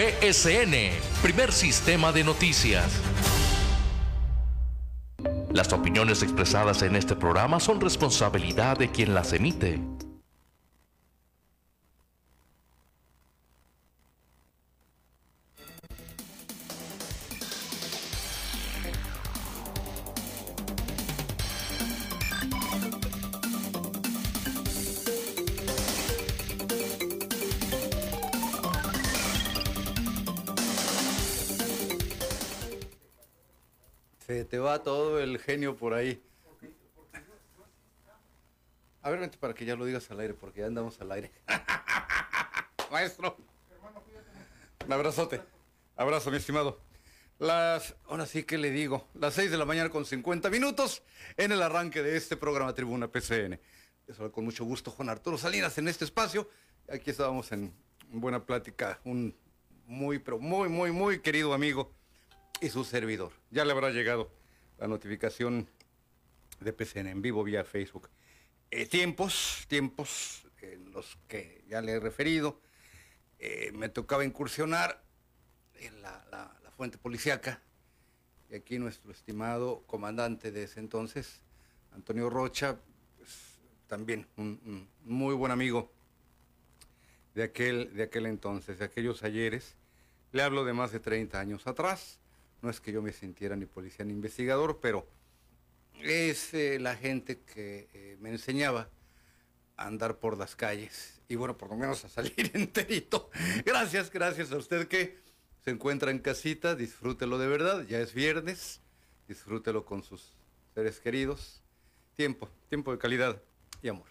PSN, primer sistema de noticias. Las opiniones expresadas en este programa son responsabilidad de quien las emite. Te va todo el genio por ahí. A ver, vente para que ya lo digas al aire, porque ya andamos al aire. Maestro. Un abrazote. Abrazo, mi estimado. Las, ahora sí que le digo, las 6 de la mañana con 50 minutos en el arranque de este programa Tribuna PCN. Eso con mucho gusto, Juan Arturo Salinas en este espacio. Aquí estábamos en buena plática, un muy, pero muy, muy, muy querido amigo y su servidor. Ya le habrá llegado la notificación de PCN en vivo vía Facebook. Eh, tiempos, tiempos en los que ya le he referido, eh, me tocaba incursionar en la, fuente policíaca. Y aquí nuestro estimado comandante de ese entonces, Antonio Rocha, pues, también un, un muy buen amigo de aquel, de aquel entonces, de aquellos ayeres. Le hablo de más de 30 años atrás. No es que yo me sintiera ni policía ni investigador, pero es eh, la gente que eh, me enseñaba a andar por las calles y bueno, por lo menos a salir enterito. Gracias, gracias a usted que se encuentra en casita, disfrútelo de verdad, ya es viernes, disfrútelo con sus seres queridos. Tiempo, tiempo de calidad y amor.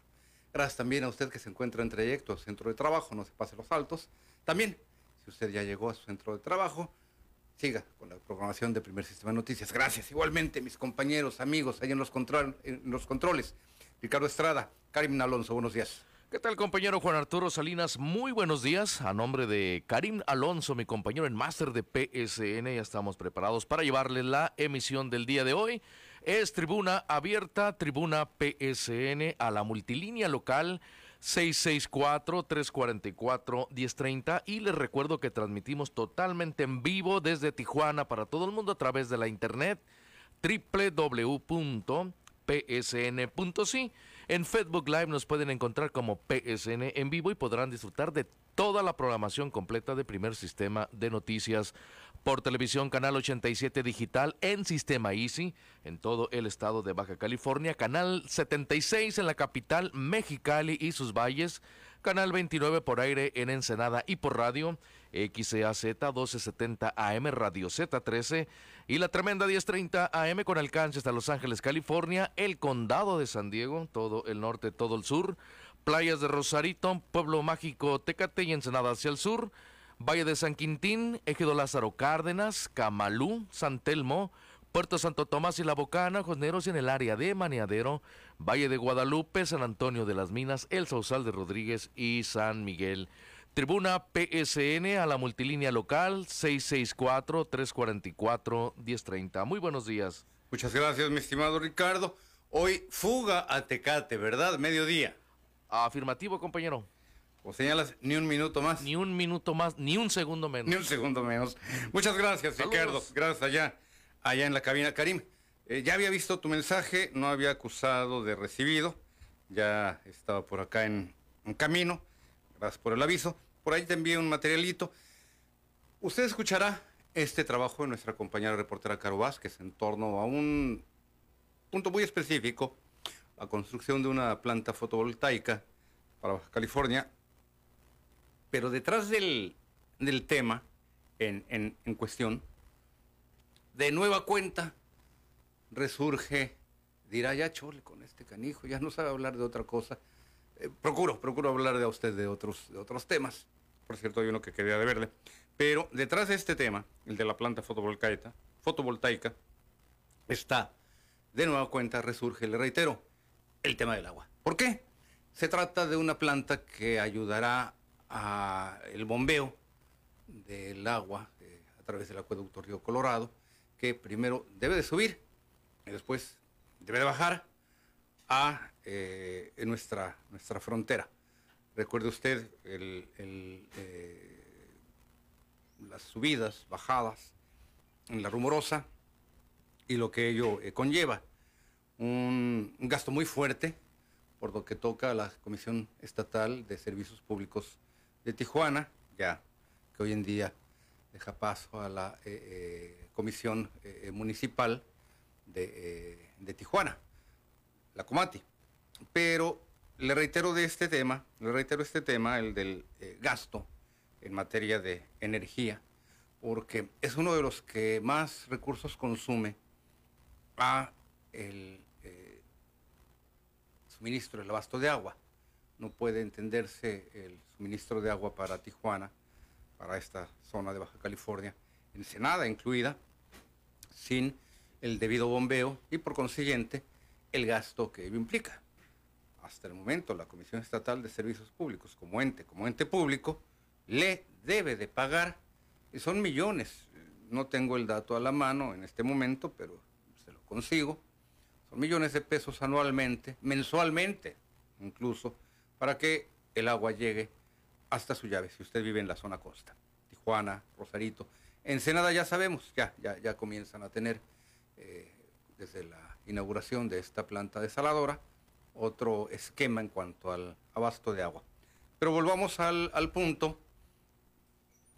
Gracias también a usted que se encuentra en trayecto centro de trabajo, no se pase los saltos. También, si usted ya llegó a su centro de trabajo, siga con la programación de Primer Sistema de Noticias. Gracias. Igualmente, mis compañeros, amigos, ahí en los, control- en los controles. Ricardo Estrada, Karim Alonso, buenos días. ¿Qué tal, compañero Juan Arturo Salinas? Muy buenos días. A nombre de Karim Alonso, mi compañero en máster de PSN, ya estamos preparados para llevarle la emisión del día de hoy. Es tribuna abierta, tribuna PSN a la multilínea local 664-344-1030 y les recuerdo que transmitimos totalmente en vivo desde Tijuana para todo el mundo a través de la internet www.psn.si. En Facebook Live nos pueden encontrar como PSN en vivo y podrán disfrutar de toda la programación completa de Primer Sistema de Noticias por televisión Canal 87 Digital en Sistema Easy en todo el estado de Baja California, Canal 76 en la capital Mexicali y sus valles, Canal 29 por aire en Ensenada y por radio, XAZ 1270 AM Radio Z13 y la tremenda 1030 AM con alcance hasta Los Ángeles, California, el condado de San Diego, todo el norte, todo el sur, playas de Rosarito, Pueblo Mágico, Tecate y Ensenada hacia el sur, Valle de San Quintín, Ejido Lázaro Cárdenas, Camalú, San Telmo, Puerto Santo Tomás y La Bocana, Josneros y en el área de Maneadero, Valle de Guadalupe, San Antonio de las Minas, El Sausal de Rodríguez y San Miguel. Tribuna PSN a la multilínea local 664-344-1030. Muy buenos días. Muchas gracias, mi estimado Ricardo. Hoy fuga a Tecate, ¿verdad? Mediodía. Afirmativo, compañero. O señalas, ni un minuto más. Ni un minuto más, ni un segundo menos. Ni un segundo menos. Muchas gracias, Saludos. Ricardo. Gracias allá, allá en la cabina. Karim, eh, ya había visto tu mensaje, no había acusado de recibido. Ya estaba por acá en, en camino. Gracias por el aviso. Por ahí te envié un materialito. Usted escuchará este trabajo de nuestra compañera reportera Caro Vázquez en torno a un punto muy específico, la construcción de una planta fotovoltaica para Baja California. Pero detrás del, del tema en, en- en cuestión, de nueva cuenta, resurge, dirá, ya chole con este canijo, ya no sabe hablar de otra cosa. Eh, procuro, procuro hablar de a usted de otros, de otros temas. Por cierto, hay uno que quería de verle. Pero detrás de este tema, el de la planta fotovoltaica, fotovoltaica, está, de nueva cuenta, resurge, le reitero, el tema del agua. ¿Por qué? Se trata de una planta que ayudará a el bombeo del agua eh, a través del acueducto Río Colorado, que primero debe de subir y después debe de bajar a eh, nuestra, nuestra frontera. Recuerde usted eh, las subidas, bajadas en la rumorosa y lo que ello conlleva. Un, gasto muy fuerte por lo que toca a la Comisión Estatal de Servicios Públicos de Tijuana, ya que hoy en día deja paso a la eh, eh, Comisión eh, Municipal de, de, Tijuana, la Comati. Pero le reitero de este tema, le reitero este tema, el del gasto en materia de energía, porque es uno de los que más recursos consume a el suministro, el abasto de agua. No puede entenderse el suministro de agua para Tijuana, para esta zona de Baja California, Ensenada incluida, sin el debido bombeo y por consiguiente el gasto que ello implica. Hasta el momento la Comisión Estatal de Servicios Públicos, como ente, como ente público, le debe de pagar, y son millones, no tengo el dato a la mano en este momento, pero se lo consigo, millones de pesos anualmente, mensualmente incluso, para que el agua llegue hasta su llave, si usted vive en la zona costa. Tijuana, Rosarito. Ensenada ya sabemos, ya, ya, ya comienzan a tener, eh, desde la inauguración de esta planta desaladora, otro esquema en cuanto al abasto de agua. Pero volvamos al punto,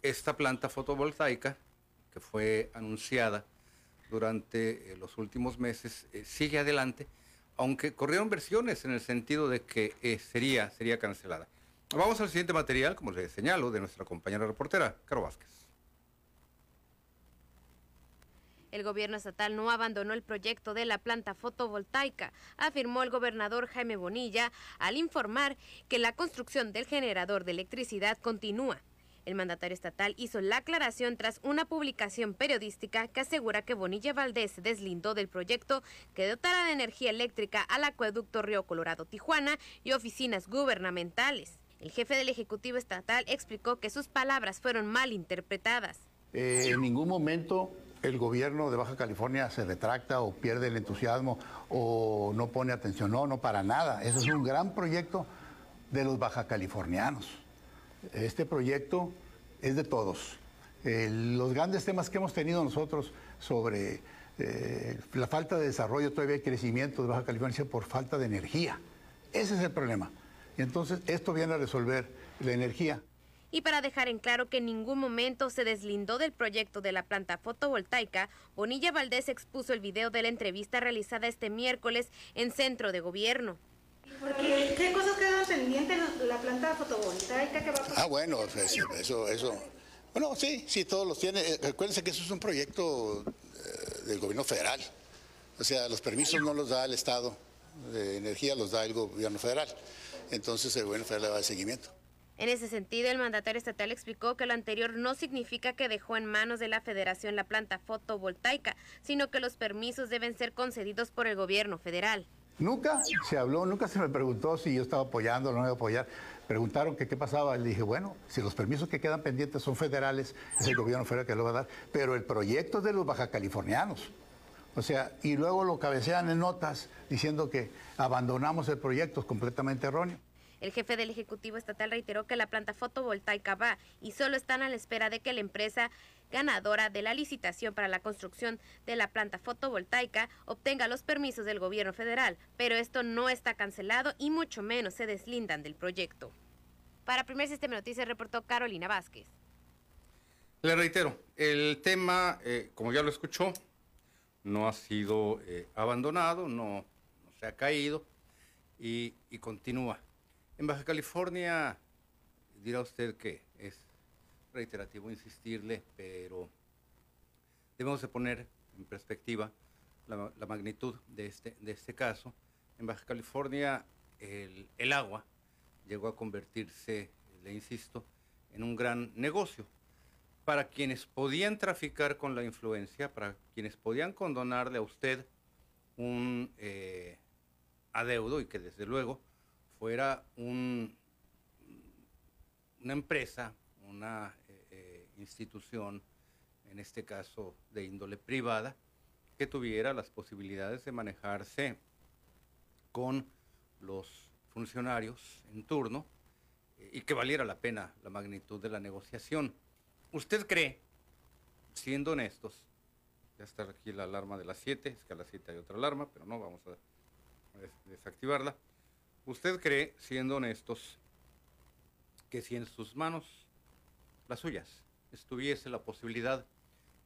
esta planta fotovoltaica, que fue anunciada durante eh, los últimos meses, eh, sigue adelante, aunque corrieron versiones en el sentido de que eh, sería, sería cancelada. Vamos al siguiente material, como les señalo, de nuestra compañera reportera, Caro Vázquez. El gobierno estatal no abandonó el proyecto de la planta fotovoltaica, afirmó el gobernador Jaime Bonilla al informar que la construcción del generador de electricidad continúa. El mandatario estatal hizo la aclaración tras una publicación periodística que asegura que Bonilla Valdés se deslindó del proyecto que dotará de energía eléctrica al acueducto Río Colorado Tijuana y oficinas gubernamentales. El jefe del Ejecutivo Estatal explicó que sus palabras fueron mal interpretadas. Eh, en ningún momento el gobierno de Baja California se retracta o pierde el entusiasmo o no pone atención. No, no para nada. Ese es un gran proyecto de los baja californianos. Este proyecto es de todos. Los grandes temas que hemos tenido nosotros sobre eh, la falta de desarrollo, todavía hay crecimiento de Baja California por falta de energía. Ese es el problema. Y entonces esto viene a resolver la energía. Y para dejar en claro que en ningún momento se deslindó del proyecto de la planta fotovoltaica, Bonilla Valdés expuso el video de la entrevista realizada este miércoles en Centro de Gobierno. Porque, ¿Qué cosas quedan pendientes la planta fotovoltaica que va a Ah, bueno, eso, eso, Bueno, sí, sí, todos los tiene. Eh, recuérdense que eso es un proyecto eh, del gobierno federal. O sea, los permisos no los da el Estado de energía, los da el gobierno federal. Entonces el gobierno federal le va de seguimiento. En ese sentido, el mandatario estatal explicó que lo anterior no significa que dejó en manos de la federación la planta fotovoltaica, sino que los permisos deben ser concedidos por el gobierno federal. Nunca se habló, nunca se me preguntó si yo estaba apoyando o no iba a apoyar. Preguntaron qué pasaba. Le dije, bueno, si los permisos que quedan pendientes son federales, es el gobierno federal que lo va a dar. Pero el proyecto es de los baja californianos. O sea, y luego lo cabecean en notas diciendo que abandonamos el proyecto, es completamente erróneo. El jefe del Ejecutivo Estatal reiteró que la planta fotovoltaica va y solo están a la espera de que la empresa ganadora de la licitación para la construcción de la planta fotovoltaica obtenga los permisos del gobierno federal, pero esto no está cancelado y mucho menos se deslindan del proyecto. Para Primer Sistema Noticias reportó Carolina Vázquez. Le reitero, el tema, eh, como ya lo escuchó, no ha sido eh, abandonado, no, se ha caído y, y continúa. En Baja California dirá usted que reiterativo insistirle, pero debemos de poner en perspectiva la, magnitud de este, de este caso. En Baja California el, agua llegó a convertirse, le insisto, en un gran negocio. Para quienes podían traficar con la influencia, para quienes podían condonarle a usted un eh, adeudo y que desde luego fuera un, una empresa, una institución, en este caso de índole privada, que tuviera las posibilidades de manejarse con los funcionarios en turno eh, y que valiera la pena la magnitud de la negociación. ¿Usted cree siendo honestos, ya está aquí la alarma de las 7, es que a las 7 hay otra alarma, pero no vamos a desactivarla. ¿Usted cree, siendo honestos, que si en sus manos, las suyas, estuviese la posibilidad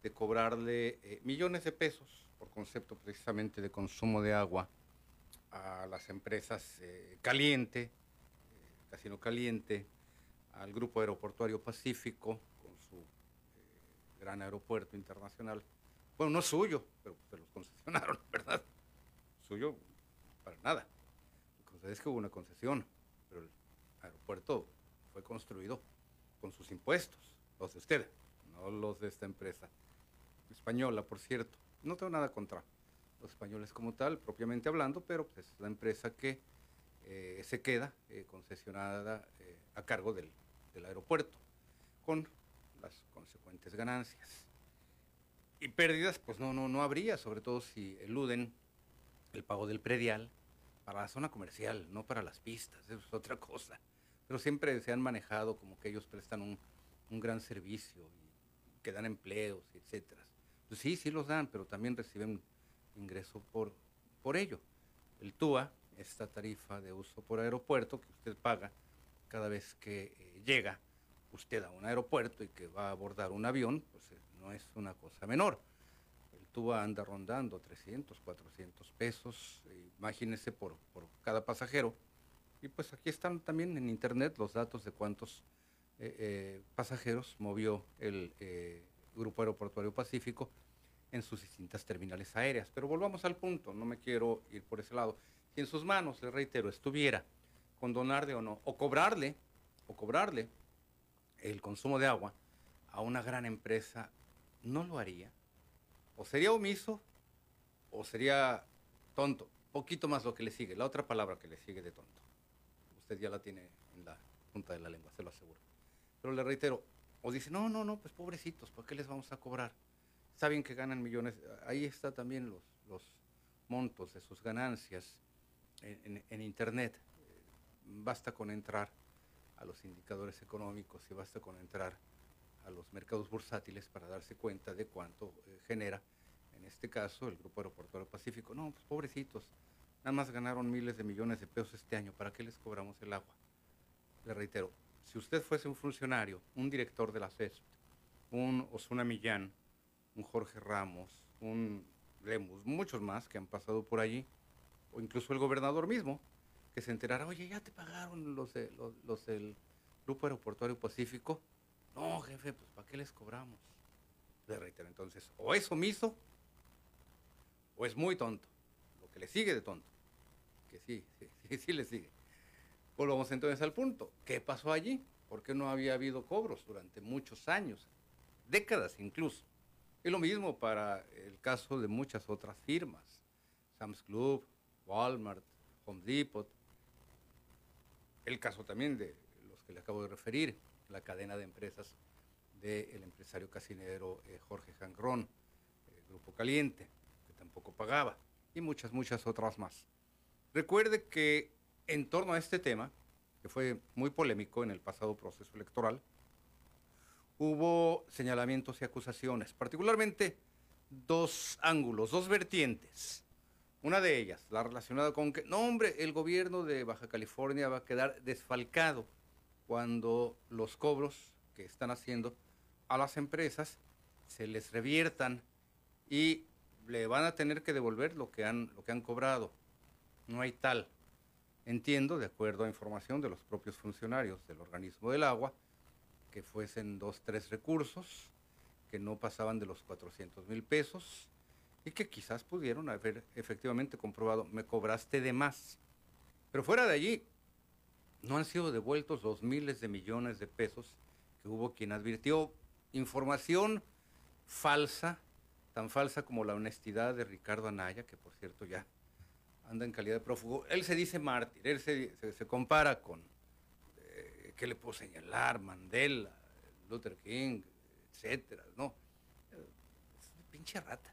de cobrarle eh, millones de pesos por concepto precisamente de consumo de agua a las empresas eh, Caliente, eh, Casino Caliente, al Grupo Aeroportuario Pacífico, con su gran aeropuerto internacional. Bueno, no suyo, pero se los concesionaron, ¿verdad? Suyo, para nada. Es que hubo una concesión, pero el aeropuerto fue construido con sus impuestos, los de usted, no los de esta empresa española, por cierto. No tengo nada contra los españoles como tal, propiamente hablando, pero pues, es la empresa que eh, se queda eh, concesionada eh, a cargo del, del aeropuerto, con las consecuentes ganancias. Y pérdidas, pues no, no, no habría, sobre todo si eluden el pago del predial para la zona comercial, no para las pistas, eso es otra cosa. Pero siempre se han manejado como que ellos prestan un, un gran servicio y que dan empleos, etcétera. Pues sí, sí los dan, pero también reciben ingreso por, por ello. El TUA, esta tarifa de uso por aeropuerto que usted paga cada vez que eh, llega usted a un aeropuerto y que va a abordar un avión, pues eh, no es una cosa menor. TUA anda rondando 300, 400 pesos, eh, imagínese por, por, cada pasajero. Y pues aquí están también en internet los datos de cuántos eh, eh, pasajeros movió el Grupo Aeroportuario Pacífico en sus distintas terminales aéreas. Pero volvamos al punto, no me quiero ir por ese lado. Si en sus manos, le reitero, estuviera condonarle o no, o cobrarle, o cobrarle el consumo de agua a una gran empresa, ¿no lo haría? o sería omiso o sería tonto. Poquito más lo que le sigue, la otra palabra que le sigue de tonto. Usted ya la tiene en la punta de la lengua, se lo aseguro. Pero le reitero, o dice, no, no, no, pues pobrecitos, ¿por qué les vamos a cobrar? Saben que ganan millones, ahí está también los, los montos de sus ganancias en, en Internet. Basta con entrar a los indicadores económicos y basta con entrar a los mercados bursátiles para darse cuenta de cuánto eh, genera, en este caso, el Grupo Aeroportuario Pacífico. No, pues pobrecitos, nada más ganaron miles de millones de pesos este año, ¿para qué les cobramos el agua? Le reitero, si usted fuese un funcionario, un director de la CESP, un Osuna Millán, un Jorge Ramos, un Lemus, muchos más que han pasado por allí, o incluso el gobernador mismo, que se enterara, oye, ya te pagaron los, los, los del Grupo Aeroportuario Pacífico, no, jefe, pues ¿para qué les cobramos? Le reitero, entonces, o es omiso o es muy tonto. Lo que le sigue de tonto. Que sí, sí, sí, sí le sigue. Volvamos entonces al punto. ¿Qué pasó allí? ¿Por qué no había habido cobros durante muchos años? Décadas incluso. Es lo mismo para el caso de muchas otras firmas. Sam's Club, Walmart, Home Depot. El caso también de los que le acabo de referir la cadena de empresas del empresario casinero eh, Jorge Jangrón, Grupo Caliente, que tampoco pagaba, y muchas, muchas otras más. Recuerde que en torno a este tema, que fue muy polémico en el pasado proceso electoral, hubo señalamientos y acusaciones, particularmente dos ángulos, dos vertientes. Una de ellas, la relacionada con que, no hombre, el gobierno de Baja California va a quedar desfalcado cuando los cobros que están haciendo a las empresas se les reviertan y le van a tener que devolver lo que han, lo que han cobrado. No hay tal. Entiendo, de acuerdo a información de los propios funcionarios del organismo del agua, que fuesen dos, tres recursos que no pasaban de los 400 mil pesos y que quizás pudieron haber efectivamente comprobado, me cobraste de más. Pero fuera de allí, no han sido devueltos los miles de millones de pesos que hubo quien advirtió información falsa, tan falsa como la honestidad de Ricardo Anaya, que por cierto ya anda en calidad de prófugo. Él se dice mártir, él se, compara con, eh, ¿qué le puedo señalar? Mandela, Luther King, etcétera, ¿no? Es una pinche rata.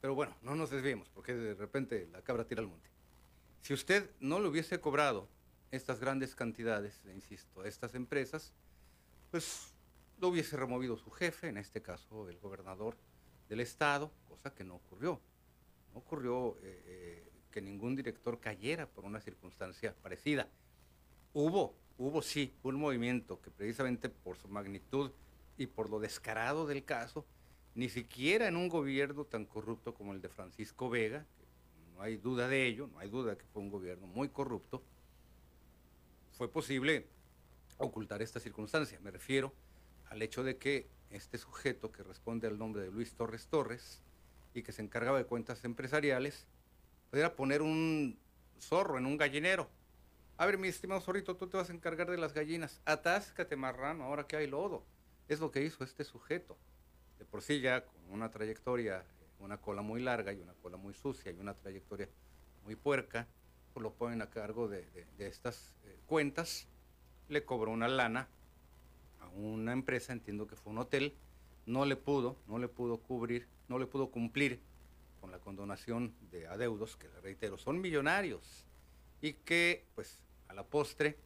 Pero bueno, no nos desviemos, porque de repente la cabra tira al monte. Si usted no le hubiese cobrado estas grandes cantidades, insisto, a estas empresas, pues lo hubiese removido su jefe, en este caso el gobernador del estado, cosa que no ocurrió. No ocurrió eh, eh, que ningún director cayera por una circunstancia parecida. Hubo, hubo sí, un movimiento que precisamente por su magnitud y por lo descarado del caso, ni siquiera en un gobierno tan corrupto como el de Francisco Vega, no hay duda de ello, no hay duda que fue un gobierno muy corrupto, fue posible ocultar esta circunstancia. Me refiero al hecho de que este sujeto que responde al nombre de Luis Torres Torres y que se encargaba de cuentas empresariales, pudiera poner un zorro en un gallinero. A ver, mi estimado zorrito, tú te vas a encargar de las gallinas. Atáscate, marrano, ahora que hay lodo. Es lo que hizo este sujeto. De por sí ya con una trayectoria, una cola muy larga y una cola muy sucia y una trayectoria muy puerca, pues lo ponen a cargo de, estas eh, cuentas. Le cobró una lana a una empresa, entiendo que fue un hotel, no le pudo, no le pudo cubrir, no le pudo cumplir con la condonación de adeudos, que le reitero, son millonarios, y que, pues, a la postre,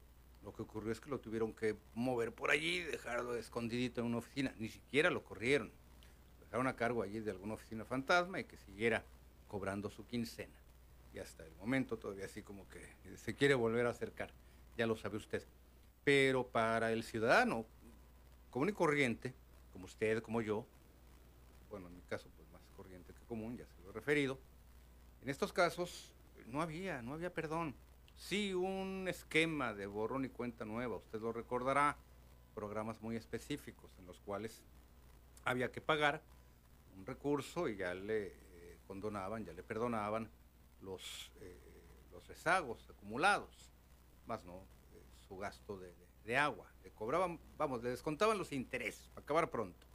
lo que ocurrió es que lo tuvieron que mover por allí, dejarlo escondidito en una oficina, ni siquiera lo corrieron, lo dejaron a cargo allí de alguna oficina fantasma y que siguiera cobrando su quincena. Y hasta el momento todavía así como que se quiere volver a acercar, ya lo sabe usted. Pero para el ciudadano común y corriente, como usted, como yo, bueno, en mi caso pues más corriente que común, ya he referido, en estos casos no había, no había perdón. Sí, un esquema de borrón y cuenta nueva, usted lo recordará, programas muy específicos en los cuales había que pagar un recurso y ya le eh, condonaban, ya le perdonaban los, eh, los rezagos acumulados, más no eh, su gasto de de agua. Le cobraban, vamos, le descontaban los intereses, para acabar pronto.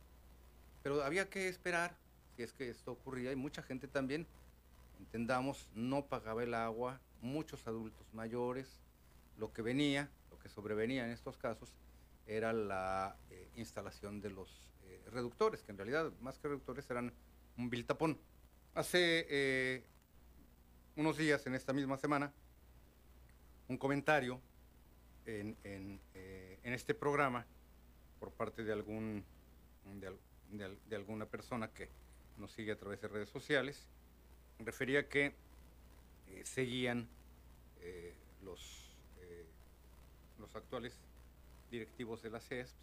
Pero había que esperar si es que esto ocurría y mucha gente también, entendamos, no pagaba el agua, muchos adultos mayores, lo que venía, lo que sobrevenía en estos casos, era la eh, instalación de los eh, reductores, que en realidad más que reductores eran un biltapón. Hace eh, unos días, en esta misma semana, un comentario en, eh, en, este programa por parte de, algún, de, alguna persona que nos sigue a través de redes sociales, refería que eh, seguían eh, los, los actuales directivos de la CESP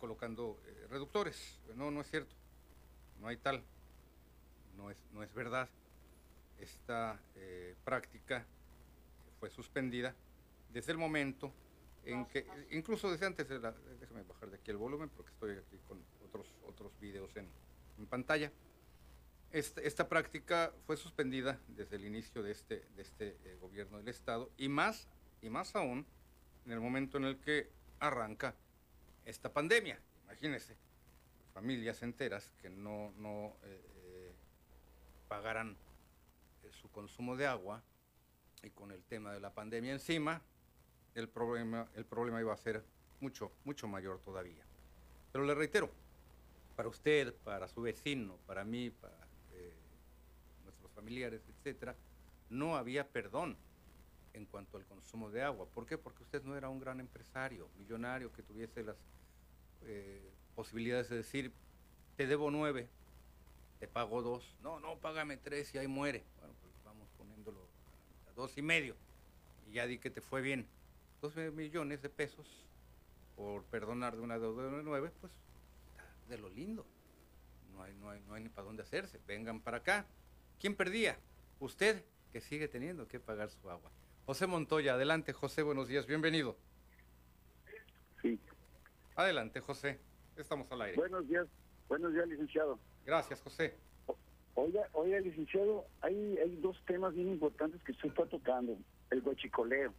colocando reductores. No, no es cierto, no hay tal, no es, no es verdad. Esta práctica fue suspendida desde el momento en que, incluso desde antes de la, déjame bajar de aquí el volumen porque estoy aquí con otros, otros videos en, pantalla. Esta, esta, práctica fue suspendida desde el inicio de este, este eh, gobierno del Estado y más, y más aún en el momento en el que arranca esta pandemia. Imagínense, familias enteras que no, eh, eh, pagaran su consumo de agua y con el tema de la pandemia encima, el problema, el problema iba a ser mucho, mucho mayor todavía. Pero le reitero, para usted, para su vecino, para mí, para eh, nuestros familiares, etcétera, no había perdón en cuanto al consumo de agua. ¿Por qué? Porque usted no era un gran empresario, millonario, que tuviese las eh, posibilidades de decir, te debo nueve, te pago dos. No, no, págame tres y ahí muere. Bueno, pues vamos poniéndolo a dos y medio. Y ya di que te fue bien. 12 millones de pesos por perdonar de una deuda de 9, pues de lo lindo. No hay, no, hay, no hay ni para dónde hacerse. Vengan para acá. ¿Quién perdía? Usted, que sigue teniendo que pagar su agua. José Montoya, adelante, José, buenos días, bienvenido. Sí. Adelante, José, estamos al aire. Buenos días, buenos días, licenciado. Gracias, José. Oiga, oiga, licenciado, hay, hay dos temas bien importantes que usted está tocando. El guachicoleo.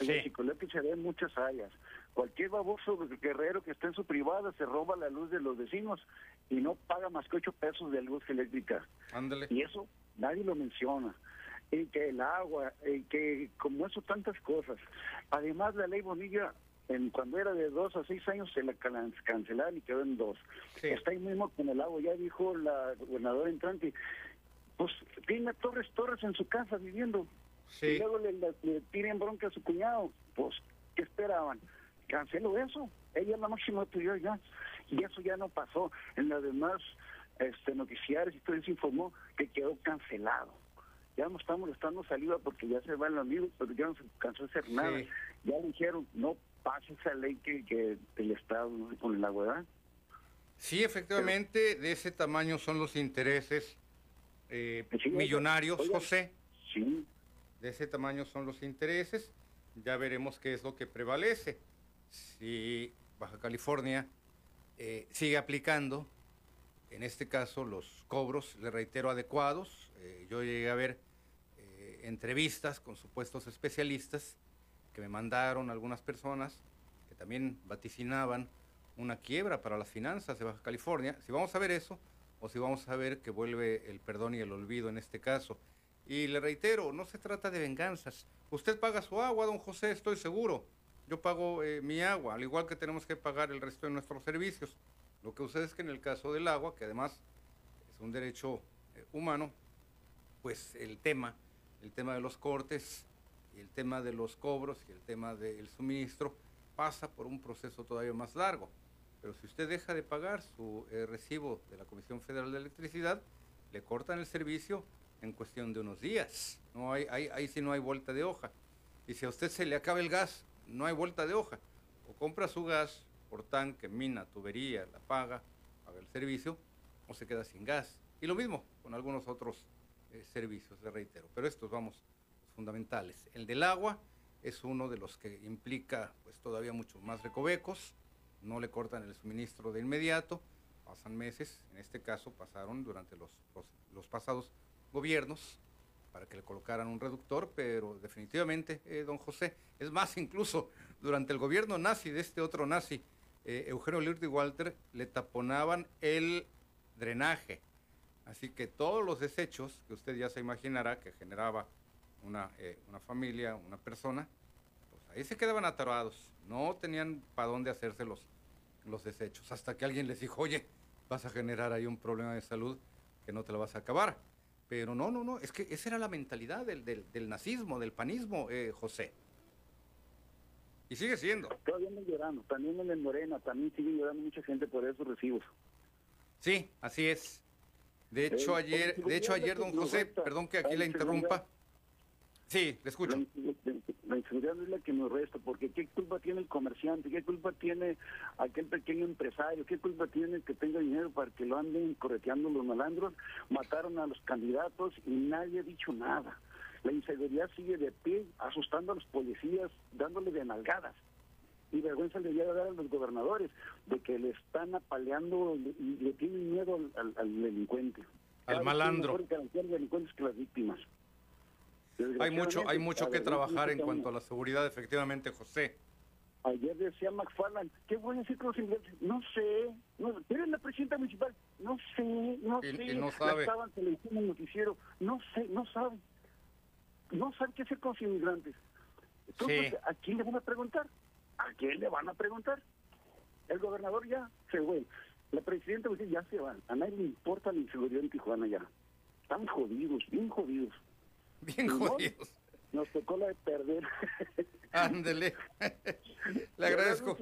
El sí. que se ve en muchas áreas. Cualquier baboso guerrero que esté en su privada se roba la luz de los vecinos y no paga más que ocho pesos de luz eléctrica. Ándale. Y eso nadie lo menciona. Y que el agua, y que como eso tantas cosas. Además la ley Bonilla en, cuando era de dos a seis años se la cancelaron y quedó en dos. Está ahí mismo con el agua, ya dijo la gobernadora entrante, pues tiene Torres Torres en su casa viviendo. Y luego le, le, tiren bronca a su cuñado. Pues, ¿qué esperaban? Cancelo eso. ella es la máxima autoridad ya, y eso ya no pasó. En las demás este, noticiarios y todo informó que quedó cancelado. Ya no estamos estando saliva porque ya se van los amigos, pero ya no se cansó de hacer nada. Ya le dijeron, no pase esa ley que, que el Estado con la ¿verdad? Sí, efectivamente, de ese tamaño son los intereses eh, millonarios, José. Sí. De ese tamaño son los intereses. Ya veremos qué es lo que prevalece. Si Baja California eh, sigue aplicando, en este caso, los cobros, le reitero, adecuados. Eh, yo llegué a ver entrevistas con supuestos especialistas que me mandaron algunas personas que también vaticinaban una quiebra para las finanzas de Baja California. Si vamos a ver eso, o si vamos a ver que vuelve el perdón y el olvido en este caso. Y le reitero, no se trata de venganzas. Usted paga su agua, don José, estoy seguro. Yo pago eh, mi agua, al igual que tenemos que pagar el resto de nuestros servicios. Lo que sucede es que en el caso del agua, que además es un derecho eh, humano, pues el tema, el tema de los cortes, el tema de los cobros y el tema del suministro pasa por un proceso todavía más largo. Pero si usted deja de pagar su eh, recibo de la Comisión Federal de Electricidad, le cortan el servicio en cuestión de unos días. No hay, ahí sí no hay vuelta de hoja. Y si a usted se le acaba el gas, no hay vuelta de hoja. O compra su gas por tanque, mina, tubería, la paga, paga el servicio, o se queda sin gas. Y lo mismo con algunos otros eh, servicios, le reitero. Pero estos vamos fundamentales. El del agua es uno de los que implica pues todavía muchos más recovecos no le cortan el suministro de inmediato, pasan meses, en este caso pasaron durante los, los, pasados gobiernos para que le colocaran un reductor, pero definitivamente, eh, don José, es más, incluso durante el gobierno nazi de este otro nazi, eh, Eugenio Lirti Walter, le taponaban el drenaje. Así que todos los desechos que usted ya se imaginará que generaba una, eh, una familia, una persona, pues ahí se quedaban atorados. No tenían para dónde hacerse los, los desechos, hasta que alguien les dijo, oye, vas a generar ahí un problema de salud que no te lo vas a acabar. Pero no, no, no, es que esa era la mentalidad del, del, nazismo, del panismo, eh, José. Y sigue siendo. Todavía no llorando, también en el Morena, también sigue llorando mucha gente por esos recibos. Sí, así es. De hecho, ayer, de hecho, ayer, don José, perdón que aquí le interrumpa. Sí, le escucho la inseguridad es la que nos resta, porque ¿qué culpa tiene el comerciante? ¿Qué culpa tiene aquel pequeño empresario? ¿Qué culpa tiene el que tenga dinero para que lo anden correteando los malandros? Mataron a los candidatos y nadie ha dicho nada. La inseguridad sigue de pie, asustando a los policías, dándole de nalgadas. Y vergüenza le llega a dar a los gobernadores de que le están apaleando y le tienen miedo al, delincuente. Al malandro. delincuentes que las víctimas. Hay mucho, hay mucho que trabajar en cuanto a la seguridad, efectivamente, José. Ayer decía McFarland, ¿qué los inmigrantes? No sé, no, ¿eres la presidenta municipal? No sé, no sé. Y no sabe. Estaban en el noticiero, no sé, no sabe. No sabe qué hacer con los inmigrantes. Entonces, ¿a quién le van a preguntar? ¿A quién le van a preguntar? El gobernador ya se fue. La presidenta ya se va. A nadie le importa la inseguridad en Tijuana ya. Están jodidos, bien jodidos. Bien jodidos. Nos tocó la de perder. Ándele. Le agradezco.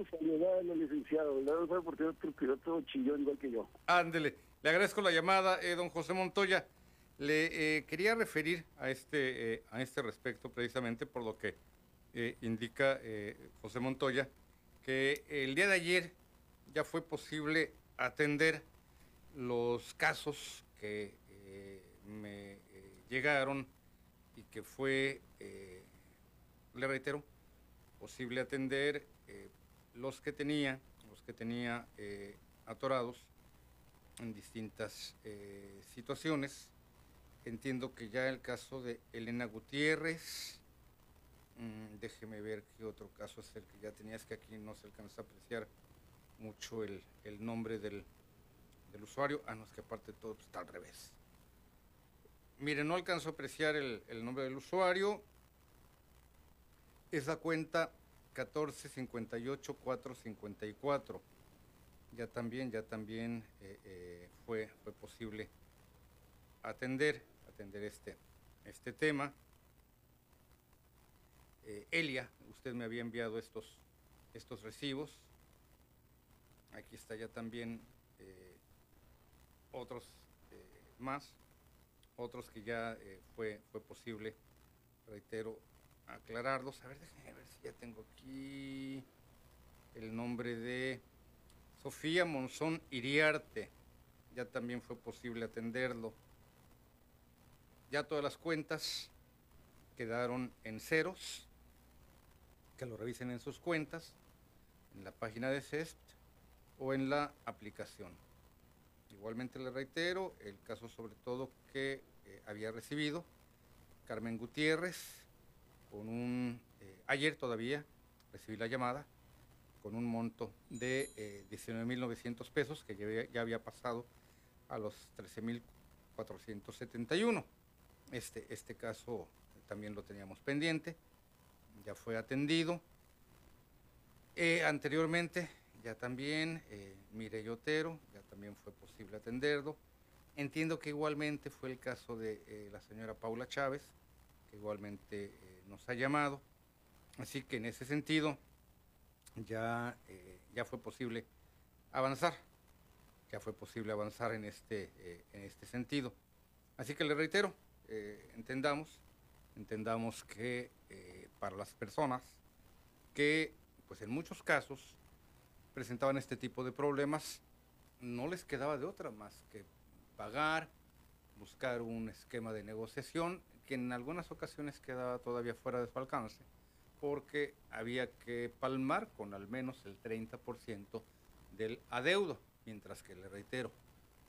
licenciado. Le porque otro chillón igual que yo. Ándele. Le agradezco la llamada, eh, don José Montoya. Le eh, quería referir a este, eh, a este respecto precisamente por lo que indica José Montoya, que el día de ayer ya fue posible atender los casos que me llegaron y que fue, eh, le reitero, posible atender eh, los que tenía, los que tenía eh, atorados en distintas situaciones. Entiendo que ya el caso de Elena Gutiérrez, mm, déjeme ver qué otro caso es el que ya tenía, es que aquí no se alcanza a apreciar mucho el, nombre del, del, usuario, ah, no, es que aparte todo está al revés. Mire, no alcanzo a apreciar el, nombre del usuario. Es la cuenta 1458454. Ya también, ya también eh, eh, fue, fue posible atender, atender este, este tema. Eh, Elia, usted me había enviado estos, estos recibos. Aquí está ya también otros más, otros que ya eh, fue, fue posible, reitero, aclararlos. A ver, déjenme ver si ya tengo aquí el nombre de Sofía Monzón Iriarte. Ya también fue posible atenderlo. Ya todas las cuentas quedaron en ceros. Que lo revisen en sus cuentas, en la página de CEST o en la aplicación. Igualmente le reitero el caso sobre todo que eh, había recibido Carmen Gutiérrez con un, eh, ayer todavía recibí la llamada con un monto de eh, 19.900 pesos que ya había, pasado a los 13.471. Este, este caso también lo teníamos pendiente, ya fue atendido. Eh, anteriormente ya también eh, Mireille Otero, ya también fue posible atenderlo. Entiendo que igualmente fue el caso de eh, la señora Paula Chávez, que igualmente eh, nos ha llamado. Así que en ese sentido ya, eh, ya fue posible avanzar, ya fue posible avanzar en este, en este sentido. Así que le reitero, entendamos, entendamos que para las personas que, pues en muchos casos, presentaban este tipo de problemas, no les quedaba de otra más que pagar, buscar un esquema de negociación que en algunas ocasiones quedaba todavía fuera de su alcance, porque había que palmar con al menos el 30% del adeudo, mientras que, le reitero,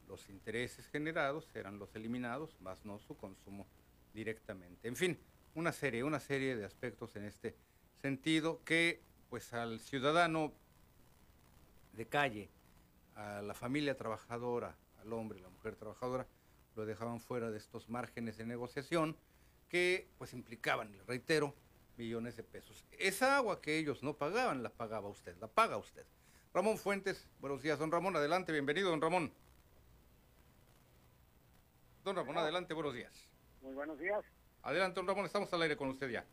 los intereses generados eran los eliminados, más no su consumo directamente. En fin, una serie, una serie de aspectos en este sentido que pues al ciudadano de calle, a la familia trabajadora, al hombre la mujer trabajadora, lo dejaban fuera de estos márgenes de negociación que pues implicaban, le reitero, millones de pesos. Esa agua que ellos no pagaban, la pagaba usted, la paga usted. Ramón Fuentes, buenos días, don Ramón, adelante, bienvenido, don Ramón. Don Ramón, adelante, buenos días. Muy buenos días. Adelante, don Ramón, estamos al aire con usted ya.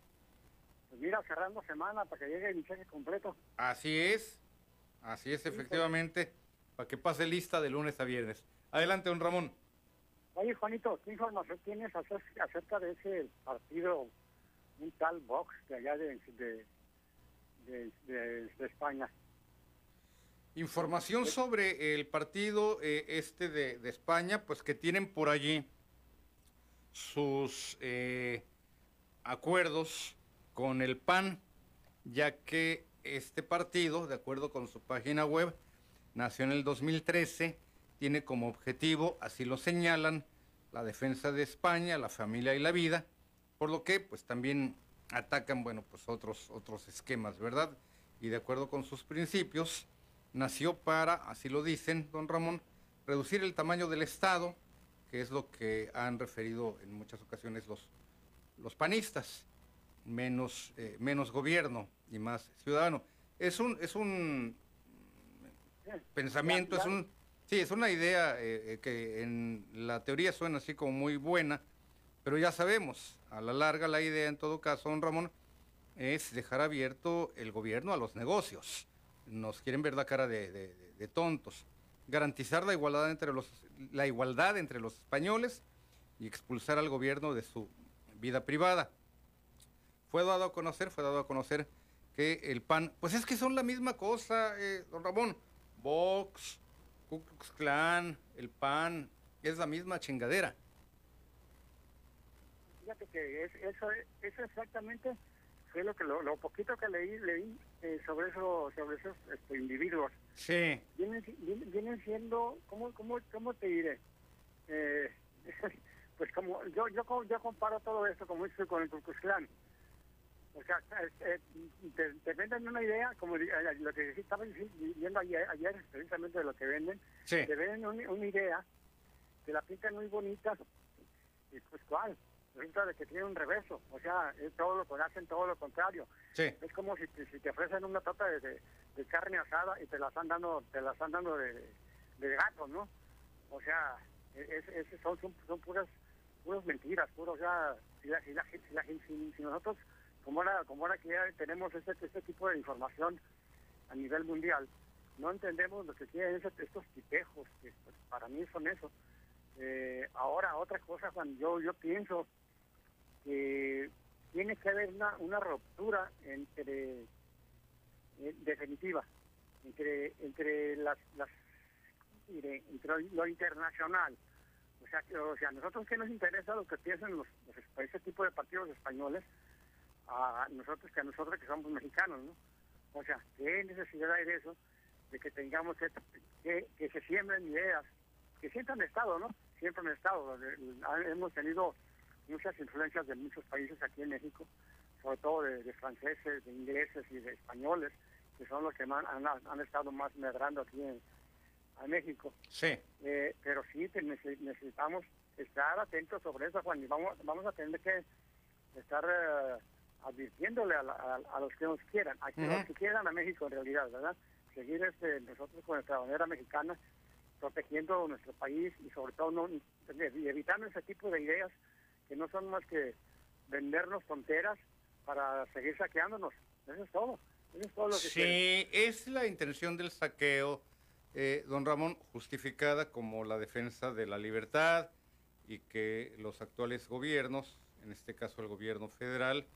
Pues mira, cerrando semana para que llegue el cheque completo. Así es, así es, efectivamente, para que pase lista de lunes a viernes. Adelante, don Ramón. Oye, Juanito, ¿qué información tienes acer- acerca de ese partido, un tal Vox de allá de, de, de, de- de España? Información sobre el partido eh, este de, de España, pues que tienen por allí sus eh, acuerdos con el PAN, ya que este partido, de acuerdo con su página web, nació en el 2013, tiene como objetivo, así lo señalan, la defensa de España, la familia y la vida, por lo que pues también atacan, bueno, pues otros, otros esquemas, ¿verdad? Y de acuerdo con sus principios, nació para, así lo dicen, don Ramón, reducir el tamaño del Estado, que es lo que han referido en muchas ocasiones los, los panistas, menos, eh, menos gobierno y más ciudadano. Es un, es un pensamiento, es un, sí, es una idea eh, eh, que en la teoría suena así como muy buena, pero ya sabemos, a la larga la idea en todo caso, don Ramón, es dejar abierto el gobierno a los negocios. Nos quieren ver la cara de, tontos. Garantizar la igualdad entre los la igualdad entre los españoles y expulsar al gobierno de su vida privada. Fue dado a conocer, fue dado a conocer que el PAN, pues es que son la misma cosa, eh, don Ramón. Vox, Ku Klux Klan, el PAN, es la misma chingadera. Fíjate que es, eso, eso exactamente fue lo que lo, lo poquito que leí leí eh, sobre eso sobre esos este, individuos Sí. vienen vienen, siendo cómo cómo cómo te diré Eh, pues como yo yo yo comparo todo esto como dice con el Ku Klux Klan o sea eh, eh, te, te venden una idea como eh, lo que estaba viendo ayer, ayer precisamente de lo que venden Sí. te venden un- una idea te la pintan muy bonita y pues cuál resulta de que tiene un reverso o sea es todo lo que hacen todo lo contrario Sí. es como si te, si te ofrecen una torta de, de- de carne asada y te la están dando te la están dando de, de gato no o sea es, es- son, son son puras puras mentiras puros o sea si, la, si, la, si- si nosotros como ahora como ahora que ya tenemos este este tipo de información a nivel mundial no entendemos lo que quieren esos- estos tipejos, que pues, para mí son eso. Eh, ahora, otra cosa, Juan, yo, yo pienso que tiene que haber una, una ruptura entre, eh, definitiva, entre, entre las, las entre lo internacional. O sea, que, o sea, nosotros que nos interesa lo que piensan los, los tipo de partidos españoles, a nosotros que a nosotros que somos mexicanos, ¿no? O sea, ¿qué necesidad hay de eso? De que tengamos que, que, que se siembren ideas, que siempre han estado, ¿no? Siempre han estado. Hemos tenido muchas influencias de muchos países aquí en México, sobre todo de, de franceses, de ingleses y de españoles, que son los que han, han estado más medrando aquí en a México. Sí. Eh, pero sí necesitamos estar atentos sobre eso, Juan, y vamos, vamos a tener que estar eh, advirtiéndole a, la- a- a los que nos quieran, a que- los que quieran a México en realidad, ¿verdad? Seguir este, nosotros con nuestra bandera mexicana, protegiendo nuestro país y sobre todo no, y evitando ese tipo de ideas que no son más que vendernos tonteras para seguir saqueándonos. Eso es todo. Eso es todo lo que quieren. Sí, es la intención del saqueo, eh, don Ramón, justificada como la defensa de la libertad y que los actuales gobiernos, en este caso el gobierno federal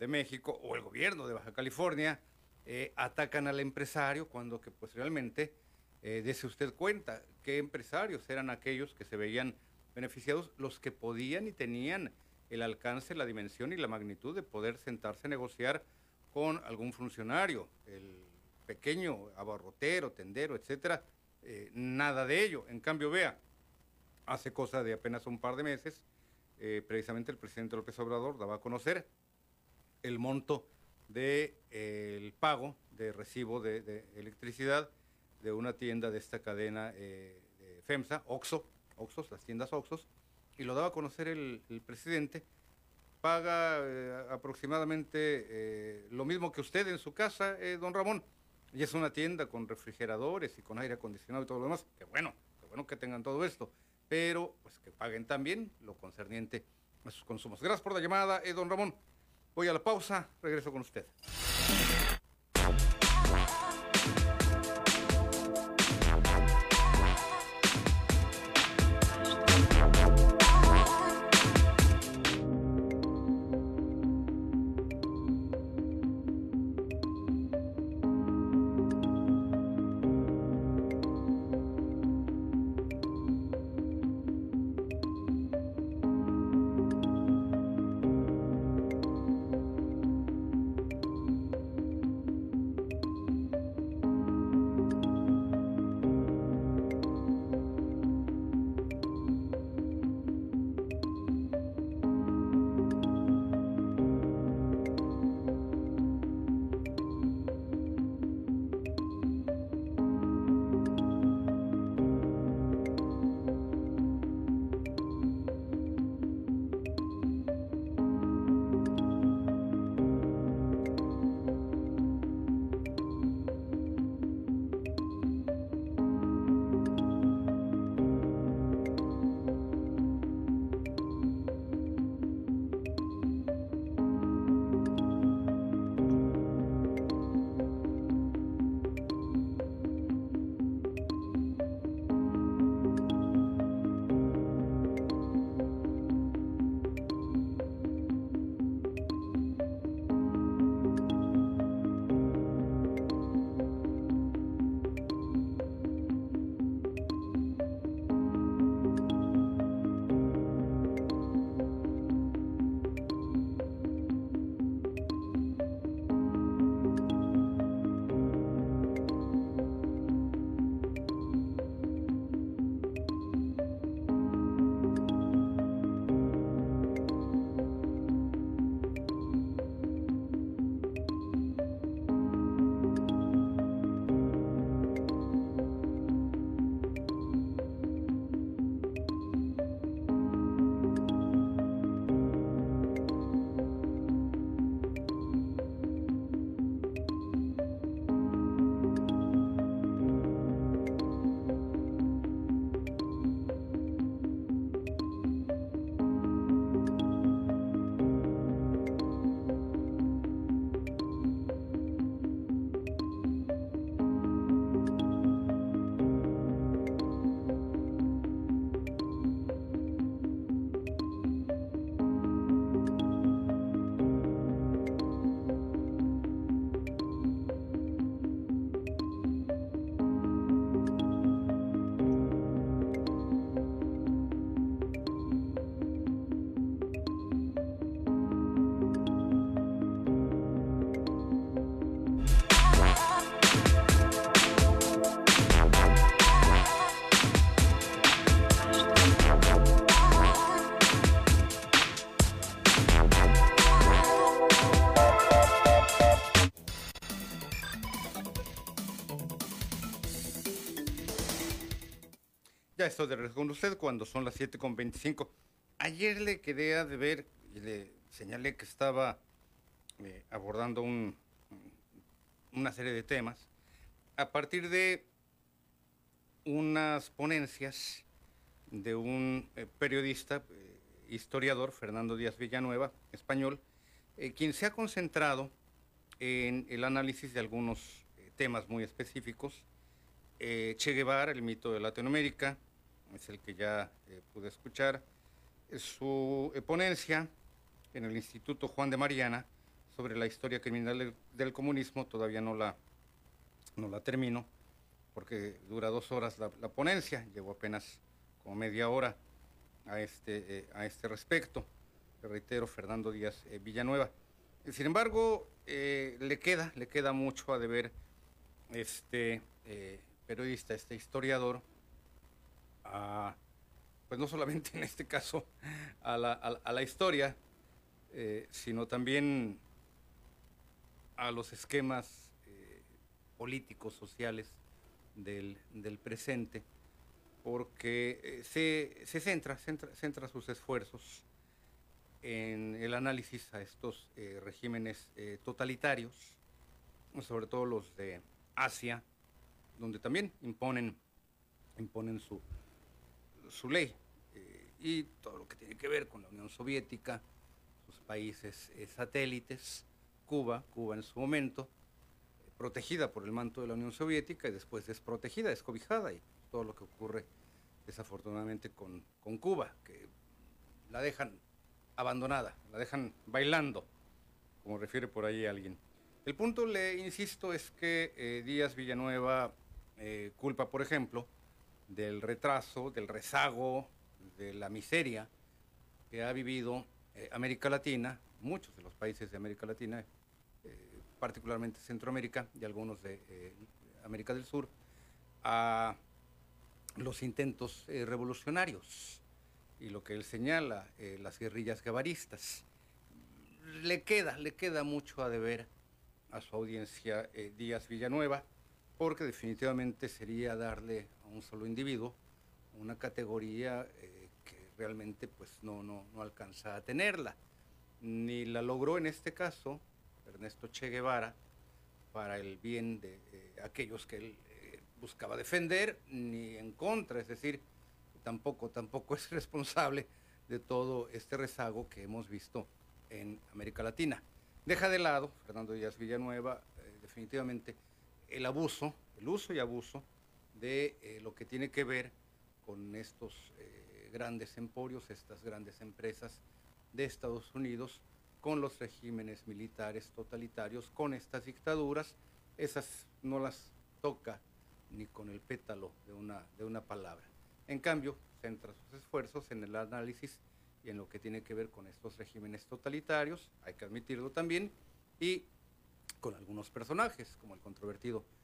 de México o el gobierno de Baja California, eh, atacan al empresario cuando que pues realmente, eh, usted cuenta, qué empresarios eran aquellos que se veían beneficiados, los que podían y tenían el alcance, la dimensión y la magnitud de poder sentarse a negociar con algún funcionario, el pequeño abarrotero, tendero, etcétera, eh, nada de ello. En cambio, vea, hace cosa de apenas un par de meses, eh, precisamente el presidente López Obrador daba a conocer el monto del de, el pago de recibo de, electricidad de una tienda de esta cadena eh, de FEMSA, Oxo, Oxos, las tiendas Oxos, y lo daba a conocer el, presidente, paga eh, aproximadamente eh, lo mismo que usted en su casa, don Ramón, y es una tienda con refrigeradores y con aire acondicionado y todo lo demás, que bueno, que bueno que tengan todo esto, pero pues que paguen también lo concerniente a sus consumos. Gracias por la llamada, don Ramón. Voy a la pausa, regreso con usted. Ya estoy de regreso con usted cuando son las 7.25. Ayer le quedé a ver y le señalé que estaba eh, abordando un, una serie de temas a partir de unas ponencias de un eh, periodista, eh, historiador, Fernando Díaz Villanueva, español, quien se ha concentrado en el análisis de algunos temas muy específicos. che Guevara, el mito de Latinoamérica, es el que ya pude escuchar. Su ponencia en el Instituto Juan de Mariana sobre la historia criminal del, comunismo, todavía no la, no la termino, porque dura dos horas la, ponencia, llevo apenas como media hora a este, eh, a este respecto. reitero, Fernando Díaz eh, Villanueva. Sin embargo, eh, le queda, le queda mucho a deber este periodista, este historiador, pues no solamente en este caso a la, a la historia, eh, sino también a los esquemas eh, políticos, sociales del, presente, porque eh, se, centra, centra, sus esfuerzos en el análisis a estos regímenes totalitarios, sobre todo los de Asia, donde también imponen, imponen su, su ley, y todo lo que tiene que ver con la Unión Soviética, países eh, satélites, Cuba, Cuba en su momento, protegida por el manto de la Unión Soviética y después desprotegida, descobijada, y todo lo que ocurre desafortunadamente con, con Cuba, que la dejan abandonada, la dejan bailando, como refiere por ahí alguien. El punto, le insisto, es que eh, Díaz Villanueva eh, culpa, por ejemplo, del retraso, del rezago, de la miseria que ha vivido eh, América Latina, muchos de los países de América Latina, eh, particularmente Centroamérica y algunos de eh, América del Sur, a los intentos revolucionarios y lo que él señala, las guerrillas gabaristas. Le queda, le queda mucho a deber a su audiencia Díaz Villanueva, porque definitivamente sería darle un solo individuo una categoría realmente pues no, no, no alcanza a tenerla. Ni la logró en este caso Ernesto Che Guevara para el bien de eh, aquellos que él eh, buscaba defender, ni en contra, es decir, tampoco, tampoco es responsable de todo este rezago que hemos visto en América Latina. Deja de lado, Fernando Díaz Villanueva, eh, definitivamente el abuso, el uso y abuso de lo que tiene que ver con estos grandes emporios, estas grandes empresas de Estados Unidos con los regímenes militares totalitarios, con estas dictaduras, esas no las toca ni con el pétalo de una, de una palabra. En cambio, centra sus esfuerzos en el análisis y en lo que tiene que ver con estos regímenes totalitarios, hay que admitirlo también, y con algunos personajes, como el controvertido eh,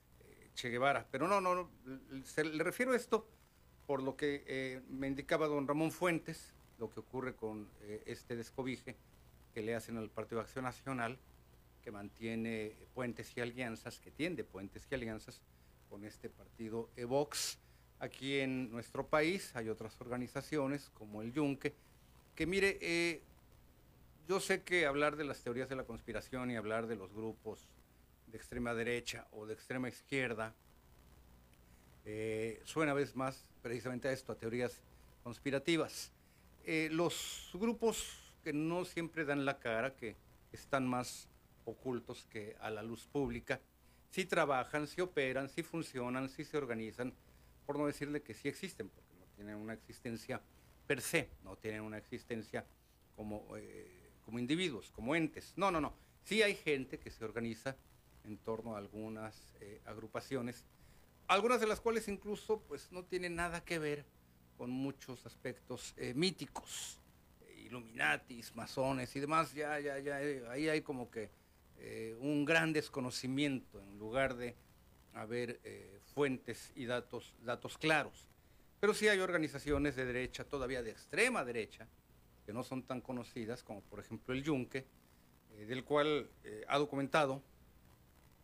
Che Guevara. Pero no, no, no le refiero a esto por lo que eh, me indicaba don Ramón Fuentes, lo que ocurre con eh, este descobije que le hacen al Partido Acción Nacional, que mantiene puentes y alianzas, que tiende puentes y alianzas con este partido Evox. Aquí en nuestro país hay otras organizaciones como el Yunque, que mire, eh, yo sé que hablar de las teorías de la conspiración y hablar de los grupos extrema derecha o de extrema izquierda eh, suena a veces más precisamente a esto, a teorías conspirativas. Eh, los grupos que no siempre dan la cara, que están más ocultos que a la luz pública, sí trabajan, sí operan, sí funcionan, sí se organizan, por no decirle que sí existen, porque no tienen una existencia per se, no tienen una existencia como, eh, como individuos, como entes. No, no, no. Sí hay gente que se organiza en torno a algunas agrupaciones algunas de las cuales incluso pues no tienen nada que ver con muchos aspectos eh, míticos, Illuminatis, masones y demás, ya, ya, ya, eh, ahí hay como que eh, un gran desconocimiento en lugar de haber fuentes y datos, datos claros. Pero sí hay organizaciones de derecha, todavía de extrema derecha, que no son tan conocidas, como por ejemplo el Yunque, del cual ha documentado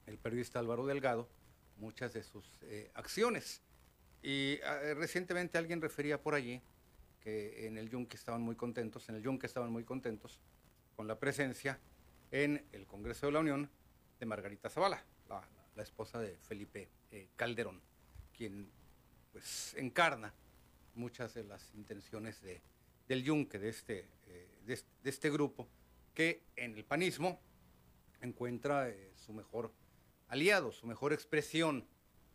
el periodista Álvaro Delgado, muchas de sus eh, acciones. Y ah, recientemente alguien refería por allí que en el Yunque estaban muy contentos, en el Yunque estaban muy contentos con la presencia en el Congreso de la Unión de Margarita Zavala, la, esposa de Felipe eh, Calderón, quien pues encarna muchas de las intenciones de, del Yunque, de este, eh, de, este grupo, que en el panismo encuentra eh, su mejor aliado, su mejor expresión.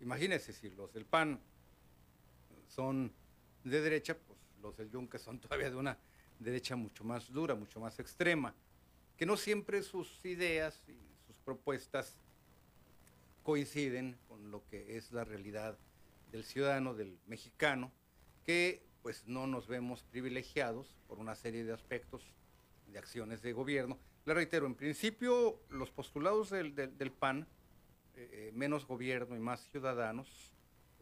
Imagínense si los del PAN son de derecha, pues los del Yunque son todavía de una derecha mucho más dura, mucho más extrema, que no siempre sus ideas y sus propuestas coinciden con lo que es la realidad del ciudadano, del mexicano, que pues no nos vemos privilegiados por una serie de aspectos de acciones de gobierno. Le reitero, en principio los postulados del, del, del PAN, eh, eh, menos gobierno y más ciudadanos,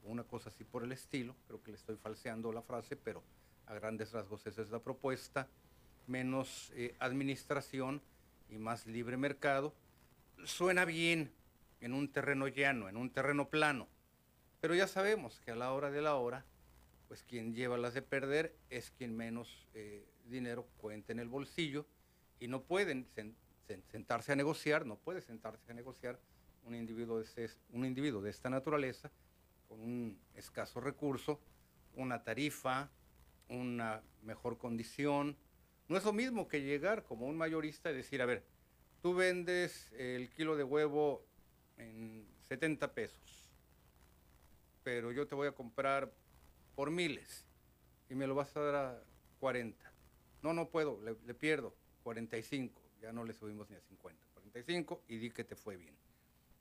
una cosa así por el estilo, creo que le estoy falseando la frase, pero a grandes rasgos esa es la propuesta, menos eh, administración y más libre mercado, suena bien en un terreno llano, en un terreno plano, pero ya sabemos que a la hora de la hora, pues quien lleva las de perder es quien menos dinero cuenta en el bolsillo y no pueden sen sentarse a negociar, no puede sentarse a negociar un individuo de, este, un individuo de esta naturaleza con un escaso recurso, una tarifa, una mejor condición. No es lo mismo que llegar como un mayorista y decir, a ver, tú vendes el kilo de huevo en 70 pesos, pero yo te voy a comprar por miles y me lo vas a dar a 40. No, no puedo, le, le pierdo 45, ya no le subimos ni a 50, 45 y di que te fue bien.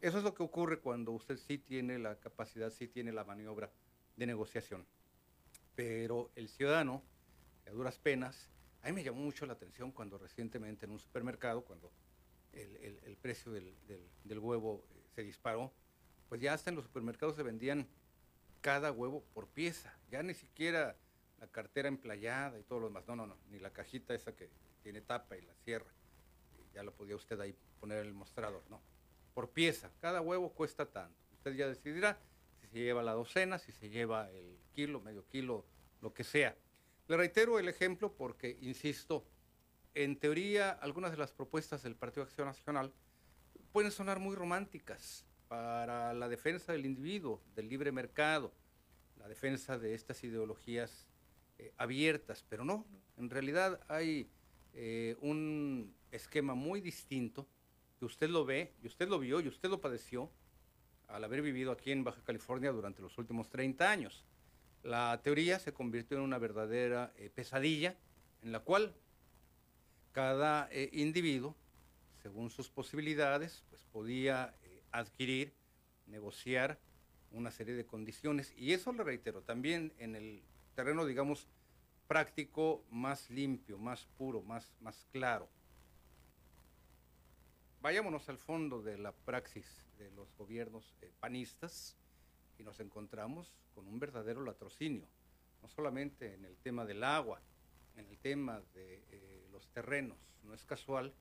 Eso es lo que ocurre cuando usted sí tiene la capacidad, sí tiene la maniobra de negociación. Pero el ciudadano, a duras penas, a mí me llamó mucho la atención cuando recientemente en un supermercado, cuando el, el, precio del, del, del, huevo eh, se disparó, pues ya hasta en los supermercados se vendían cada huevo por pieza, ya ni siquiera la cartera emplayada y todo lo demás, no, no, no, ni la cajita esa que tiene tapa y la cierra, ya lo podía usted ahí poner en el mostrador, no, por pieza. Cada huevo cuesta tanto. Usted ya decidirá si se lleva la docena, si se lleva el kilo, medio kilo, lo que sea. Le reitero el ejemplo porque, insisto, en teoría algunas de las propuestas del Partido Acción Nacional pueden sonar muy románticas para la defensa del individuo, del libre mercado, la defensa de estas ideologías eh, abiertas, pero no, en realidad hay eh, un esquema muy distinto usted lo ve, y usted lo vio, y usted lo padeció al haber vivido aquí en Baja California durante los últimos 30 años. La teoría se convirtió en una verdadera eh, pesadilla en la cual cada eh, individuo, según sus posibilidades, pues podía eh, adquirir, negociar una serie de condiciones. Y eso le reitero, también en el terreno, digamos, práctico, más limpio, más puro, más, más claro vayámonos al fondo de la praxis de los gobiernos eh, panistas y nos encontramos con un verdadero latrocinio, no solamente en el tema del agua, en el tema de eh, los terrenos. No es casual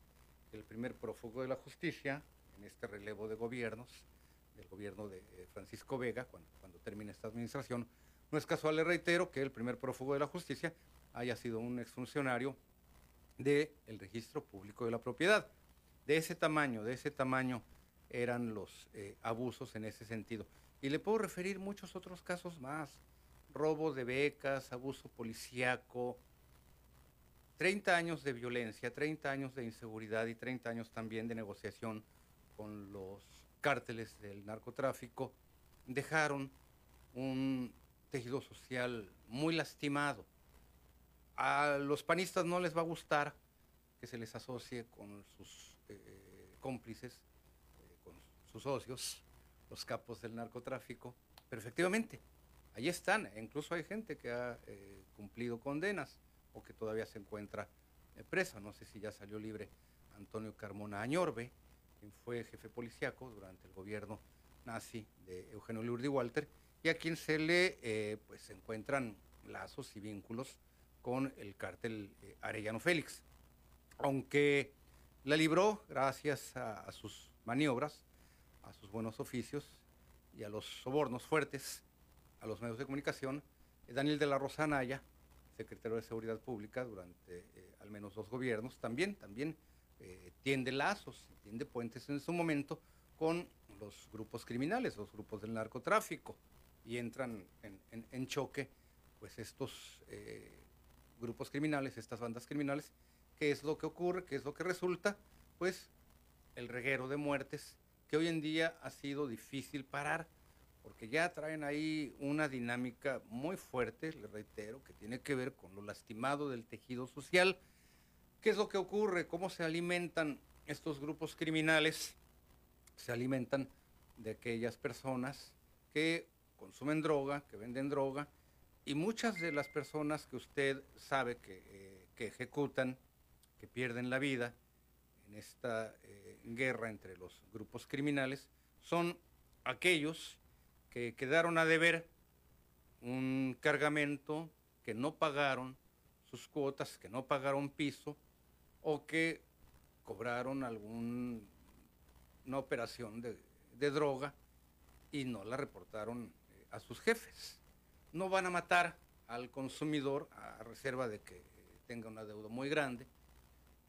que el primer prófugo de la justicia en este relevo de gobiernos, del gobierno de eh, Francisco Vega, cuando, cuando termine esta administración, no es casual, le reitero, que el primer prófugo de la justicia haya sido un exfuncionario del registro público de la propiedad de ese tamaño, de ese tamaño eran los eh, abusos en ese sentido. Y le puedo referir muchos otros casos más. Robo de becas, abuso policíaco, 30 años de violencia, 30 años de inseguridad y 30 años también de negociación con los cárteles del narcotráfico, dejaron un tejido social muy lastimado. A los panistas no les va a gustar que se les asocie con sus cómplices, eh, con sus socios, los capos del narcotráfico, pero efectivamente, ahí están, e incluso hay gente que ha eh, cumplido condenas o que todavía se encuentra eh, presa, no sé si ya salió libre Antonio Carmona Añorbe, quien fue jefe policíaco durante el gobierno nazi de Eugenio Lourdes Walter, y a quien se le eh, pues, encuentran lazos y vínculos con el cártel eh, Arellano Félix. Aunque la libró gracias a, sus maniobras, a sus buenos oficios y a los sobornos fuertes a los medios de comunicación, Daniel de la Rosa Anaya, secretario de Seguridad Pública durante eh, al menos dos gobiernos, también, también eh, tiende lazos, tiende puentes en su momento con los grupos criminales, los grupos del narcotráfico, y entran en, choque pues estos eh, grupos criminales, estas bandas criminales, ¿qué es lo que ocurre? ¿Qué es lo que resulta? Pues el reguero de muertes que hoy en día ha sido difícil parar porque ya traen ahí una dinámica muy fuerte, le reitero, que tiene que ver con lo lastimado del tejido social. ¿Qué es lo que ocurre? ¿Cómo se alimentan estos grupos criminales? Se alimentan de aquellas personas que consumen droga, que venden droga, y muchas de las personas que usted sabe que, eh, ejecutan, que pierden la vida en esta eh, guerra entre los grupos criminales, son aquellos que quedaron a deber un cargamento, que no pagaron sus cuotas, que no pagaron piso o que cobraron alguna operación de, droga y no la reportaron eh, a sus jefes. No van a matar al consumidor a reserva de que tenga una deuda muy grande.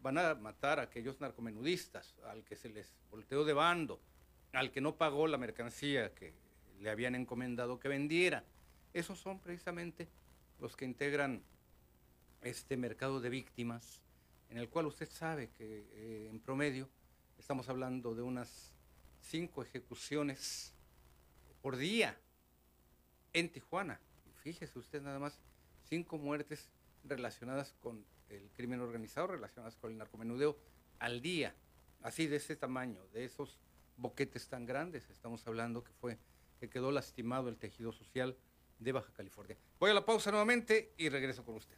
Van a matar a aquellos narcomenudistas, al que se les volteó de bando, al que no pagó la mercancía que le habían encomendado que vendiera. Esos son precisamente los que integran este mercado de víctimas, en el cual usted sabe que eh, en promedio estamos hablando de unas cinco ejecuciones por día en Tijuana. Fíjese usted nada más, cinco muertes relacionadas con el crimen organizado, relacionadas con el narcomenudeo al día, así de ese tamaño, de esos boquetes tan grandes. Estamos hablando que fue que quedó lastimado el tejido social de Baja California. Voy a la pausa nuevamente y regreso con usted.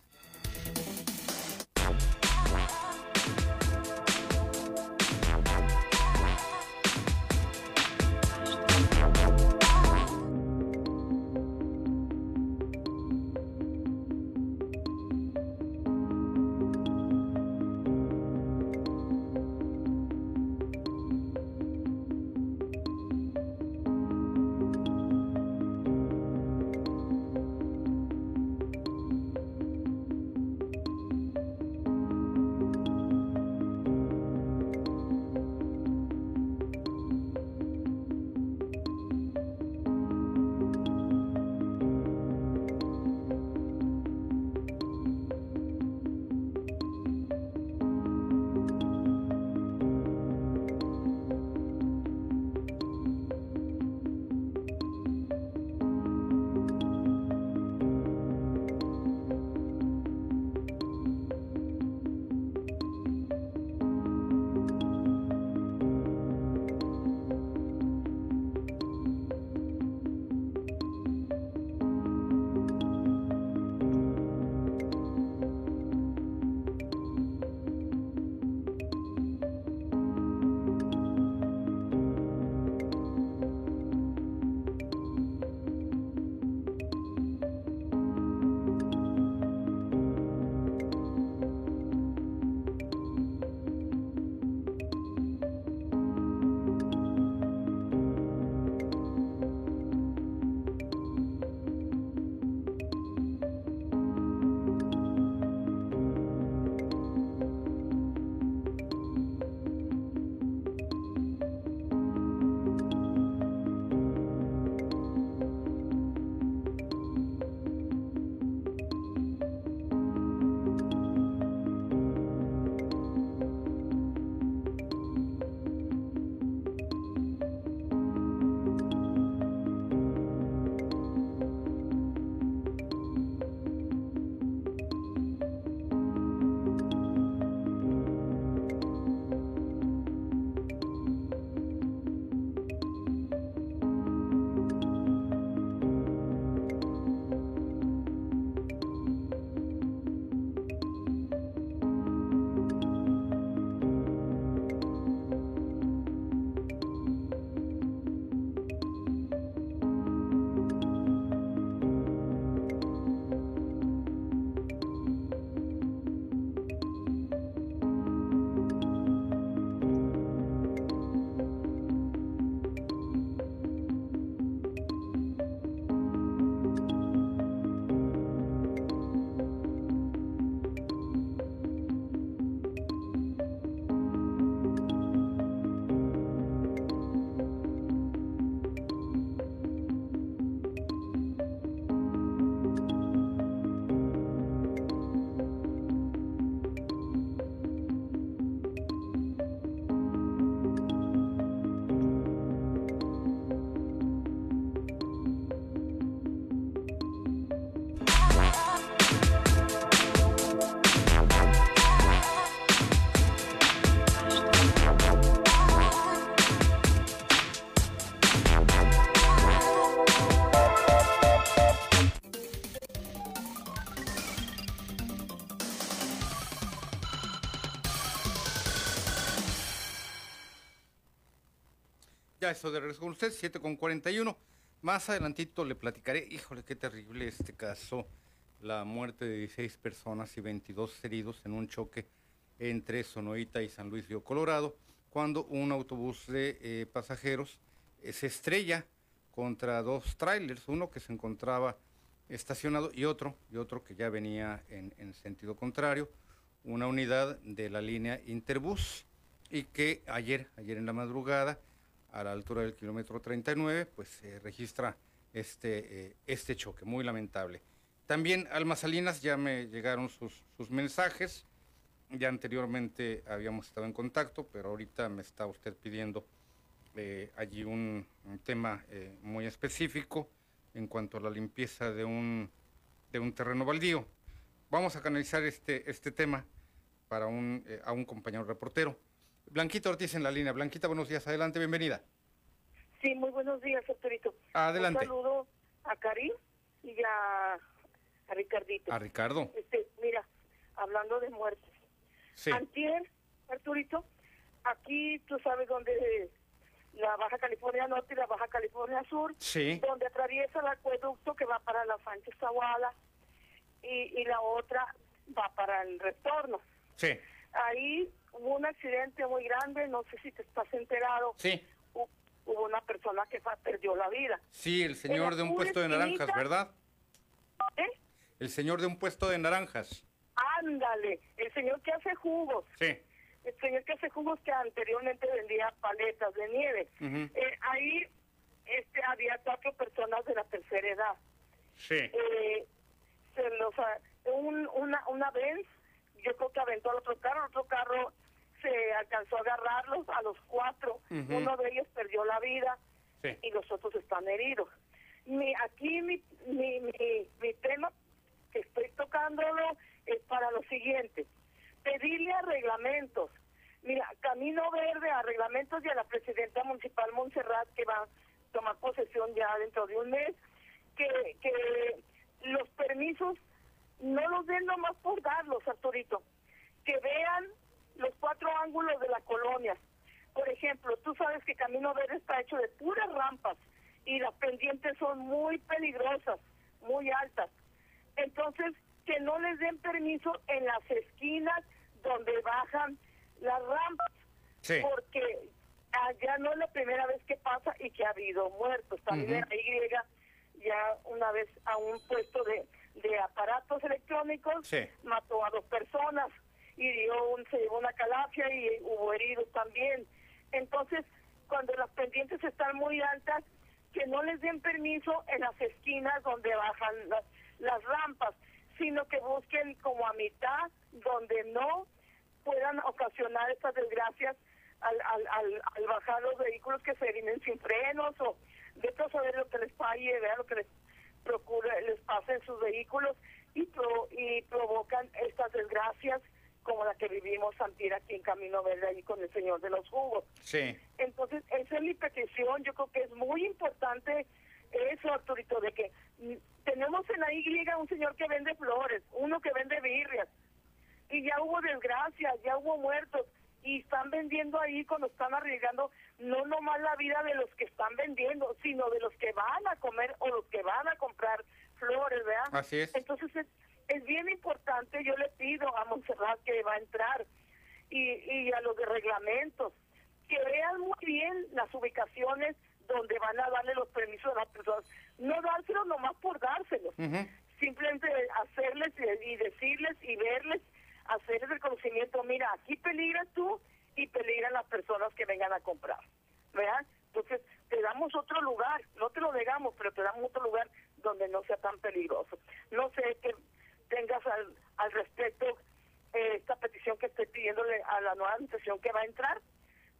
Ya eso de regreso con usted, 7 con 41. Más adelantito le platicaré, híjole, qué terrible este caso, la muerte de 16 personas y 22 heridos en un choque entre Sonoita y San Luis Río Colorado, cuando un autobús de eh, pasajeros eh, se estrella contra dos trailers, uno que se encontraba estacionado y otro, y otro que ya venía en, en sentido contrario, una unidad de la línea Interbus y que ayer, ayer en la madrugada, a la altura del kilómetro 39, pues se registra este, eh, este choque, muy lamentable. También Alma Salinas, ya me llegaron sus, sus mensajes, ya anteriormente habíamos estado en contacto, pero ahorita me está usted pidiendo eh, allí un, un tema eh, muy específico en cuanto a la limpieza de un, de un terreno baldío. Vamos a canalizar este, este tema para un, a un compañero reportero. Blanquita Ortiz en la línea. Blanquita, buenos días. Adelante, bienvenida. Sí, muy buenos días, doctorito. Adelante. Un saludo a Karim y a, a Ricardito. A Ricardo. Este, mira, hablando de muertes. Sí. Antier, Arturito, aquí tú sabes dónde la Baja California Norte y la Baja California Sur, Sí. donde atraviesa el acueducto que va para la Sánchez Zaguala y, y la otra va para el retorno. Sí. Ahí hubo un accidente muy grande, no sé si te estás enterado. Sí. Hu- Hubo una persona que perdió la vida. Sí, el señor de un puesto de naranjas. ¿verdad? ¿Eh? El señor de un puesto de naranjas. Ándale, el señor que hace jugos, Sí. el señor que hace jugos que anteriormente vendía paletas de nieve. Ujú. Eh, ahí este, había cuatro personas de la tercera edad. Sí. Eh, se los, a- un, una, una vez, yo creo que aventó al otro carro, el otro carro se alcanzó a agarrarlos a los cuatro. Uno de ellos perdió la vida Sí. y los otros están heridos. Mi, aquí mi, mi, mi, mi tema que estoy tocándolo es para lo siguiente. Pedirle a reglamentos. Mira, Camino Verde a reglamentos y a la presidenta municipal Montserrat que va a tomar posesión ya dentro de un mes, que, que los permisos no los den nomás por darlos, Arturito. Que vean los cuatro ángulos de la colonia. Por ejemplo, tú sabes que Camino Verde está hecho de puras rampas y las pendientes son muy peligrosas, muy altas. Entonces, que no les den permiso en las esquinas donde bajan las rampas, Sí. porque allá no es la primera vez que pasa y que ha habido muertos. También Ujú. en la Y ya una vez a un puesto de, de aparatos electrónicos Sí. mató a dos personas y dio un, se llevó una calafia y hubo heridos también. Entonces, cuando las pendientes están muy altas, que no les den permiso en las esquinas donde bajan las, las rampas, sino que busquen como a mitad donde no puedan ocasionar estas desgracias al, al, al, al bajar los vehículos que se vienen sin frenos o de todo saber lo que les falle, vean lo que les procura, les pasa en sus vehículos y, pro- y provocan estas desgracias como la que vivimos antier aquí en Camino Verde ahí con el señor de los jugos. Sí. Entonces, esa es mi petición. Yo creo que es muy importante eso, Arturito, de que tenemos en la Y un señor que vende flores, uno que vende birrias, y ya hubo desgracias, ya hubo muertos, y están vendiendo ahí cuando están arriesgando no nomás la vida de los que están vendiendo, sino de los que van a comer o los que van a comprar flores, ¿verdad? Así es. Entonces es, es bien importante, yo le pido a Montserrat que va a entrar y, y a los de reglamentos, que vean muy bien las ubicaciones donde van a darle los permisos a las personas. No dárselos nomás por dárselos, simplemente hacerles y, y decirles y verles, hacerles el conocimiento, mira, aquí peligras tú y peligran las personas que vengan a comprar, ¿verdad? Entonces, te damos otro lugar, no te lo negamos, pero te damos otro lugar donde no sea tan peligroso. No sé que tengas al, al respecto eh, esta petición que estoy pidiéndole a la nueva administración que va a entrar,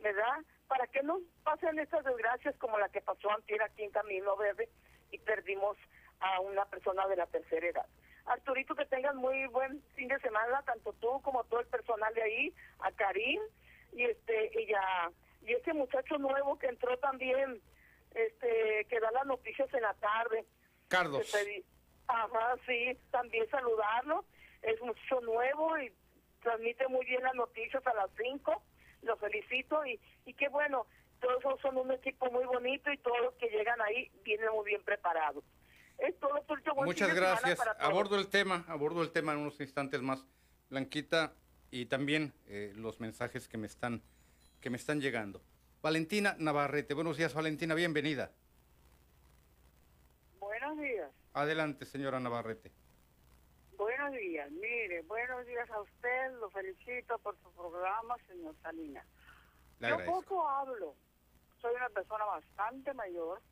¿verdad? Para que no pasen estas desgracias como la que pasó antier aquí en Camino Verde y perdimos a una persona de la tercera edad. Arturito, que tengas muy buen fin de semana, tanto tú como todo el personal de ahí, a Karim y este y ya y ese muchacho nuevo que entró también, este que da las noticias en la tarde. Pedí- Ajá, sí, también saludarlo. Es mucho nuevo y transmite muy bien las noticias a las 5. Lo felicito y, y qué bueno todos son un equipo muy bonito y todos los que llegan ahí vienen muy bien preparados. Es todo por Muchas gracias. Abordo el tema, abordo el tema en unos instantes más, Blanquita, y también eh, los mensajes que me están que me están llegando. Valentina Navarrete, buenos días, Valentina, bienvenida. Adelante, señora Navarrete. Buenos días, mire, buenos días a usted, lo felicito por su programa, señor Salinas. Yo poco hablo, soy una persona bastante mayor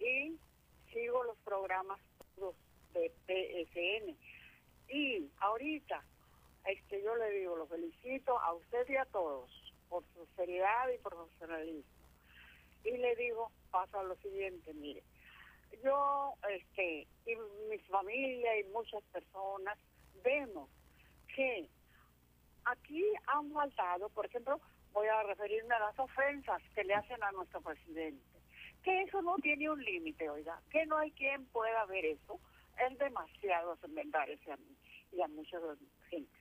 y sigo los programas todos de PSN. Y ahorita, este, yo le digo, lo felicito a usted y a todos por su seriedad y profesionalismo. Y le digo, pasa lo siguiente, mire, yo, este, y mi familia y muchas personas vemos que aquí han faltado, por ejemplo, voy a referirme a las ofensas que le hacen a nuestro presidente. Que eso no tiene un límite, oiga, que no hay quien pueda ver eso. Es demasiado inventar ese a mí y a muchas gente.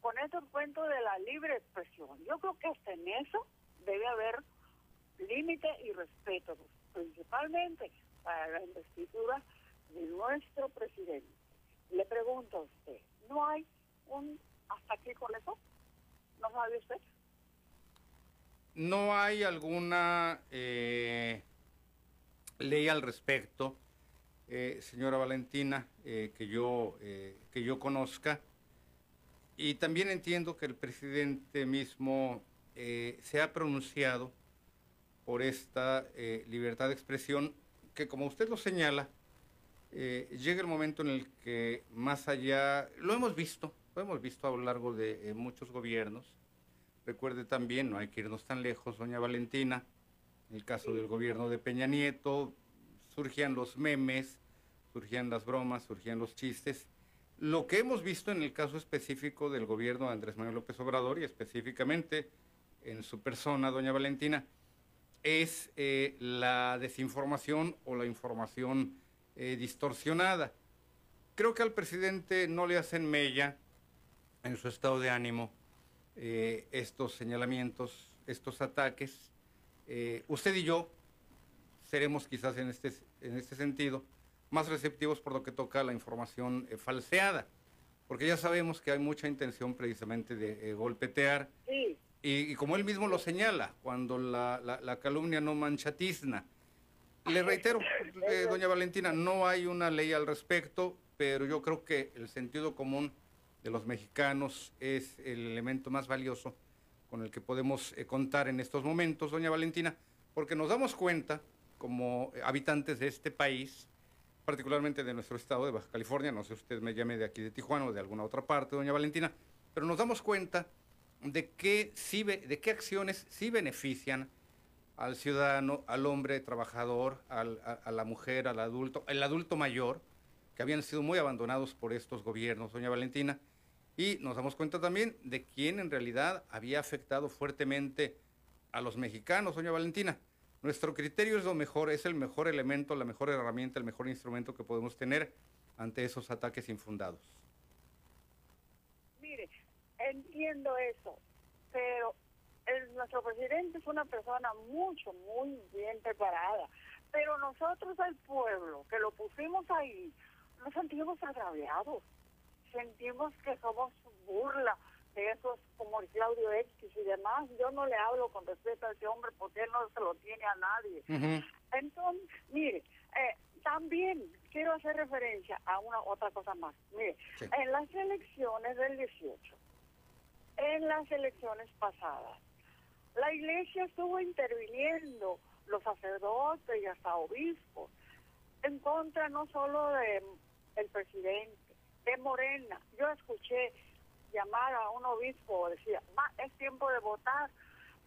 Con este cuento de la libre expresión, yo creo que hasta en eso debe haber límite y respeto, principalmente para la investidura de nuestro presidente. Le pregunto a usted, ¿no hay un hasta aquí con eso? ¿No sabe usted? No hay alguna eh, ley al respecto, eh, señora Valentina, eh, que yo que yo conozca. Y también entiendo que el presidente mismo se ha pronunciado por esta libertad de expresión que, como usted lo señala, llega el momento en el que más allá, lo hemos visto, lo hemos visto a lo largo de eh, muchos gobiernos. Recuerde también, no hay que irnos tan lejos, doña Valentina, en el caso del gobierno de Peña Nieto, surgían los memes, surgían las bromas, surgían los chistes. Lo que hemos visto en el caso específico del gobierno de Andrés Manuel López Obrador y específicamente en su persona, doña Valentina, es eh, la desinformación o la información eh, distorsionada. Creo que al presidente no le hacen mella en su estado de ánimo eh, estos señalamientos, estos ataques. Usted y yo seremos quizás en este, en este sentido más receptivos por lo que toca a la información falseada, porque ya sabemos que hay mucha intención precisamente de golpetear. Y, como él mismo lo señala, cuando la, la, calumnia no manchatizna. Le reitero, doña Valentina, no hay una ley al respecto, pero yo creo que el sentido común de los mexicanos es el elemento más valioso con el que podemos eh, contar en estos momentos, doña Valentina, porque nos damos cuenta, como habitantes de este país, particularmente de nuestro estado de Baja California, no sé usted me llame de aquí de Tijuana o de alguna otra parte, doña Valentina, pero nos damos cuenta de qué, de qué acciones sí benefician al ciudadano, al hombre trabajador, al, a, la mujer, al adulto, al adulto mayor, que habían sido muy abandonados por estos gobiernos, doña Valentina, y nos damos cuenta también de quién en realidad había afectado fuertemente a los mexicanos, doña Valentina. Nuestro criterio es lo mejor, es el mejor elemento, la mejor herramienta, el mejor instrumento que podemos tener ante esos ataques infundados. Entiendo eso, pero nuestro presidente es una persona mucho, muy bien preparada. Pero nosotros, el pueblo, que lo pusimos ahí, nos sentimos agraviados sentimos que somos burla de esos como el Claudio X y demás. Yo no le hablo con respeto a ese hombre porque él no se lo tiene a nadie. Entonces, mire, eh, también quiero hacer referencia a una otra cosa más. Mire, en las elecciones del 18, en las elecciones pasadas, la iglesia estuvo interviniendo, los sacerdotes y hasta obispos, en contra no solo de el presidente, de Morena. Yo escuché llamar a un obispo, decía, es tiempo de votar,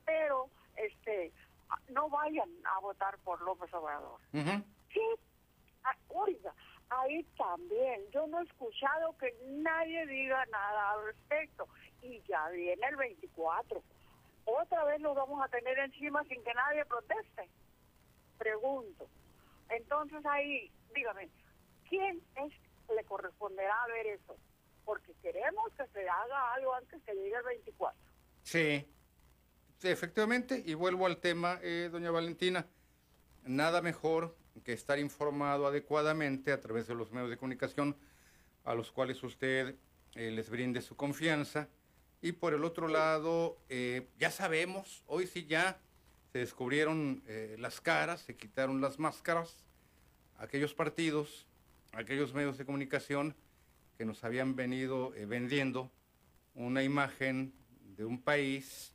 pero este no vayan a votar por López Obrador. Sí, ah, oiga, ahí también, yo no he escuchado que nadie diga nada al respecto. Y ya viene el 24. Otra vez lo vamos a tener encima sin que nadie proteste. Pregunto. Entonces ahí, dígame, ¿quién es le corresponderá ver eso, porque queremos que se haga algo antes que llegue el 24. Sí. Sí, efectivamente, y vuelvo al tema, eh, doña Valentina, nada mejor que estar informado adecuadamente a través de los medios de comunicación a los cuales usted eh, les brinde su confianza. Y por el otro lado, eh, ya sabemos, hoy sí ya se descubrieron eh, las caras, se quitaron las máscaras, aquellos partidos, aquellos medios de comunicación que nos habían venido vendiendo una imagen de un país,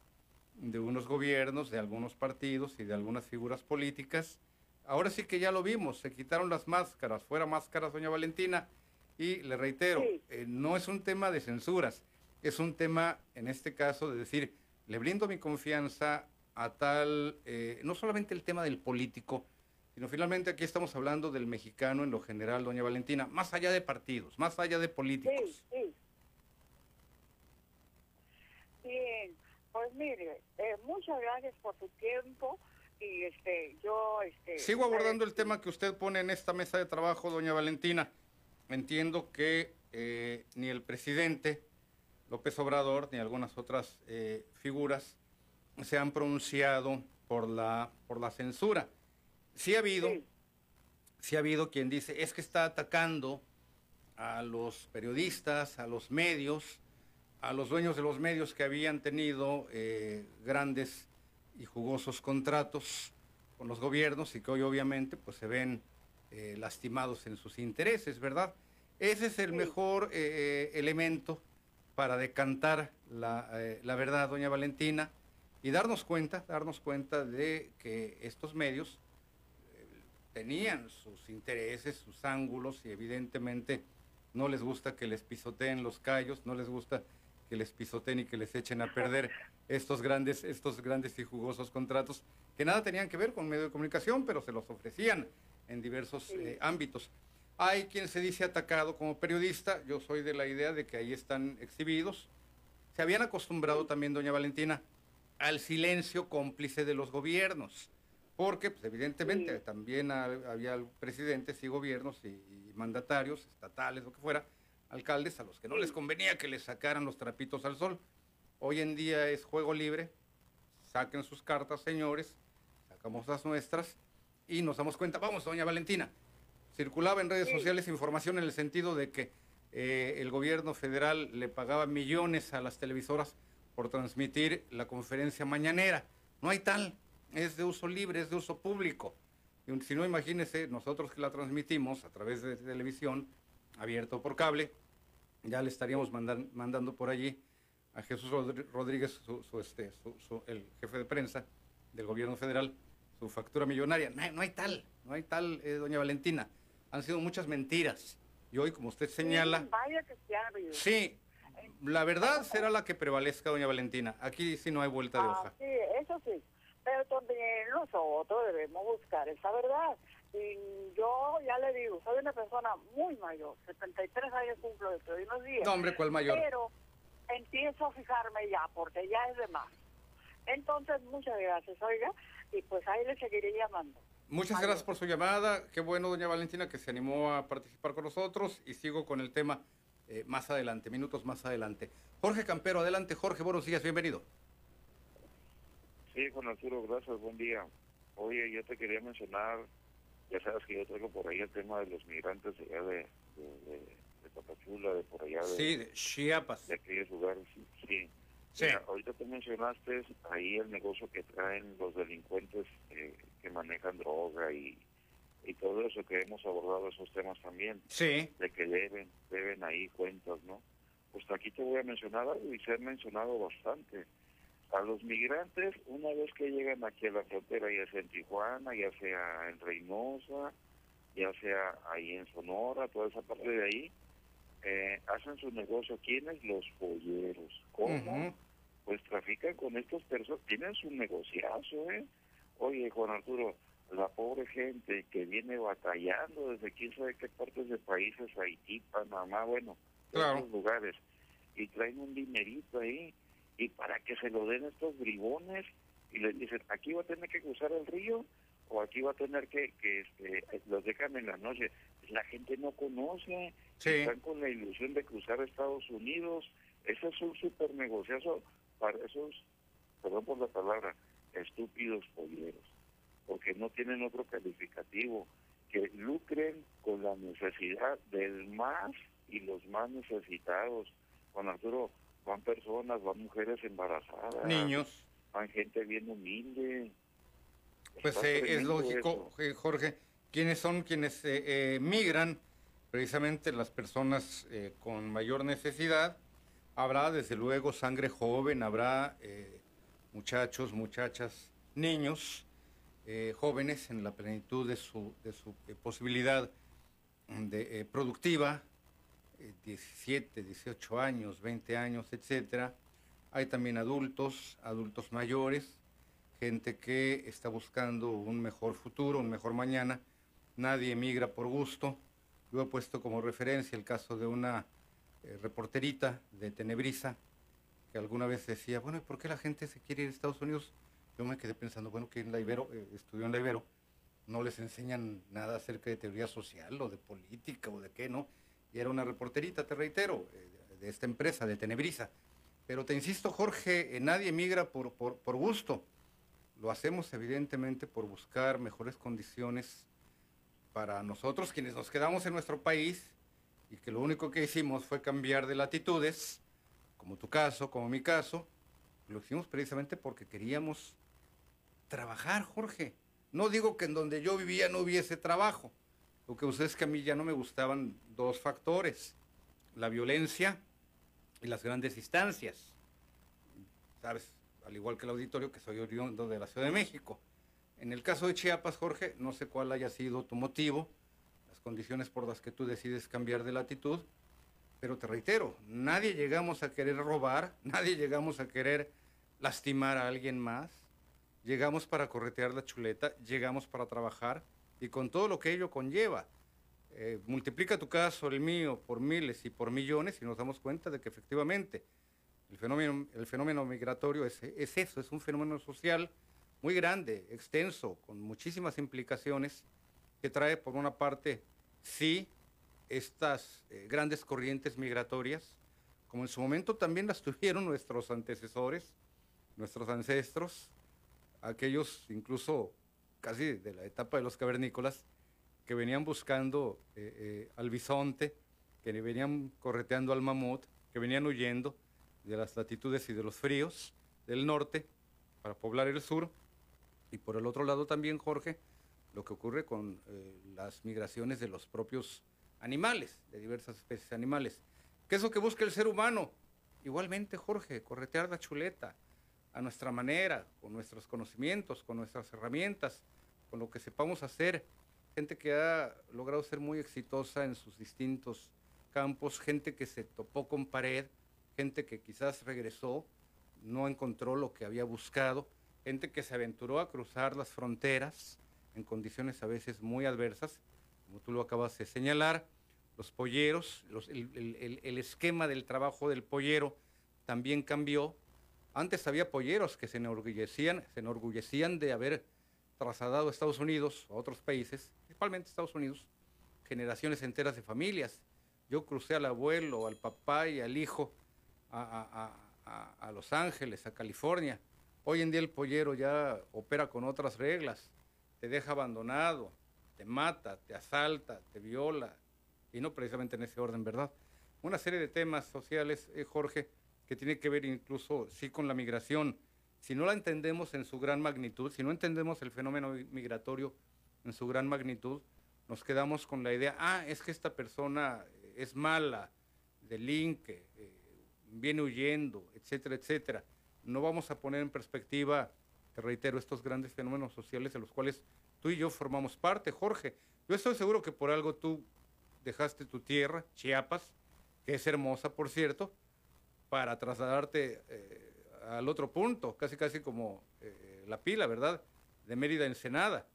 de unos gobiernos, de algunos partidos y de algunas figuras políticas. Ahora sí que ya lo vimos, se quitaron las máscaras, fuera máscaras, doña Valentina, y le reitero, eh, no es un tema de censuras, es un tema, en este caso, de decir, le brindo mi confianza a tal, eh, no solamente el tema del político, sino finalmente aquí estamos hablando del mexicano en lo general, doña Valentina, más allá de partidos, más allá de políticos. Sí, sí. Bien, pues mire, eh, muchas gracias por su tiempo y este, yo, este... Sigo abordando el tema que usted pone en esta mesa de trabajo, doña Valentina. Entiendo que eh, ni el presidente López Obrador ni algunas otras eh, figuras se han pronunciado por la, por la censura. Sí ha habido, sí ha habido quien dice, es que está atacando a los periodistas, a los medios, a los dueños de los medios que habían tenido eh, grandes y jugosos contratos con los gobiernos y que hoy obviamente pues se ven eh, lastimados en sus intereses, ¿verdad? Ese es el mejor eh, elemento para decantar la, la, verdad, doña Valentina, y darnos cuenta, darnos cuenta de que estos medios tenían sus intereses, sus ángulos, y evidentemente no les gusta que les pisoteen los callos, no les gusta que les pisoteen y que les echen a perder estos grandes, estos grandes y jugosos contratos que nada tenían que ver con medio de comunicación, pero se los ofrecían en diversos eh, ámbitos. Hay quien se dice atacado como periodista, yo soy de la idea de que ahí están exhibidos. Se habían acostumbrado también, doña Valentina, al silencio cómplice de los gobiernos, porque pues, evidentemente también había presidentes y gobiernos y, y mandatarios estatales, lo que fuera, alcaldes a los que no les convenía que les sacaran los trapitos al sol. Hoy en día es juego libre, saquen sus cartas, señores, sacamos las nuestras y nos damos cuenta, vamos, doña Valentina, circulaba en redes sociales información en el sentido de que eh, el gobierno federal le pagaba millones a las televisoras por transmitir la conferencia mañanera. No hay tal, es de uso libre, es de uso público. Y si no, imagínese, nosotros que la transmitimos a través de televisión, abierto por cable, ya le estaríamos mandan, mandando por allí a Jesús Rodríguez, su, su, este, su, el jefe de prensa del gobierno federal, su factura millonaria. No hay, no hay tal, no hay tal, eh, doña Valentina. Han sido muchas mentiras. Y hoy, como usted señala... Sí, la verdad será la que prevalezca, doña Valentina. Aquí sí no hay vuelta de Ah, hoja. sí, eso sí. Pero también nosotros debemos buscar esa verdad. Y yo ya le digo, soy una persona muy mayor, 73 años cumplo dentro de unos días. No, hombre, ¿cuál mayor? Pero empiezo a fijarme ya, porque ya es de más. Entonces, muchas gracias, oiga, y pues ahí le seguiré llamando. Muchas Adiós. gracias por su llamada. Qué bueno, doña Valentina, que se animó a participar con nosotros. Y sigo con el tema eh, más adelante, minutos más adelante. Jorge Campero, adelante. Jorge, buenos días, bienvenido. Sí, Juan Arturo, gracias, buen día. Oye, yo te quería mencionar, ya sabes que yo traigo por ahí el tema de los migrantes allá de, de, de, de Tapachula, de por allá de, Sí, de Chiapas. de aquellos lugares, sí. Sí. Mira, ahorita tú mencionaste ahí el negocio que traen los delincuentes eh, que manejan droga y, y todo eso, que hemos abordado esos temas también, Sí. de que deben, deben ahí cuentas, ¿no? Pues aquí te voy a mencionar algo y se ha mencionado bastante. A los migrantes, una vez que llegan aquí a la frontera, ya sea en Tijuana, ya sea en Reynosa, ya sea ahí en Sonora, toda esa parte de ahí, eh, hacen su negocio. ¿Quiénes? Los polleros. ¿Cómo? Pues trafican con estas personas, tienen su negociazo, ¿eh? Oye, Juan Arturo, la pobre gente que viene batallando desde quién sabe qué partes de países, Haití, Panamá, bueno, Claro. esos lugares, y traen un dinerito ahí, y para que se lo den estos bribones, y les dicen, aquí va a tener que cruzar el río, o aquí va a tener que, que este, los dejan en la noche. La gente no conoce, Sí. están con la ilusión de cruzar a Estados Unidos. Ese es un super negociazo para esos perdón por la palabra, estúpidos polleros, porque no tienen otro calificativo, que lucren con la necesidad del más y los más necesitados. Juan Arturo, van personas, van mujeres embarazadas. Niños. Van gente bien humilde. Pues eh, es lógico, eh, Jorge, quienes son quienes eh, eh, migran, precisamente las personas eh, con mayor necesidad. Habrá desde luego sangre joven, habrá muchachos, muchachas, niños, eh, jóvenes en la plenitud de su, de su posibilidad de, productiva, 17, 18 años, 20 años, etcétera. Hay también adultos, adultos mayores, gente que está buscando un mejor futuro, un mejor mañana. Nadie emigra por gusto. Yo he puesto como referencia el caso de una eh, reporterita de Tenebrisa que alguna vez decía, bueno, ¿y por qué la gente se quiere ir a Estados Unidos? Yo me quedé pensando, bueno, que en la Ibero, eh, estudió en la Ibero, no les enseñan nada acerca de teoría social o de política o de qué, ¿no? Y era una reporterita, te reitero, eh, de esta empresa, de Tenebrisa. Pero te insisto, Jorge, eh, nadie emigra por, por, por gusto. Lo hacemos evidentemente por buscar mejores condiciones para nosotros, quienes nos quedamos en nuestro país y que lo único que hicimos fue cambiar de latitudes, como tu caso, como mi caso, lo hicimos precisamente porque queríamos trabajar, Jorge. No digo que en donde yo vivía no hubiese trabajo. Lo que usted es que a mí ya no me gustaban dos factores, la violencia y las grandes distancias. Sabes, al igual que el auditorio, que soy oriundo de la Ciudad de México. En el caso de Chiapas, Jorge, no sé cuál haya sido tu motivo, las condiciones por las que tú decides cambiar de latitud, pero te reitero, nadie llegamos a querer robar, nadie llegamos a querer lastimar a alguien más, llegamos para corretear la chuleta, llegamos para trabajar y con todo lo que ello conlleva. Eh, multiplica tu caso, el mío, por miles y por millones y nos damos cuenta de que efectivamente el fenómeno, el fenómeno migratorio es, es eso, es un fenómeno social muy grande, extenso, con muchísimas implicaciones, que trae por una parte, sí, estas eh, grandes corrientes migratorias, como en su momento también las tuvieron nuestros antecesores, nuestros ancestros, aquellos incluso casi de la etapa de los cavernícolas, que venían buscando eh, eh, al bisonte, que venían correteando al mamut, que venían huyendo de las latitudes y de los fríos del norte para poblar el sur. Y por el otro lado también, Jorge, lo que ocurre con eh, las migraciones de los propios animales, de diversas especies animales. ¿Qué es lo que busca el ser humano? Igualmente, Jorge, corretear la chuleta a nuestra manera, con nuestros conocimientos, con nuestras herramientas, con lo que sepamos hacer. Gente que ha logrado ser muy exitosa en sus distintos campos, gente que se topó con pared, gente que quizás regresó, no encontró lo que había buscado, gente que se aventuró a cruzar las fronteras en condiciones a veces muy adversas, como tú lo acabas de señalar, los polleros, el- el esquema del trabajo del pollero también cambió. Antes había polleros que se enorgullecían, se enorgullecían de haber trasladado a Estados Unidos, a otros países, principalmente Estados Unidos, generaciones enteras de familias. Yo crucé al abuelo, al papá y al hijo a, Los Ángeles, a California. Hoy en día el pollero ya opera con otras reglas. Te deja abandonado, te mata, te asalta, te viola, y no precisamente en ese orden, ¿verdad? Una serie de temas sociales, eh, Jorge, que tiene que ver incluso, sí, con la migración. Si no la entendemos en su gran magnitud, si no entendemos el fenómeno mi- migratorio en su gran magnitud, nos quedamos con la idea, ah, es que esta persona es mala, delinque, eh, viene huyendo, etcétera, etcétera. No vamos a poner en perspectiva, te reitero, estos grandes fenómenos sociales de los cuales tú y yo formamos parte, Jorge. Yo estoy seguro que por algo tú dejaste tu tierra, Chiapas, que es hermosa, por cierto, para trasladarte eh, al otro punto, casi casi como eh, la pila, ¿verdad? De Mérida Ensenada.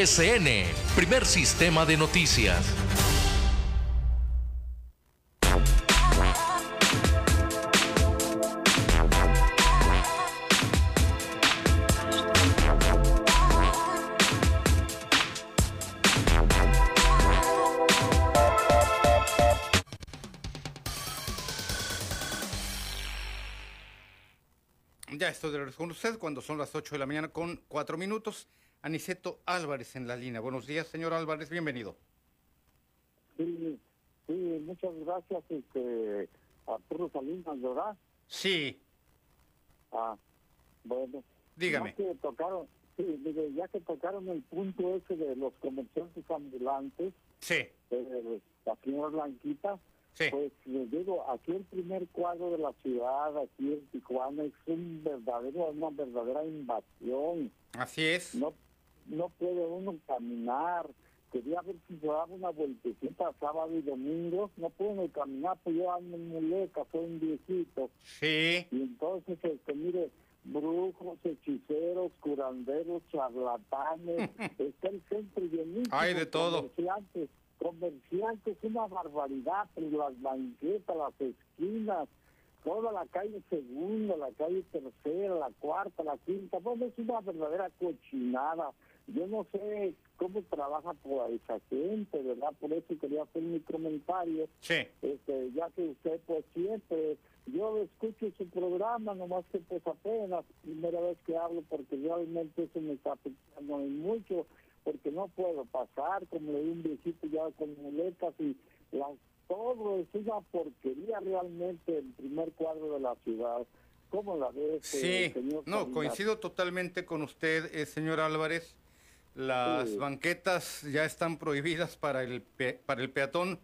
PSN, primer sistema de noticias. Ya estoy de regreso con usted cuando son las 8 de la mañana con 4 minutos. Aniceto Álvarez en la línea. Buenos días, señor Álvarez, bienvenido. Sí, sí, muchas gracias, este, Arturo Salinas, ¿verdad? Sí, Ah, bueno. Dígame. Ya que tocaron, sí, mire, ya que tocaron el punto ese de los comerciantes ambulantes, sí, eh, la señora Blanquita, Sí. pues les digo, aquí el primer cuadro de la ciudad, aquí en Tijuana, es un verdadero, una verdadera invasión. así es. No, no puede uno caminar. Quería ver si se daba una vueltecita sábado y domingo. No puedo ni caminar, pues yo ando en muleta, soy un viejito. Sí, Y entonces, este, mire, brujos, hechiceros, curanderos, charlatanes, está el centro llenísimo. Hay de todo. Comerciantes, comerciantes, una barbaridad, pues las banquetas, las esquinas, toda la calle segunda, la calle tercera, la cuarta, la quinta, bueno, es una verdadera cochinada. Yo no sé cómo trabaja por esa gente, ¿verdad? Por eso quería hacer mi comentario sí. este, ya que usted pues siempre, yo escucho su programa, nomás que pues apenas primera vez que hablo porque realmente eso me está afectando mucho, porque no puedo pasar, como le di un viejito ya con muletas y la, todo es una porquería realmente el primer cuadro de la ciudad. ¿Cómo la ve, este, Sí, señor no, coincido totalmente con usted, eh, señor Álvarez. Las Sí. banquetas ya están prohibidas para el, pe- para el peatón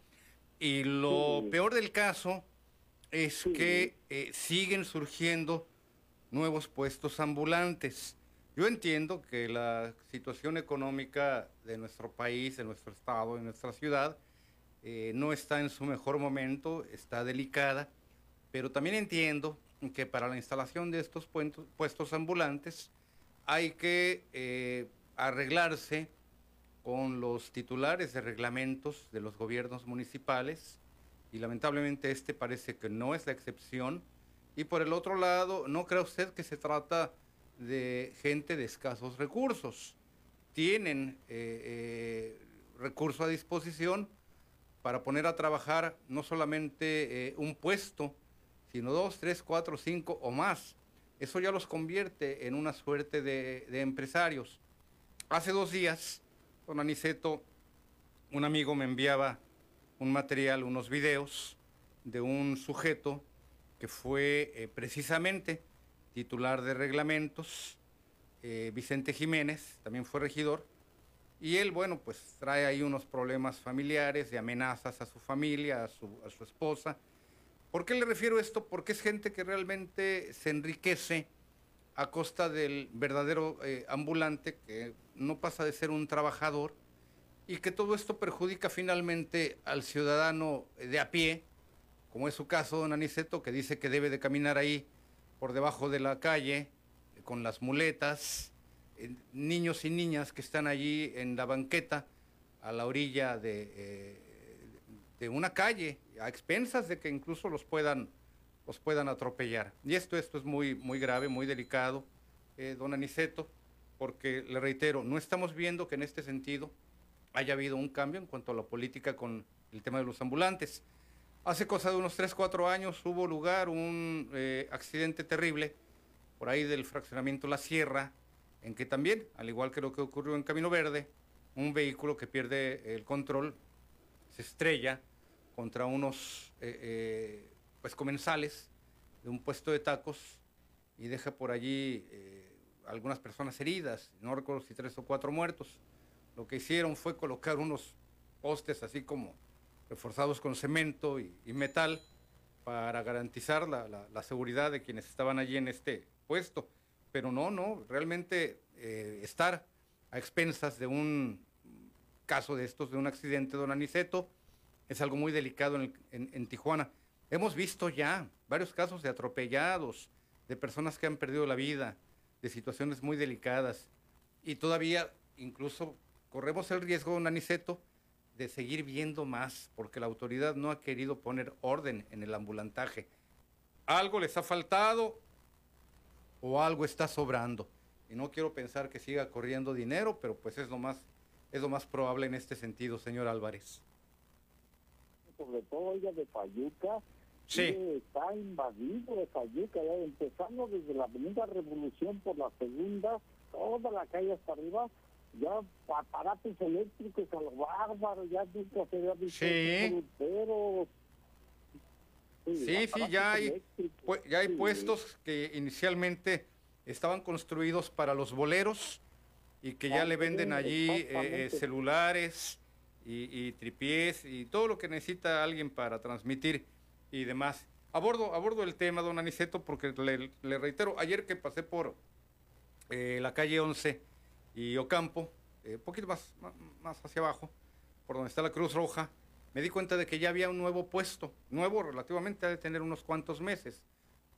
y lo Sí. peor del caso es Sí. que eh, siguen surgiendo nuevos puestos ambulantes. Yo entiendo que la situación económica de nuestro país, de nuestro estado, de nuestra ciudad, eh, no está en su mejor momento, está delicada, pero también entiendo que para la instalación de estos puestos ambulantes hay que eh, arreglarse con los titulares de reglamentos de los gobiernos municipales y lamentablemente este parece que no es la excepción. Y por el otro lado, ¿no cree usted que se trata de gente de escasos recursos? Tienen eh, eh, recurso a disposición para poner a trabajar no solamente eh, un puesto, sino dos, tres, cuatro, cinco o más. Eso ya los convierte en una suerte de, de empresarios. Hace dos días, don Aniceto, un amigo me enviaba un material, unos videos de un sujeto que fue eh, precisamente titular de reglamentos, eh, Vicente Jiménez, también fue regidor, y él, bueno, pues trae ahí unos problemas familiares, de amenazas a su familia, a su, a su esposa. ¿Por qué le refiero esto? Porque es gente que realmente se enriquece a costa del verdadero eh, ambulante, que no pasa de ser un trabajador, y que todo esto perjudica finalmente al ciudadano de a pie, como es su caso, don Aniceto, que dice que debe de caminar ahí por debajo de la calle, con las muletas, eh, niños y niñas que están allí en la banqueta, a la orilla de, eh, de una calle, a expensas de que incluso los puedan, los puedan atropellar. Y esto, esto es muy, muy grave, muy delicado, eh, don Aniceto, porque le reitero, no estamos viendo que en este sentido haya habido un cambio en cuanto a la política con el tema de los ambulantes. Hace cosa de unos 3, 4 años hubo lugar un eh, accidente terrible por ahí del fraccionamiento La Sierra, en que también, al igual que lo que ocurrió en Camino Verde, un vehículo que pierde el control se estrella contra unos eh, pues comensales de un puesto de tacos y deja por allí eh, algunas personas heridas, no recuerdo si tres o cuatro muertos. Lo que hicieron fue colocar unos postes así como reforzados con cemento y, y metal para garantizar la, la- la seguridad de quienes estaban allí en este puesto. Pero no, no, realmente eh, estar a expensas de un caso de estos, de un accidente, don Aniceto, es algo muy delicado en, el- en- en Tijuana. Hemos visto ya varios casos de atropellados, de personas que han perdido la vida, de situaciones muy delicadas. Y todavía incluso corremos el riesgo, don Aniceto, de seguir viendo más, porque la autoridad no ha querido poner orden en el ambulantaje. Algo les ha faltado o algo está sobrando. Y no quiero pensar que siga corriendo dinero, pero pues es lo más, es lo más probable en este sentido, señor Álvarez. Sobre todo ella de Fayuca, Sí. está invadido de Fayuca, ya empezando desde la Avenida Revolución por la segunda, toda la calle hasta arriba, ya aparatos eléctricos a lo bárbaro, ya nunca se había visto Sí. fruteros. Sí, sí, aparatos ya hay, eléctricos, pu- ya hay sí. puestos que inicialmente estaban construidos para los boleros y que ya le venden allí eh, celulares y, y tripiés y todo lo que necesita alguien para transmitir y demás. Abordo, abordo el tema, don Aniceto, porque le, reitero, ayer que pasé por eh, la calle 11 y Ocampo, un eh, poquito más, más hacia abajo, por donde está la Cruz Roja, me di cuenta de que ya había un nuevo puesto, nuevo relativamente, ha de tener unos cuantos meses.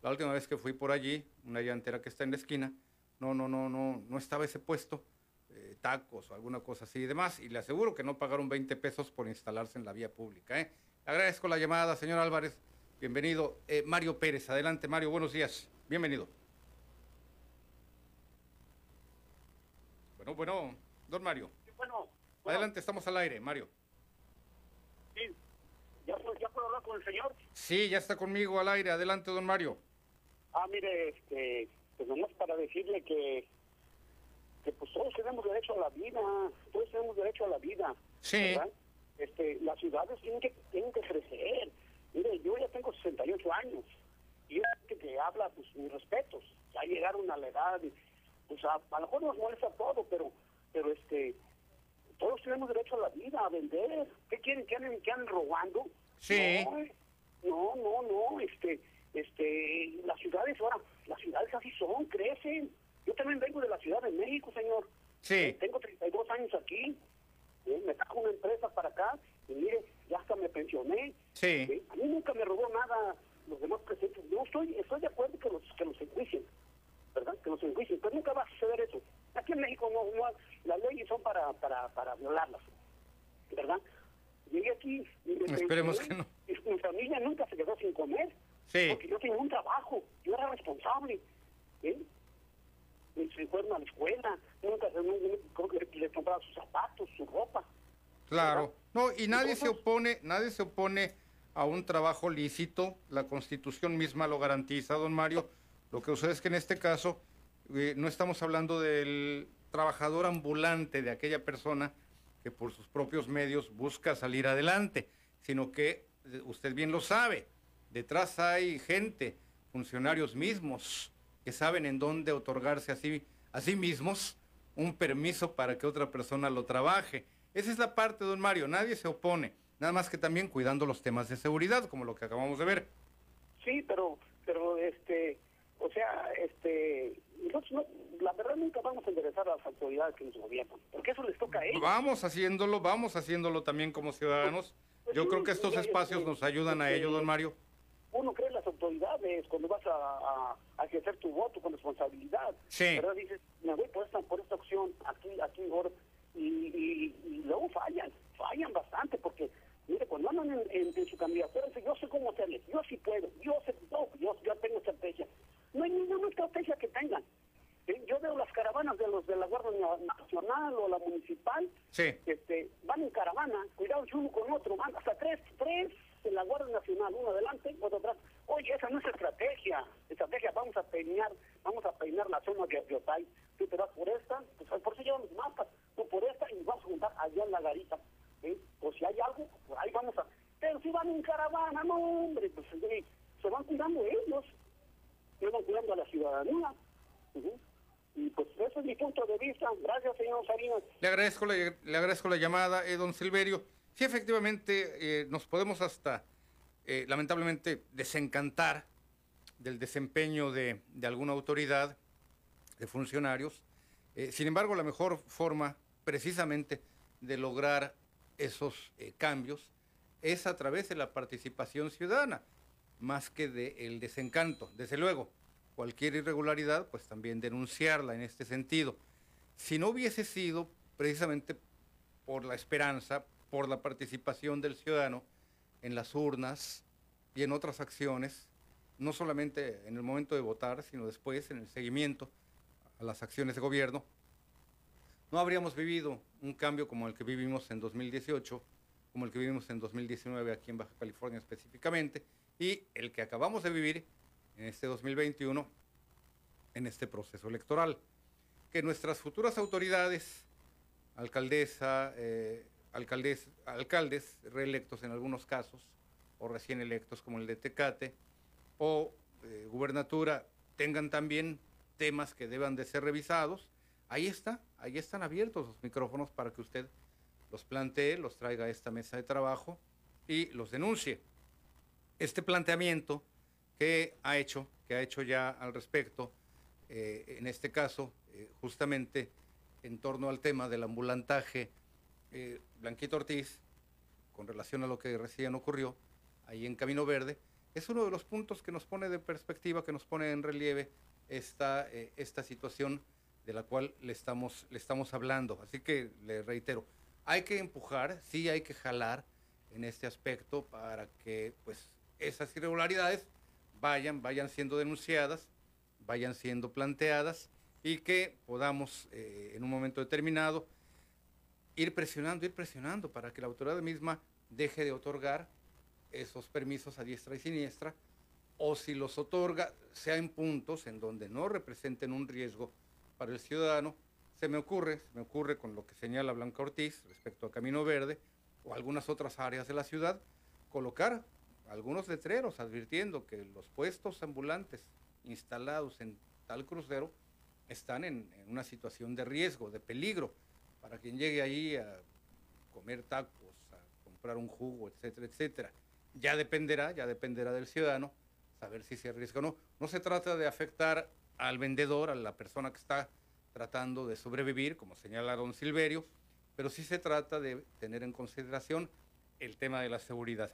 La última vez que fui por allí, una llantera que está en la esquina, no, no, no, no, no estaba ese puesto, eh, tacos o alguna cosa así y demás, y le aseguro que no pagaron 20 pesos por instalarse en la vía pública. ¿eh? Agradezco la llamada, señor Álvarez, bienvenido. Eh, Mario Pérez, adelante Mario, buenos días, bienvenido. Bueno, bueno, don Mario, Bueno, adelante, estamos al aire, Mario. sí, ¿ya, ¿ya puedo hablar con el señor? Sí, ya está conmigo al aire, adelante, don Mario. Ah, mire, este, pues nomás para decirle que, que pues todos tenemos derecho a la vida, todos tenemos derecho a la vida. Sí. ¿verdad? Este, las ciudades tienen que, tienen que crecer. Mire, yo ya tengo 68 años y yo que, que habla, pues mis respetos. Ya llegaron a la edad, pues a, a lo mejor nos molesta todo, pero, pero este, todos tenemos derecho a la vida, a vender. ¿Qué quieren? ¿Que anden, que anden robando? Sí. No, eh, no, no, no, este, este, las ciudades ahora, las ciudades así son, crecen. Yo también vengo de la Ciudad de México, señor. Sí. Tengo 32 años aquí. ¿Eh? Me trajo una empresa para acá y mire, ya hasta me pensioné. Sí. ¿eh? A mí nunca me robó nada los demás presentes. Yo estoy, estoy de acuerdo que los, que los enjuicien, ¿verdad? Que los enjuicien, pero nunca va a suceder eso. Aquí en México no, no las leyes son para, para, para violarlas, ¿verdad? Llegué aquí y me Esperemos pensioné, que y mi familia nunca se quedó sin comer. Sí. Porque yo tenía un trabajo, yo era responsable. ¿eh? Se fueron a la escuela, nunca se, nunca- creo que les compraba sus zapatos, su ropa. Claro. No, y nadie se opone, nadie se opone a un trabajo lícito. La Constitución misma lo garantiza, don Mario. Lo que sucede es que en este caso eh, no estamos hablando del trabajador ambulante, de aquella persona que por sus propios medios busca salir adelante, sino que eh, usted bien lo sabe, detrás hay gente, funcionarios mismos, que saben en dónde otorgarse a sí, a sí mismos un permiso para que otra persona lo trabaje. Esa es la parte, don Mario, nadie se opone, nada más que también cuidando los temas de seguridad, como lo que acabamos de ver. Sí, pero, pero, este, o sea, este, nosotros no, la verdad nunca vamos a enderezar a las autoridades que nos gobiernan, porque eso les toca a ellos. Vamos haciéndolo, vamos haciéndolo también como ciudadanos. Yo creo que estos espacios nos ayudan a ello, don Mario. Uno cree autoridades cuando vas a, a- a ejercer tu voto con responsabilidad. Sí. ¿Verdad? Dices, me voy por esta, por esta opción, aquí, aquí, ahora. Y, y, y luego fallan, fallan bastante, porque, mire, cuando andan en, en- en su candidatura, dicen, yo sé cómo hacerle, yo sí puedo, yo sé, no, yo, yo tengo estrategia. No hay ninguna estrategia que tengan. ¿eh? Yo veo las caravanas de los de la Guardia Nacional o la Municipal, Sí. este, van en caravana, cuidado uno con otro, van hasta tres, tres Uno adelante, otro atrás. Oye, esa no es estrategia. Estrategia, vamos a peinar, vamos a peinar la zona de Biotay. Tú te vas por esta, pues por eso llevan los mapas, tú por esta y nos vamos a juntar allá en la garita. ¿eh? Pues si hay algo, por ahí vamos a... Pero si van en caravana, no hombre, pues eh, se van cuidando ellos, se van cuidando a la ciudadanía. Y pues ese es mi punto de vista. Gracias, señor Salinas. Le agradezco la, le agradezco la llamada, eh, don Silverio. Sí, efectivamente, eh, nos podemos hasta, eh, lamentablemente, desencantar del desempeño de, alguna autoridad, de funcionarios. Eh, sin embargo, la mejor forma, precisamente, de lograr esos eh, cambios es a través de la participación ciudadana, más que del desencanto. Desde luego, cualquier irregularidad, pues también denunciarla en este sentido. Si no hubiese sido precisamente por la esperanza, por la participación del ciudadano en las urnas y en otras acciones, no solamente en el momento de votar, sino después en el seguimiento a las acciones de gobierno, no habríamos vivido un cambio como el que vivimos en 2018, como el que vivimos en 2019 aquí en Baja California específicamente, y el que acabamos de vivir en este 2021 en este proceso electoral. Que nuestras futuras autoridades, alcaldesa, eh, alcaldes, alcaldes reelectos en algunos casos, o recién electos como el de Tecate, o eh, gubernatura, tengan también temas que deban de ser revisados, ahí está, ahí están abiertos los micrófonos para que usted los plantee, los traiga a esta mesa de trabajo y los denuncie. Este planteamiento que ha hecho, que ha hecho ya al respecto, eh, en este caso, eh, justamente en torno al tema del ambulantaje, eh, Blanquito Ortiz, con relación a lo que recién ocurrió ahí en Camino Verde, es uno de los puntos que nos pone de perspectiva, que nos pone en relieve esta, esta situación de la cual le estamos, le estamos hablando. Así que le reitero, hay que empujar, sí hay que jalar en este aspecto para que pues esas irregularidades vayan, vayan siendo denunciadas, vayan siendo planteadas y que podamos eh, en un momento determinado ir presionando, ir presionando para que la autoridad misma deje de otorgar esos permisos a diestra y siniestra o si los otorga, sea en puntos en donde no representen un riesgo para el ciudadano, se me ocurre, se me ocurre con lo que señala Blanca Ortiz respecto a Camino Verde o algunas otras áreas de la ciudad, colocar algunos letreros advirtiendo que los puestos ambulantes instalados en tal crucero están en, en, una situación de riesgo, de peligro, para quien llegue ahí a comer tacos, a comprar un jugo, etcétera, etcétera. Ya dependerá, ya dependerá del ciudadano saber si se arriesga o no. No se trata de afectar al vendedor, a la persona que está tratando de sobrevivir, como señala don Silverio, pero sí se trata de tener en consideración el tema de la seguridad.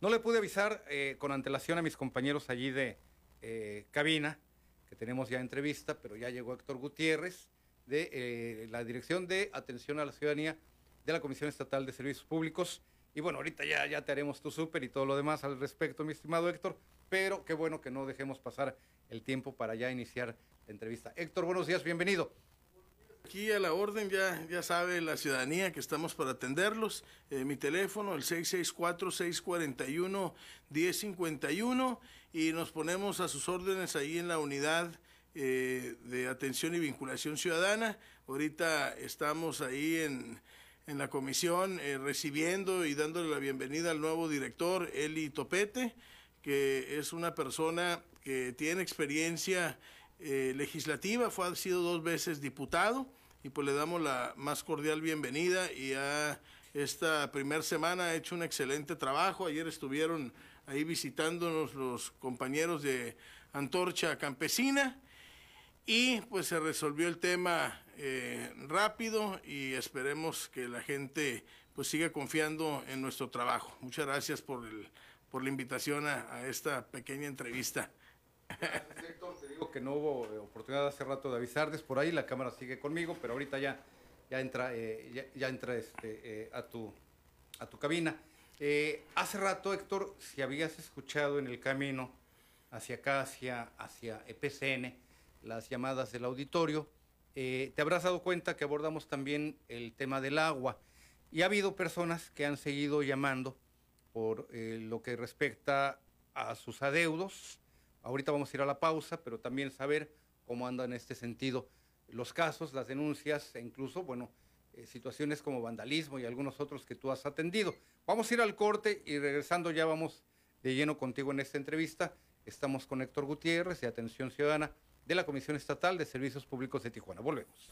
No le pude avisar eh, con antelación a mis compañeros allí de eh, cabina, que tenemos ya entrevista, pero ya llegó Héctor Gutiérrez de eh, la Dirección de Atención a la Ciudadanía de la Comisión Estatal de Servicios Públicos. Y bueno, ahorita ya, ya te haremos tu súper y todo lo demás al respecto, mi estimado Héctor, pero qué bueno que no dejemos pasar el tiempo para ya iniciar la entrevista. Héctor, buenos días, bienvenido. Aquí a la orden, ya, ya sabe la ciudadanía que estamos para atenderlos. Eh, mi teléfono, el 664-641-1051, y nos ponemos a sus órdenes ahí en la unidad eh, de atención y vinculación ciudadana. Ahorita estamos ahí en, en la comisión eh, recibiendo y dándole la bienvenida al nuevo director, Eli Topete, que es una persona que tiene experiencia eh, legislativa, fue, ha sido dos veces diputado y pues le damos la más cordial bienvenida y a esta primera semana ha hecho un excelente trabajo. Ayer estuvieron ahí visitándonos los compañeros de Antorcha Campesina y pues se resolvió el tema eh, rápido y esperemos que la gente pues siga confiando en nuestro trabajo. Muchas gracias por, el, por la invitación a, esta pequeña entrevista. Héctor, te digo que no hubo oportunidad hace rato de avisarles por ahí, la cámara sigue conmigo, pero ahorita ya, ya entra, eh, ya, ya, entra este, eh, a, tu, a tu cabina. Eh, hace rato, Héctor, si habías escuchado en el camino hacia acá, hacia, hacia EPCN, las llamadas del auditorio, te habrás dado cuenta que abordamos también el tema del agua. Y ha habido personas que han seguido llamando por lo que respecta a sus adeudos, Ahorita vamos a ir a la pausa, pero también saber cómo andan en este sentido los casos, las denuncias e incluso, bueno, eh, situaciones como vandalismo y algunos otros que tú has atendido. Vamos a ir al corte y regresando ya vamos de lleno contigo en esta entrevista. Estamos con Héctor Gutiérrez de Atención Ciudadana de la Comisión Estatal de Servicios Públicos de Tijuana. Volvemos.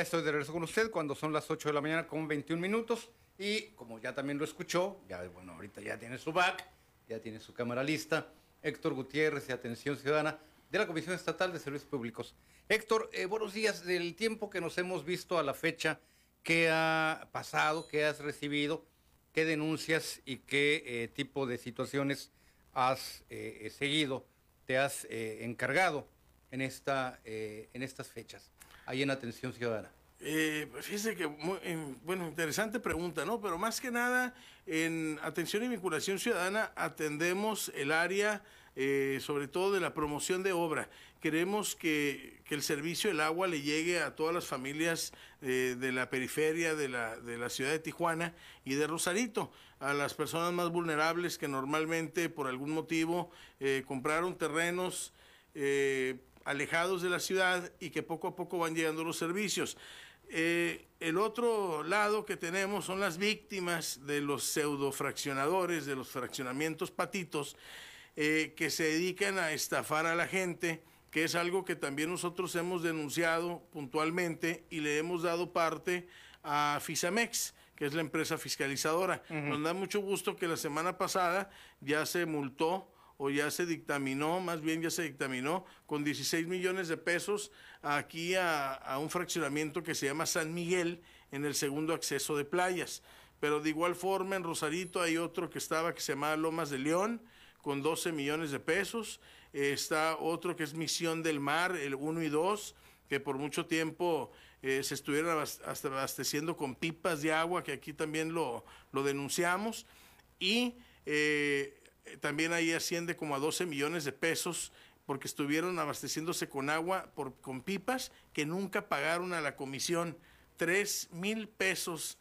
Estoy de regreso con usted cuando son las 8 de la mañana con 21 minutos. Y como ya también lo escuchó, ya bueno, ahorita ya tiene su back, ya tiene su cámara lista. Héctor Gutiérrez de Atención Ciudadana de la Comisión Estatal de Servicios Públicos. Héctor, eh, buenos días. Del tiempo que nos hemos visto a la fecha, ¿qué ha pasado? ¿Qué has recibido? ¿Qué denuncias y qué eh, tipo de situaciones has eh, seguido, te has encargado en, esta, en estas fechas, ahí en Atención Ciudadana? Eh, fíjese que, bueno, interesante pregunta, ¿no? Pero más que nada, en atención y vinculación ciudadana atendemos el área, eh, sobre todo de la promoción de obra. Queremos que, el servicio del agua le llegue a todas las familias eh, de la periferia de la, de la ciudad de Tijuana y de Rosarito, a las personas más vulnerables que normalmente por algún motivo eh, compraron terrenos alejados de la ciudad y que poco a poco van llegando los servicios. Eh, el otro lado que tenemos son las víctimas de los pseudofraccionadores, de los fraccionamientos patitos, eh, que se dedican a estafar a la gente, que es algo que también nosotros hemos denunciado puntualmente y le hemos dado parte a Fisamex, que es la empresa fiscalizadora. Nos da mucho gusto que la semana pasada ya se multó o ya se dictaminó, más bien ya se dictaminó, con 16 millones de pesos aquí a, un fraccionamiento que se llama San Miguel en el segundo acceso de playas. Pero de igual forma en Rosarito hay otro que estaba que se llamaba Lomas de León con 12 millones de pesos. está otro que es Misión del Mar, el 1 y 2, que por mucho tiempo eh, se estuvieron abasteciendo con pipas de agua, que aquí también lo, lo denunciamos. Y eh, también ahí asciende como a 12 millones de pesos porque estuvieron abasteciéndose con agua por, con pipas que nunca pagaron a la comisión. Tres mil pesos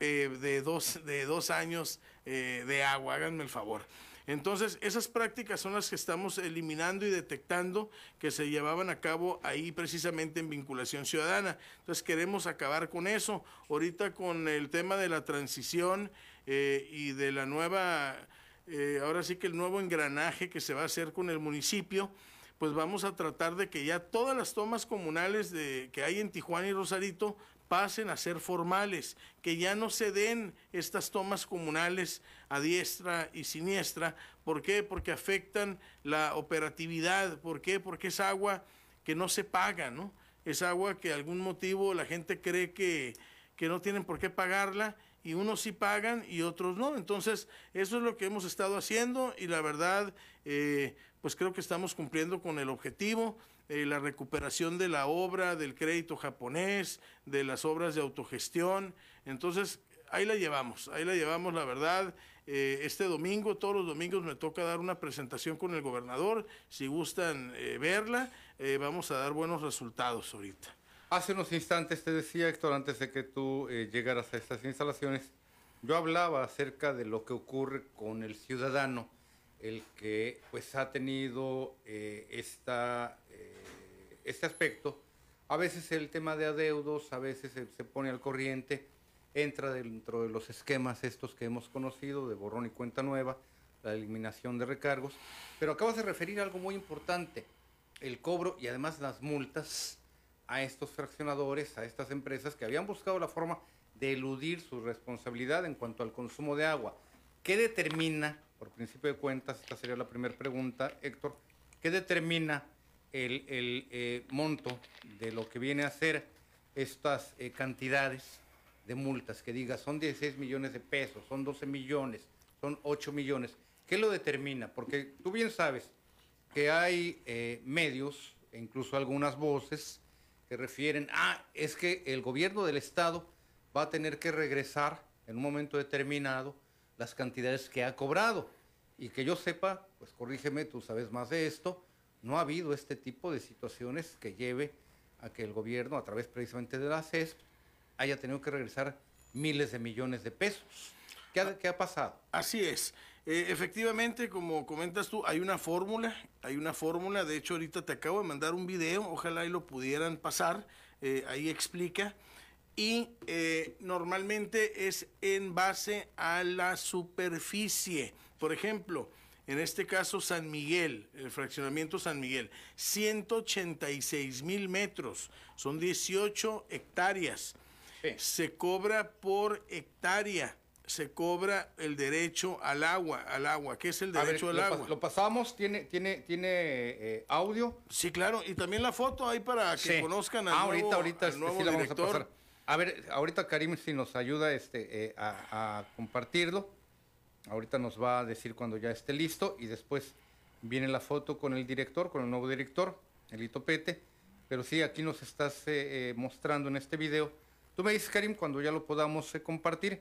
eh, de, dos, de dos años eh, de agua, háganme el favor. Entonces, esas prácticas son las que estamos eliminando y detectando que se llevaban a cabo ahí precisamente en vinculación ciudadana. Entonces, queremos acabar con eso. Ahorita con el tema de la transición eh, y de la nueva eh, ahora sí que el nuevo engranaje que se va a hacer con el municipio, pues vamos a tratar de que ya todas las tomas comunales de, que hay en Tijuana y Rosarito pasen a ser formales, que ya no se den estas tomas comunales a diestra y siniestra. ¿Por qué? Porque afectan la operatividad. ¿Por qué? Porque es agua que no se paga, ¿no? Es agua que algún motivo la gente cree que, que no tienen por qué pagarla y unos sí pagan y otros no. Entonces, eso es lo que hemos estado haciendo y la verdad, eh, pues creo que estamos cumpliendo con el objetivo. Eh, la recuperación de la obra, del crédito japonés, de las obras de autogestión. Entonces, ahí la llevamos, ahí la llevamos, la verdad. Eh, este domingo, todos los domingos me toca dar una presentación con el gobernador. Si gustan verla, vamos a dar buenos resultados ahorita. Hace unos instantes te decía, Héctor, antes de que tú eh, llegaras a estas instalaciones, yo hablaba acerca de lo que ocurre con el ciudadano, el que pues ha tenido eh, esta, eh, este aspecto. A veces el tema de adeudos, a veces se, se pone al corriente, entra dentro de los esquemas estos que hemos conocido de borrón y cuenta nueva, la eliminación de recargos. Pero acabas de referir algo muy importante, el cobro y además las multas a estos fraccionadores, a estas empresas que habían buscado la forma de eludir su responsabilidad en cuanto al consumo de agua. ¿Qué determina, por principio de cuentas, esta sería la primera pregunta, Héctor, qué determina el, eh, monto de lo que viene a ser estas eh, cantidades de multas? Que diga, son 16 millones de pesos, son 12 millones, son 8 millones. ¿Qué lo determina? Porque tú bien sabes que hay eh, medios, e incluso algunas voces, que refieren, ah, es que el gobierno del Estado va a tener que regresar en un momento determinado las cantidades que ha cobrado. Y que yo sepa, pues corrígeme, tú sabes más de esto, no ha habido este tipo de situaciones que lleve a que el gobierno, a través precisamente de la CES, haya tenido que regresar miles de millones de pesos. ¿Qué ha, qué ha pasado? Así es. Eh, efectivamente, como comentas tú, hay una fórmula, hay una fórmula, de hecho ahorita te acabo de mandar un video, ojalá y lo pudieran pasar, eh, ahí explica, y eh, normalmente es en base a la superficie. Por ejemplo, en este caso San Miguel, el fraccionamiento San Miguel, 186 mil metros, son 18 hectáreas. Se cobra por hectárea, se cobra el derecho al agua, al agua. ¿Qué es el ver, derecho al lo, agua? lo pasamos, tiene, tiene, tiene eh, audio. Sí, claro, y también la foto ahí para que Sí. conozcan al Ah, nuevo, ahorita, ahorita al este, nuevo sí la vamos director. a pasar. A ver, ahorita Karim si nos ayuda este, eh, a, a compartirlo. Ahorita nos va a decir cuando ya esté listo y después viene la foto con el director, con el nuevo director, Elito Pete. Pero sí, aquí nos estás eh, mostrando en este video. Tú me dices, Karim, cuando ya lo podamos compartir.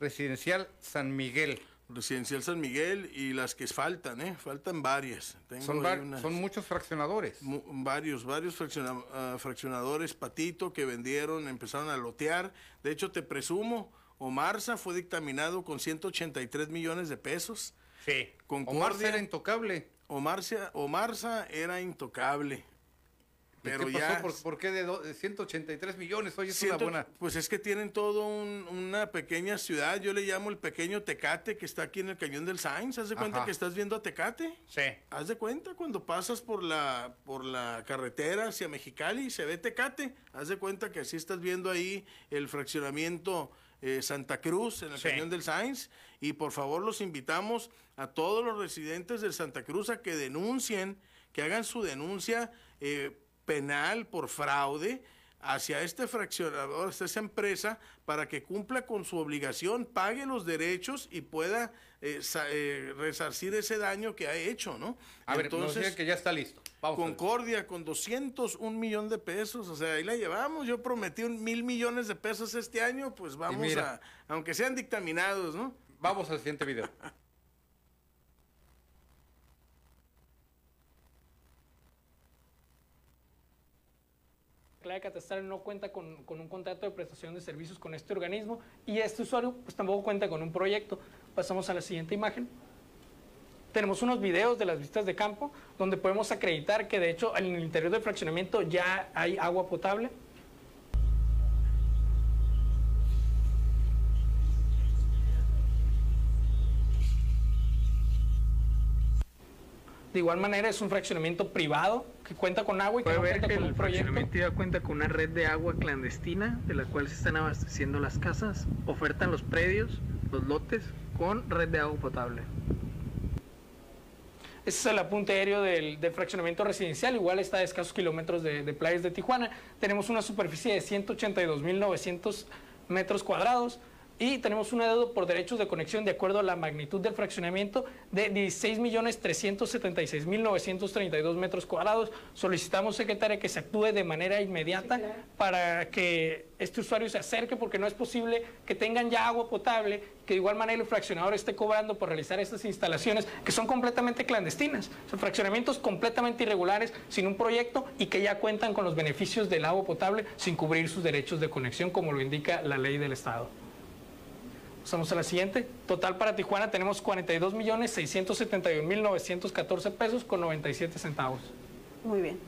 Residencial San Miguel. Residencial San Miguel y las que faltan, ¿eh? Faltan varias. Tengo Son, var- unas- son muchos fraccionadores. mu- varios, varios fracciona- ah, fraccionadores patito que vendieron, empezaron a lotear. De hecho, te presumo, Omarza fue dictaminado con 183 millones de pesos. Sí. Omarza era intocable. Omarza, Omarza era intocable. Pero ¿Qué pasó? ya... ¿Por, por qué de, do- de 183 millones? Oye, es una buena... Pues es que tienen todo un- una pequeña ciudad, yo le llamo el pequeño Tecate, que está aquí en el cañón del Sainz. ¿Haz de cuenta Ajá. que estás viendo a Tecate? Sí. Haz de cuenta cuando pasas por la, por la carretera hacia Mexicali y se ve Tecate. Haz de cuenta que así estás viendo ahí el fraccionamiento eh, Santa Cruz en el Sí. cañón del Sainz. Y por favor los invitamos a todos los residentes del Santa Cruz a que denuncien, que hagan su denuncia eh, penal por fraude hacia este fraccionador, hacia esa empresa, para que cumpla con su obligación, pague los derechos y pueda eh, sa- eh, resarcir ese daño que ha hecho, ¿no? A ver, nos que ya está listo. Vamos. Concordia con 201 millón de pesos, o sea, ahí la llevamos. Yo prometí un mil millones de pesos este año, pues vamos mira. a, aunque sean dictaminados, ¿no? Vamos al siguiente video. clave catastral no cuenta con, con un contrato de prestación de servicios con este organismo y este usuario pues tampoco cuenta con un proyecto. Pasamos a la siguiente imagen. Tenemos unos videos de las vistas de campo donde podemos acreditar que de hecho en el interior del fraccionamiento ya hay agua potable. De igual manera es un fraccionamiento privado que cuenta con agua y que no ver cuenta que con el un proyecto. fraccionamiento ya cuenta con una red de agua clandestina de la cual se están abasteciendo las casas, ofertan los predios, los lotes con red de agua potable. Ese es el apunte aéreo del, del fraccionamiento residencial, igual está a escasos kilómetros de, de playas de Tijuana. Tenemos una superficie de 182.900 metros cuadrados y tenemos una deuda por derechos de conexión de acuerdo a la magnitud del fraccionamiento de 16.376.932 metros cuadrados. Solicitamos, secretaria, que se actúe de manera inmediata para que este usuario se acerque porque no es posible que tengan ya agua potable, que de igual manera el fraccionador esté cobrando por realizar estas instalaciones que son completamente clandestinas, son fraccionamientos completamente irregulares, sin un proyecto y que ya cuentan con los beneficios del agua potable sin cubrir sus derechos de conexión como lo indica la ley del Estado. Pasamos a la siguiente. Total para Tijuana tenemos 42.671.914 pesos con 97 centavos. Muy bien.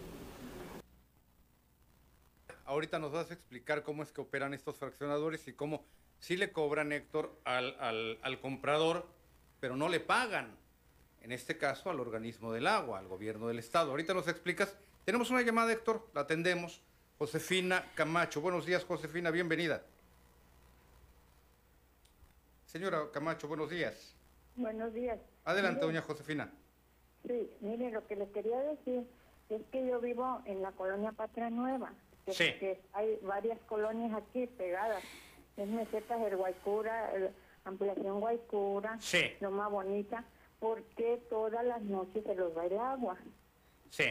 Ahorita nos vas a explicar cómo es que operan estos fraccionadores y cómo sí le cobran, Héctor, al, al, al comprador, pero no le pagan. En este caso, al organismo del agua, al gobierno del Estado. Ahorita nos explicas. Tenemos una llamada, Héctor, la atendemos. Josefina Camacho. Buenos días, Josefina, bienvenida. Señora Camacho, buenos días. Buenos días. Adelante, Mire, doña Josefina. Sí, mire, lo que les quería decir es que yo vivo en la colonia Patria Nueva. Que, Sí. que hay varias colonias aquí pegadas. Es Mesetas del Guaycura, el- Ampliación Guaycura, Sí. Loma Bonita. ¿Por qué todas las noches se los va el agua? Sí.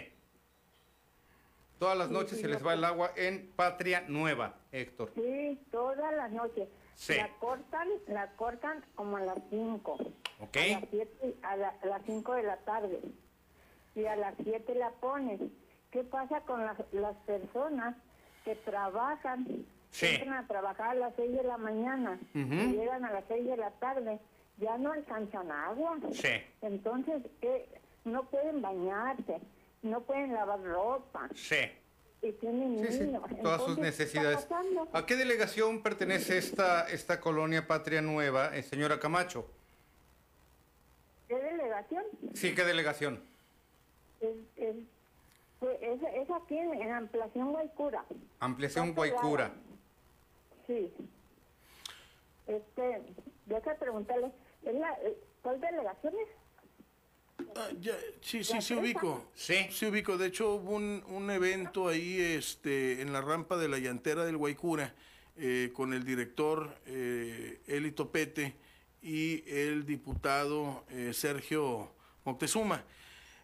Todas las noches sí, se lo les va el agua en Patria Nueva, Héctor. Sí, todas las noches. Sí. La cortan, la cortan como a las 5. ¿Ok? A las, a, la- a las 5 de la tarde. Y a las 7 la ponen. ¿Qué pasa con las, las personas que trabajan? Sí. Entran a trabajar a las 6 de la mañana y llegan a las 6 de la tarde. Ya no alcanzan agua. Sí. Entonces, ¿qué? no pueden bañarse, no pueden lavar ropa. Sí. Y tienen Sí, todas sus Entonces, ¿qué está necesidades. ¿A qué delegación pertenece esta, esta colonia Patria Nueva, eh, señora Camacho? ¿Qué delegación? Sí, ¿qué delegación? Es, es, es, es aquí en, en Ampliación Guaycura. Ampliación. Guaycura. Sí. Este, deja preguntarle, ¿es la, eh, ¿cuál delegación es? Ah, ya, sí, sí, ¿La sí ubico. Sí. Sí ubico. De hecho, hubo un, un evento ahí este, en la rampa de la llantera del Guaycura eh, con el director eh, Eli Topete y el diputado eh, Sergio Moctezuma.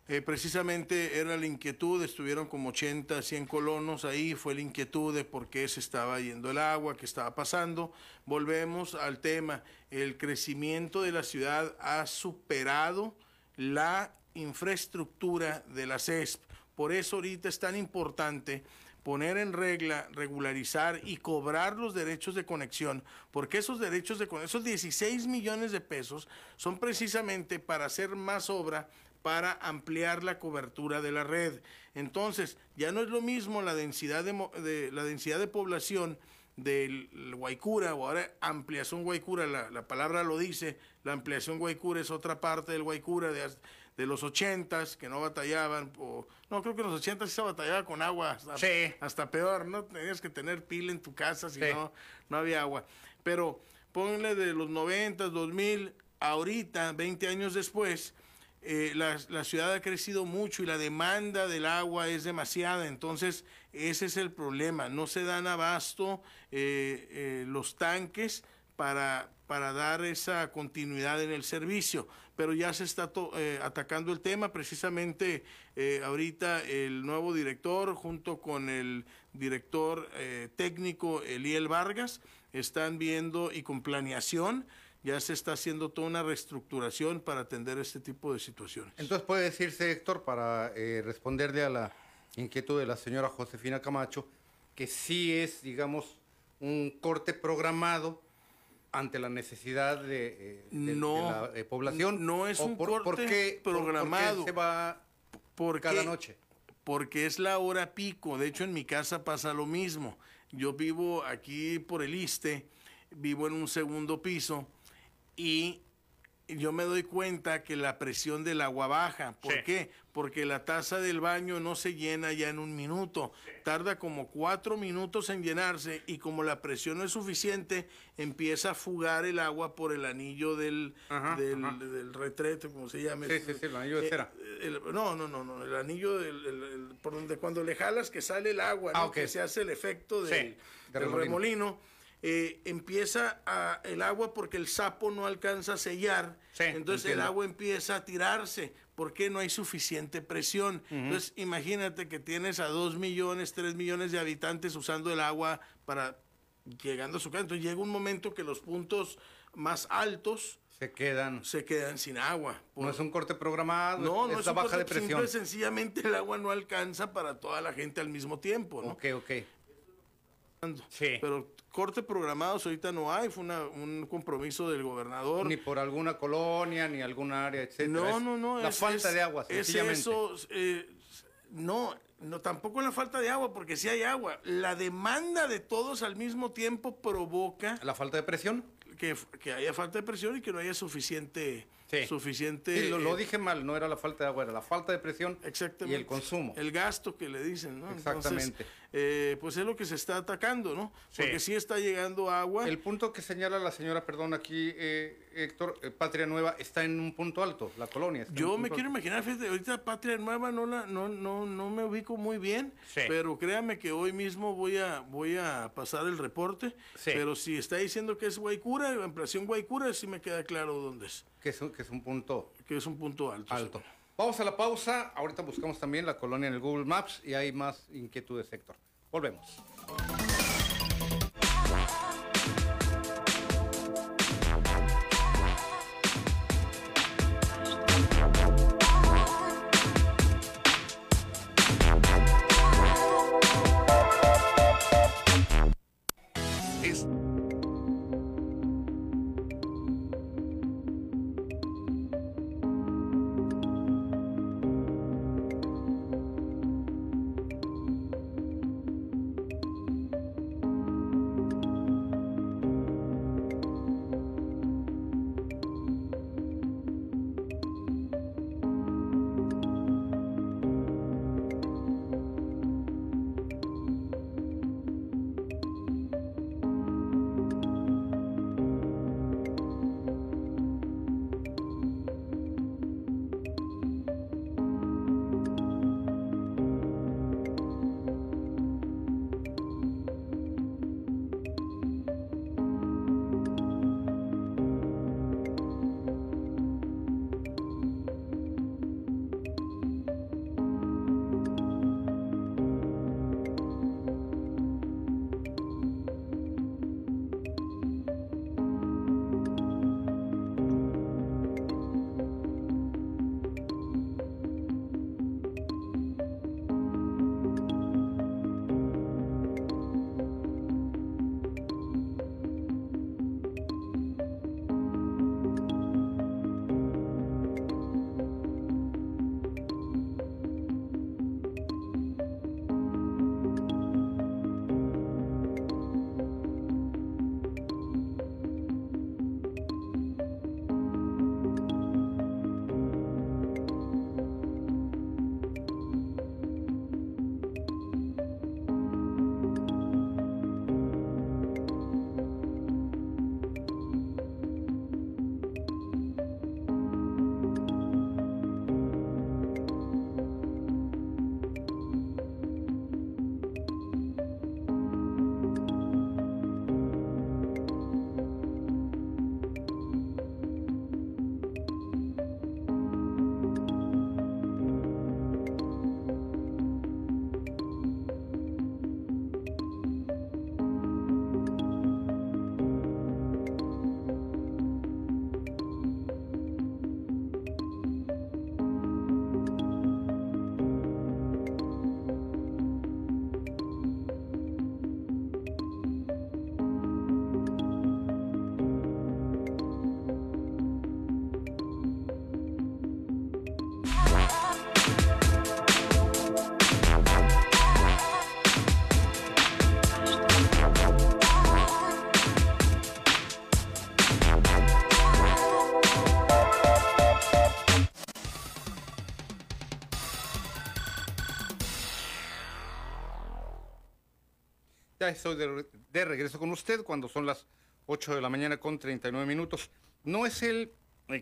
Eh, precisamente era la inquietud, estuvieron como 80, 100 colonos ahí, fue la inquietud de por qué se estaba yendo el agua, qué estaba pasando. Volvemos al tema, el crecimiento de la ciudad ha superado la infraestructura de la CESP. Por eso ahorita es tan importante poner en regla, regularizar y cobrar los derechos de conexión, porque esos derechos de conexión, esos 16 millones de pesos, son precisamente para hacer más obra para ampliar la cobertura de la red. Entonces, ya no es lo mismo la densidad de, de- la densidad de población del Guaycura o ahora ampliación Guaycura, la, la palabra lo dice, la ampliación Guaycura es otra parte del Guaycura de, de los ochentas que no batallaban, o, no creo que en los ochentas sí se batallaba con agua, hasta, hasta peor, no tenías que tener pila en tu casa si Sí. no, no había agua. Pero ponle de los noventas, 2000, ahorita, 20 años después, eh, la, la ciudad ha crecido mucho y la demanda del agua es demasiada, entonces ese es el problema, no se dan abasto eh, eh, los tanques para, para dar esa continuidad en el servicio, pero ya se está eh, atacando el tema, precisamente eh, ahorita el nuevo director junto con el director eh, técnico Eliel Vargas están viendo y con planeación ya se está haciendo toda una reestructuración para atender este tipo de situaciones. Entonces puede decirse, Héctor, para responderle a la inquietud de la señora Josefina Camacho, que sí es, digamos, un corte programado ante la necesidad de, eh, de No, la eh, población. no es ¿O un por, corte por qué- por- por qué programado. se va ¿Por cada noche? Porque es la hora pico. De hecho, en mi casa pasa lo mismo. Yo vivo aquí por el Iste, vivo en un segundo piso y yo me doy cuenta que la presión del agua baja. ¿Por Sí. qué? Porque la taza del baño no se llena ya en un minuto. Tarda como cuatro minutos en llenarse y como la presión no es suficiente, empieza a fugar el agua por el anillo del, Ajá, del, ajá. del retrete, como se llama. Sí, sí, sí, el anillo de Eh, cera. el- no, no, no, no, el anillo del, el- el- por donde cuando le jalas que sale el agua, Ah, ¿no? que se hace el efecto del remolino. remolino. Eh, empieza a- el agua porque el sapo no alcanza a sellar, entonces entiendo. el agua empieza a tirarse porque no hay suficiente presión. Entonces imagínate que tienes a dos millones, tres millones de habitantes usando el agua para llegando a su casa. Entonces llega un momento que los puntos más altos se quedan, se quedan sin agua. No es un corte programado, No, no es es la un baja de presión. simple sencillamente el agua no alcanza para toda la gente al mismo tiempo, ¿no? Ok, ok. Pero corte programados ahorita no hay, fue una- un compromiso del gobernador. Ni por alguna colonia, ni alguna área, etcétera. No, Es no, no. La es- falta es- de agua, Es eso. eh, no, no, tampoco la falta de agua, porque sí hay agua. La demanda de todos al mismo tiempo provoca. ¿La falta de presión? Que, que haya falta de presión y que no haya suficiente. Sí. suficiente Sí, lo, lo eh, dije mal, no era la falta de agua, era la falta de presión y Exactamente. el consumo. El gasto que le dicen, ¿no? Exactamente. Entonces, eh, pues es lo que se está atacando, ¿no? Sí. Porque sí está llegando agua. El punto que señala la señora, perdón, aquí, eh, Héctor, eh, Patria Nueva, está en un punto alto, la colonia. está en Yo un me quiero alto. imaginar, fíjate, ahorita Patria Nueva no la, no, no, no me ubico muy bien, Sí. pero créame que hoy mismo voy a, voy a pasar el reporte. Sí. Pero si está diciendo que es Guaycura, ampliación Guaycura, sí me queda claro dónde es. Que es un, que es un punto Que es un punto alto. alto. Vamos a la pausa, ahorita buscamos también la colonia en el Google Maps y hay más inquietudes, Héctor. Volvemos. Estoy de, regreso con usted cuando son las 8 de la mañana con 39 minutos. No es el,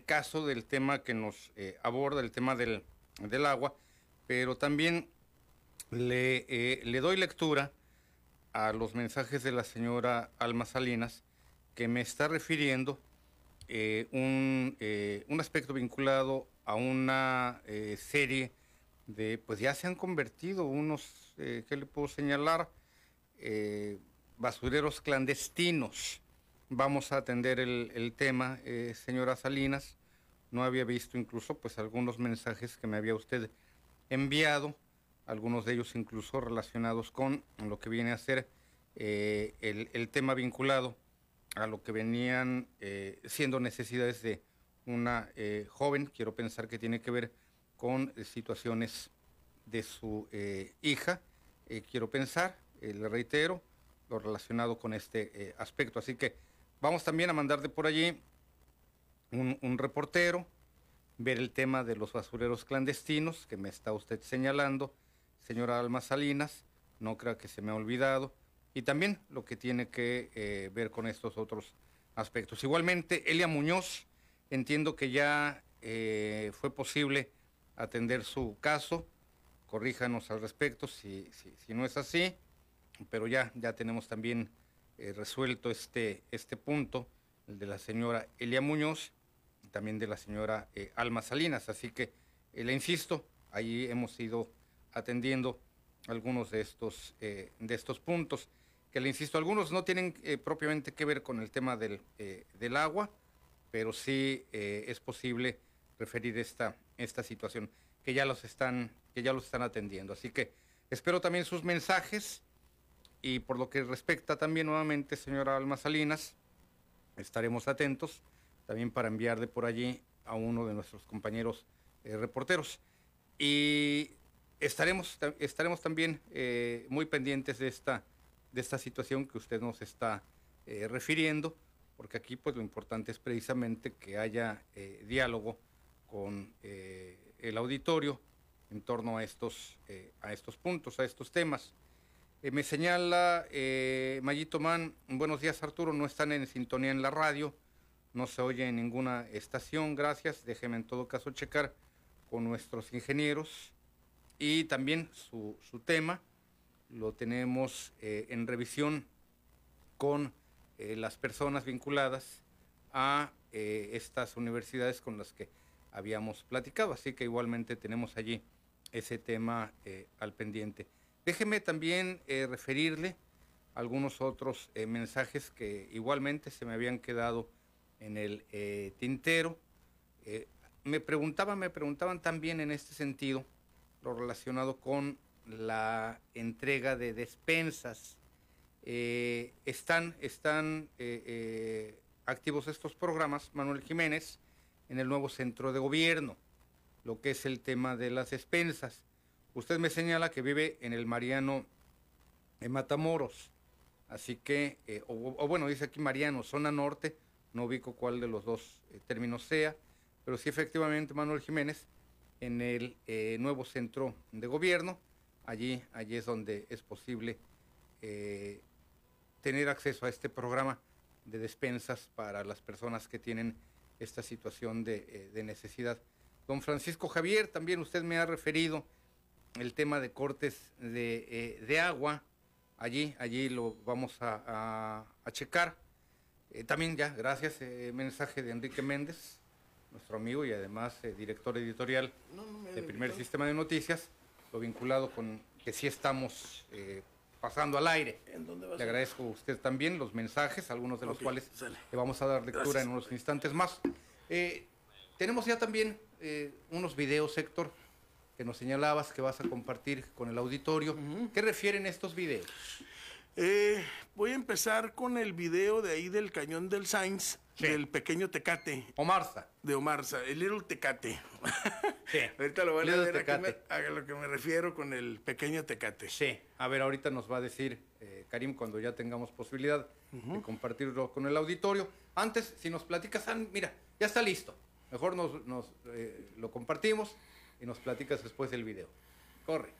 caso del tema que nos eh, aborda, el tema del, del agua, pero también le, eh, le doy lectura a los mensajes de la señora Alma Salinas, que me está refiriendo eh, un, un aspecto vinculado a una serie de, pues ya se han convertido unos, ¿qué le puedo señalar? Eh, basureros clandestinos. Vamos a atender el, tema, eh, señora Salinas. No había visto incluso pues algunos mensajes que me había usted enviado, algunos de ellos incluso relacionados con lo que viene a ser eh, el, el tema vinculado a lo que venían siendo necesidades de una joven, quiero pensar que tiene que ver con situaciones de su hija, quiero pensar, eh, le reitero, lo relacionado con este eh, aspecto. Así que vamos también a mandar de por allí un, reportero, ver el tema de los basureros clandestinos que me está usted señalando, señora Alma Salinas, no creo que se me ha olvidado, y también lo que tiene que eh, ver con estos otros aspectos. Igualmente, Elia Muñoz, entiendo que ya fue posible atender su caso, corríjanos al respecto si, si no es así, pero ya, ya tenemos también eh, resuelto este, este punto, el de la señora Elia Muñoz, y también de la señora eh, Alma Salinas, así que eh, le insisto, ahí hemos ido atendiendo algunos de estos, de estos puntos, que le insisto, algunos no tienen propiamente que ver con el tema del, del agua, pero sí es posible referir esta, esta situación, que ya los están, que ya los están atendiendo. Así que espero también sus mensajes y por lo que respecta también nuevamente, señora Alma Salinas, estaremos atentos también para enviar de por allí a uno de nuestros compañeros eh, reporteros. Y estaremos, ta- estaremos también eh, muy pendientes de esta, de esta situación que usted nos está eh, refiriendo, porque aquí pues lo importante es precisamente que haya diálogo con el auditorio en torno a estos, a estos puntos, a estos temas. Eh, me señala eh, Mayito Man, buenos días Arturo, no están en sintonía en la radio, no se oye en ninguna estación, gracias, déjeme en todo caso checar con nuestros ingenieros y también su, tema lo tenemos eh, en revisión con eh, las personas vinculadas a estas universidades con las que habíamos platicado, así que igualmente tenemos allí ese tema al pendiente. Déjeme también eh, referirle algunos otros eh, mensajes que igualmente se me habían quedado en el eh, tintero. Eh, me preguntaban, me preguntaban también en este sentido lo relacionado con la entrega de despensas. Están están activos estos programas, Manuel Jiménez, en el nuevo centro de gobierno, lo que es el tema de las despensas. Usted me señala que vive en el Mariano en Matamoros, así que, eh, o, bueno, dice aquí Mariano, zona norte, no ubico cuál de los dos eh, términos sea, pero sí efectivamente Manuel Jiménez en el eh, nuevo centro de gobierno, allí, allí es donde es posible tener acceso a este programa de despensas para las personas que tienen esta situación de, de necesidad. Don Francisco Javier, también usted me ha referido el tema de cortes de, eh, de agua. Allí, allí lo vamos a, a- a checar. Eh, también ya, gracias, eh, mensaje de Enrique Méndez, nuestro amigo y además director editorial de Primer Sistema de Noticias, lo vinculado con que sí estamos pasando al aire. Le agradezco a usted también los mensajes, algunos de los cuales sale. le vamos a dar lectura Gracias. en unos instantes más. Eh, tenemos ya también eh, unos videos, Héctor, que nos señalabas que vas a compartir con el auditorio. ¿Qué refieren estos videos? Eh, voy a empezar con el video de ahí del cañón del Sainz, del pequeño Tecate. Omarza. De Omarza, el Little Tecate. Sí. Ahorita lo van a ver a, me- lo que me refiero con el pequeño Tecate. Sí, a ver, ahorita nos va a decir eh, Karim cuando ya tengamos posibilidad de compartirlo con el auditorio. Antes, si nos platicas, mira, ya está listo. Mejor nos, nos, eh, lo compartimos y nos platicas después del video. Corre.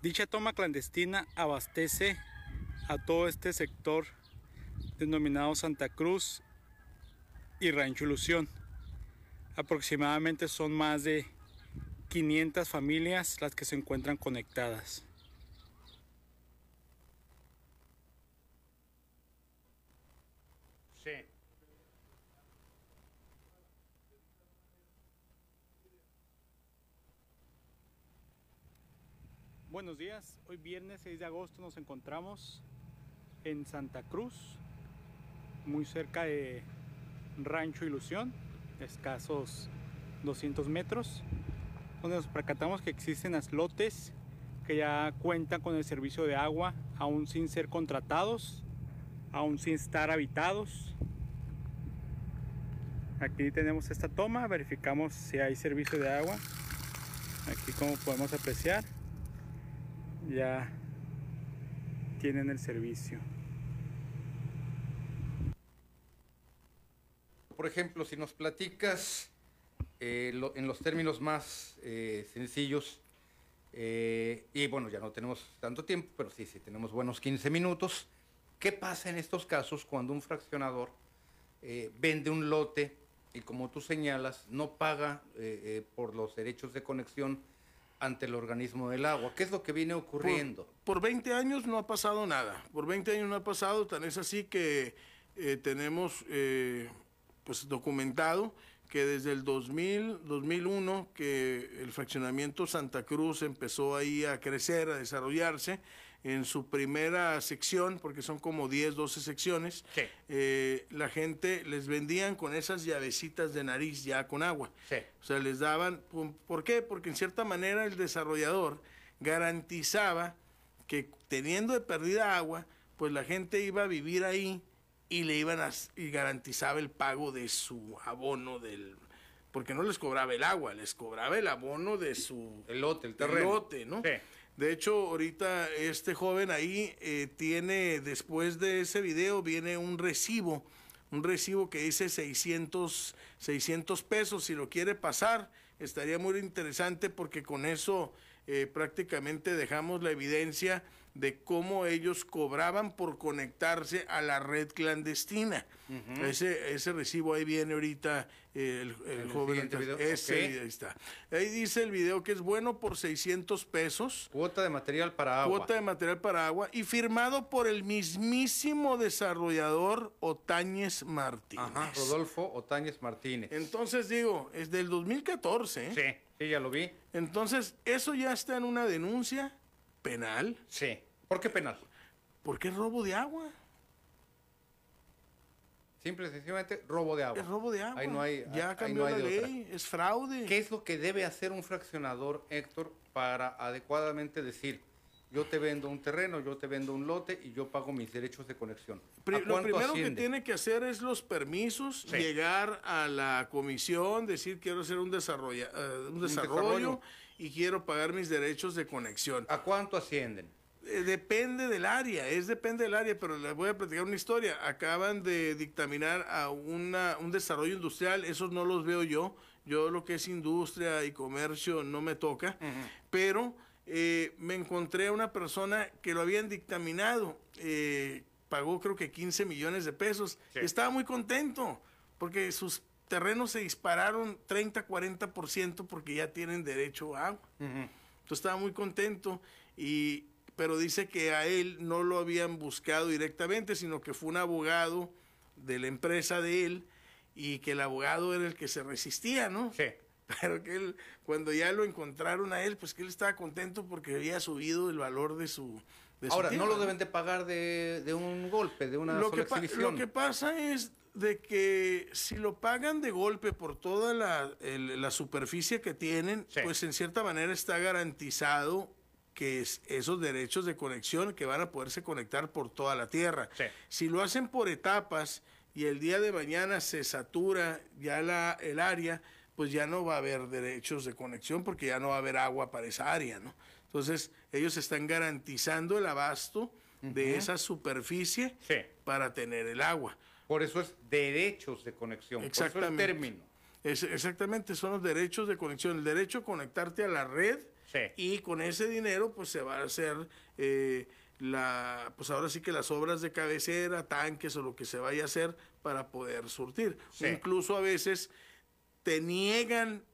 Dicha toma clandestina abastece a todo este sector denominado Santa Cruz y Rancho Ilusión. Aproximadamente son más de 500 familias las que se encuentran conectadas. Buenos días, hoy viernes 6 de agosto nos encontramos en Santa Cruz, muy cerca de Rancho Ilusión, escasos 200 metros, donde nos percatamos que existen aslotes que ya cuentan con el servicio de agua, aún sin ser contratados, aún sin estar habitados. Aquí tenemos esta toma, verificamos si hay servicio de agua. Aquí como podemos apreciar, ya tienen el servicio. Por ejemplo, si nos platicas eh, lo- en los términos más eh, sencillos, eh, y bueno, ya no tenemos tanto tiempo, pero sí, sí, tenemos buenos 15 minutos. ¿Qué pasa en estos casos cuando un fraccionador eh, vende un lote y como tú señalas, no paga eh, por los derechos de conexión ante el organismo del agua? ¿Qué es lo que viene ocurriendo? Por 20 años no ha pasado nada. Por 20 años no ha pasado, tan es así que eh, tenemos eh, pues documentado que desde el 2000, 2001, que el fraccionamiento Santa Cruz empezó ahí a crecer, a desarrollarse, en su primera sección, porque son como 10, 12 secciones, eh, la gente les vendían con esas llavecitas de nariz ya con agua. O sea, les daban, ¿por- ¿por qué? Porque en cierta manera el desarrollador garantizaba que teniendo de perdida agua, pues la gente iba a vivir ahí y le iban a, y garantizaba el pago de su abono del porque no les cobraba el agua, les cobraba el abono de su el lote, el terreno, terreno. ¿no? De hecho, ahorita este joven ahí eh, tiene, después de ese video, viene un recibo, un recibo que dice 600, 600 pesos. Si lo quiere pasar, estaría muy interesante porque con eso eh, prácticamente dejamos la evidencia de cómo ellos cobraban por conectarse a la red clandestina. Ese, ese recibo ahí viene ahorita eh, el, el En el joven. video, Ese ahí está. Ahí dice el video que es bueno por 600 pesos. Cuota de material para agua. Cuota de material para agua y firmado por el mismísimo desarrollador Otañez Martínez. Ajá, Rodolfo Otañez Martínez. Entonces digo, es del 2014. ¿eh? Sí, sí, ya lo vi. Entonces, eso ya está en una denuncia penal. Sí. ¿Por qué penal? Porque es robo de agua. Simple y sencillamente robo de agua. Es robo de agua. Ahí no hay, ya ahí cambió no hay la de otra. ley, es fraude. ¿Qué es lo que debe hacer un fraccionador, Héctor, para adecuadamente decir, yo te vendo un terreno, yo te vendo un lote y yo pago mis derechos de conexión? Pri- ¿A lo primero que tiene que hacer es los permisos, Sí. llegar a la comisión, decir quiero hacer un, eh, un desarrollo, desarrollo. y quiero pagar mis derechos de conexión. ¿A cuánto ascienden? Eh, depende del área, es depende del área, pero les voy a platicar una historia. Acaban de dictaminar a una, un desarrollo industrial, esos no los veo yo. Yo lo que es industria y comercio no me toca, pero eh, me encontré a una persona que lo habían dictaminado, eh, pagó creo que 15 millones de pesos, estaba muy contento porque sus terrenos se dispararon 30, 40% porque ya tienen derecho a agua. Entonces estaba muy contento y pero dice que a él no lo habían buscado directamente, sino que fue un abogado de la empresa de él y que el abogado era el que se resistía, ¿no? Sí. Pero que él, cuando ya lo encontraron a él, pues que él estaba contento porque había subido el valor de su... de su Ahora, no tierra, lo deben de pagar de, de un golpe, de una lo sola que, exhibición. lo que pasa es de que si lo pagan de golpe por toda la, el- la superficie que tienen, pues en cierta manera está garantizado que es- esos derechos de conexión que van a poderse conectar por toda la tierra. Si lo hacen por etapas y el día de mañana se satura ya la, el área, pues ya no va a haber derechos de conexión porque ya no va a haber agua para esa área, ¿no? Entonces, ellos están garantizando el abasto de esa superficie para tener el agua. Por eso es derechos de conexión. por eso el Exactamente. término. Es- exactamente, son los derechos de conexión. El derecho a conectarte a la red Y con ese dinero, pues se va a hacer eh, la, pues ahora sí que las obras de cabecera, tanques o lo que se vaya a hacer para poder surtir. Incluso a veces te niegan,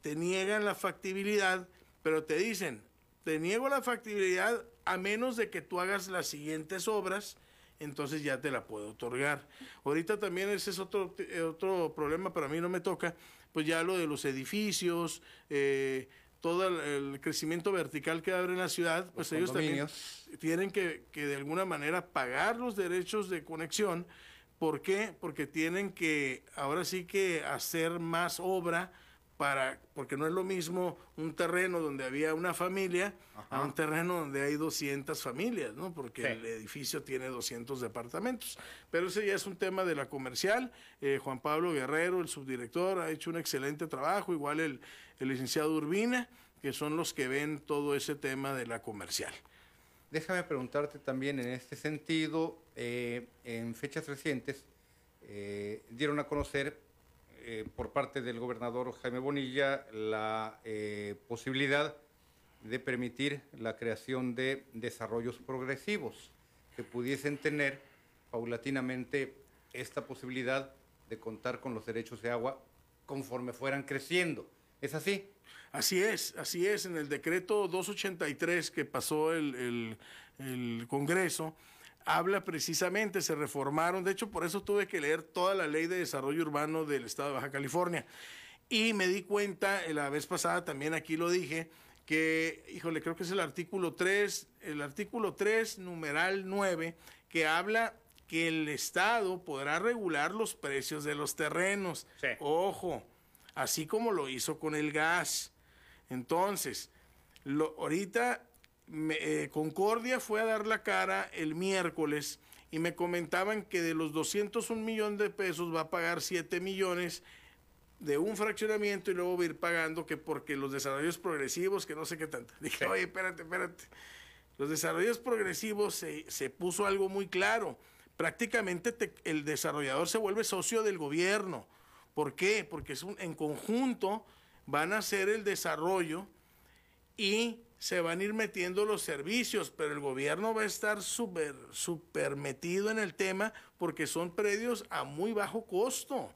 te niegan la factibilidad, pero te dicen, te niego la factibilidad a menos de que tú hagas las siguientes obras, entonces ya te la puedo otorgar. Ahorita también ese es otro, eh, otro problema, para mí no me toca, pues ya lo de los edificios, eh, todo el, crecimiento vertical que abre en la ciudad, pues ellos también tienen que, que de alguna manera pagar los derechos de conexión. ¿Por qué? Porque tienen que ahora sí que hacer más obra para, porque no es lo mismo un terreno donde había una familia a un terreno donde hay 200 familias, ¿no? Porque el edificio tiene 200 departamentos. Pero ese ya es un tema de la comercial. Eh, Juan Pablo Guerrero, el subdirector, ha hecho un excelente trabajo, igual el, el licenciado Urbina, que son los que ven todo ese tema de la comercial. Déjame preguntarte también en este sentido, eh, en fechas recientes eh, dieron a conocer eh, por parte del gobernador Jaime Bonilla la posibilidad de permitir la creación de desarrollos progresivos que pudiesen tener paulatinamente esta posibilidad de contar con los derechos de agua conforme fueran creciendo. ¿Es así? Así es, así es. En el decreto 283 que pasó el, el Congreso, habla precisamente, se reformaron, de hecho por eso tuve que leer toda la ley de desarrollo urbano del estado de Baja California. Y me di cuenta, eh, la vez pasada también aquí lo dije, que, híjole, creo que es el artículo 3, el artículo 3, numeral 9, que habla que el Estado podrá regular los precios de los terrenos. Ojo, así como lo hizo con el gas. Entonces, lo, ahorita eh, Concordia fue a dar la cara el miércoles y me comentaban que de los 201 millones de pesos va a pagar 7 millones de un fraccionamiento y luego va a ir pagando que porque los desarrollos progresivos, que no sé qué tanto. Dije, oye, espérate, espérate. Los desarrollos progresivos se, se puso algo muy claro. Prácticamente el desarrollador se vuelve socio del gobierno. ¿Por qué? Porque es un, en conjunto van a hacer el desarrollo y se van a ir metiendo los servicios, pero el gobierno va a estar súper super metido en el tema porque son predios a muy bajo costo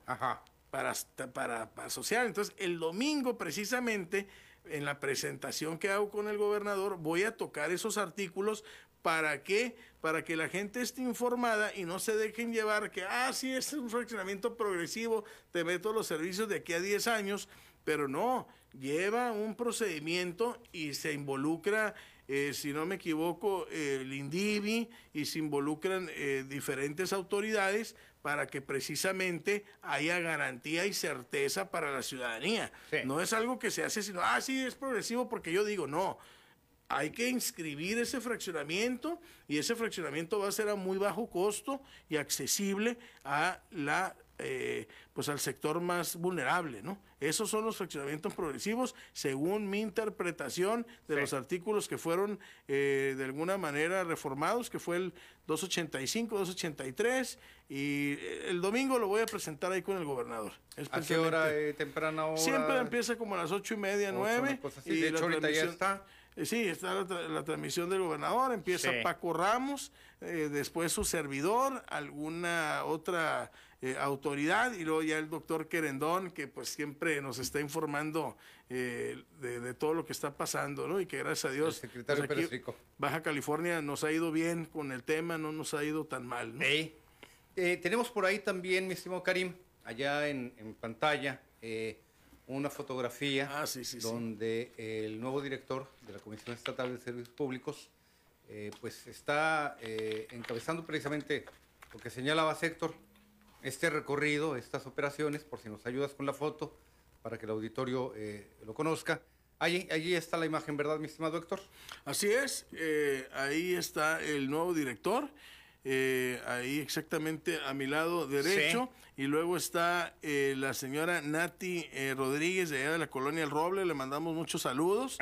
Para, para, para social. Entonces, el domingo precisamente, en la presentación que hago con el gobernador, voy a tocar esos artículos ¿Para qué? Para que la gente esté informada y no se dejen llevar que, ah, sí, es un fraccionamiento progresivo, te meto los servicios de aquí a 10 años, pero no, lleva un procedimiento y se involucra, eh, si no me equivoco, el INDIVI y se involucran eh, diferentes autoridades para que precisamente haya garantía y certeza para la ciudadanía. No es algo que se hace sino, ah, sí, es progresivo porque yo digo, no. Hay que inscribir ese fraccionamiento y ese fraccionamiento va a ser a muy bajo costo y accesible a la eh, pues al sector más vulnerable, ¿no? Esos son los fraccionamientos progresivos, según mi interpretación de los artículos que fueron eh, de alguna manera reformados, que fue el 285, 283, y eh, el domingo lo voy a presentar ahí con el gobernador. ¿A qué hora, temprana hora? Siempre empieza como a las ocho y media, nueve. y de hecho, ahorita ya está. Sí, está la, transmisión del gobernador, empieza Paco Ramos, después su servidor, alguna otra eh, autoridad y luego ya el doctor Querendón, que pues siempre nos está informando eh, de, todo lo que está pasando, ¿no? Y que gracias a Dios, secretario pues, Baja California nos ha ido bien con el tema, no nos ha ido tan mal, ¿no? Eh, tenemos por ahí también, mi estimado Karim, allá en, pantalla, una fotografía ah, donde el nuevo director de la Comisión Estatal de Servicios Públicos pues está encabezando precisamente lo que señalaba Sector, este recorrido, estas operaciones, por si nos ayudas con la foto, para que el auditorio eh, lo conozca. Allí, allí está la imagen, ¿verdad, mi estimado Héctor? Así es, eh, ahí está el nuevo director. Eh, ahí exactamente a mi lado derecho. Y luego está eh, la señora Nati eh, Rodríguez de allá de la colonia El Roble, le mandamos muchos saludos.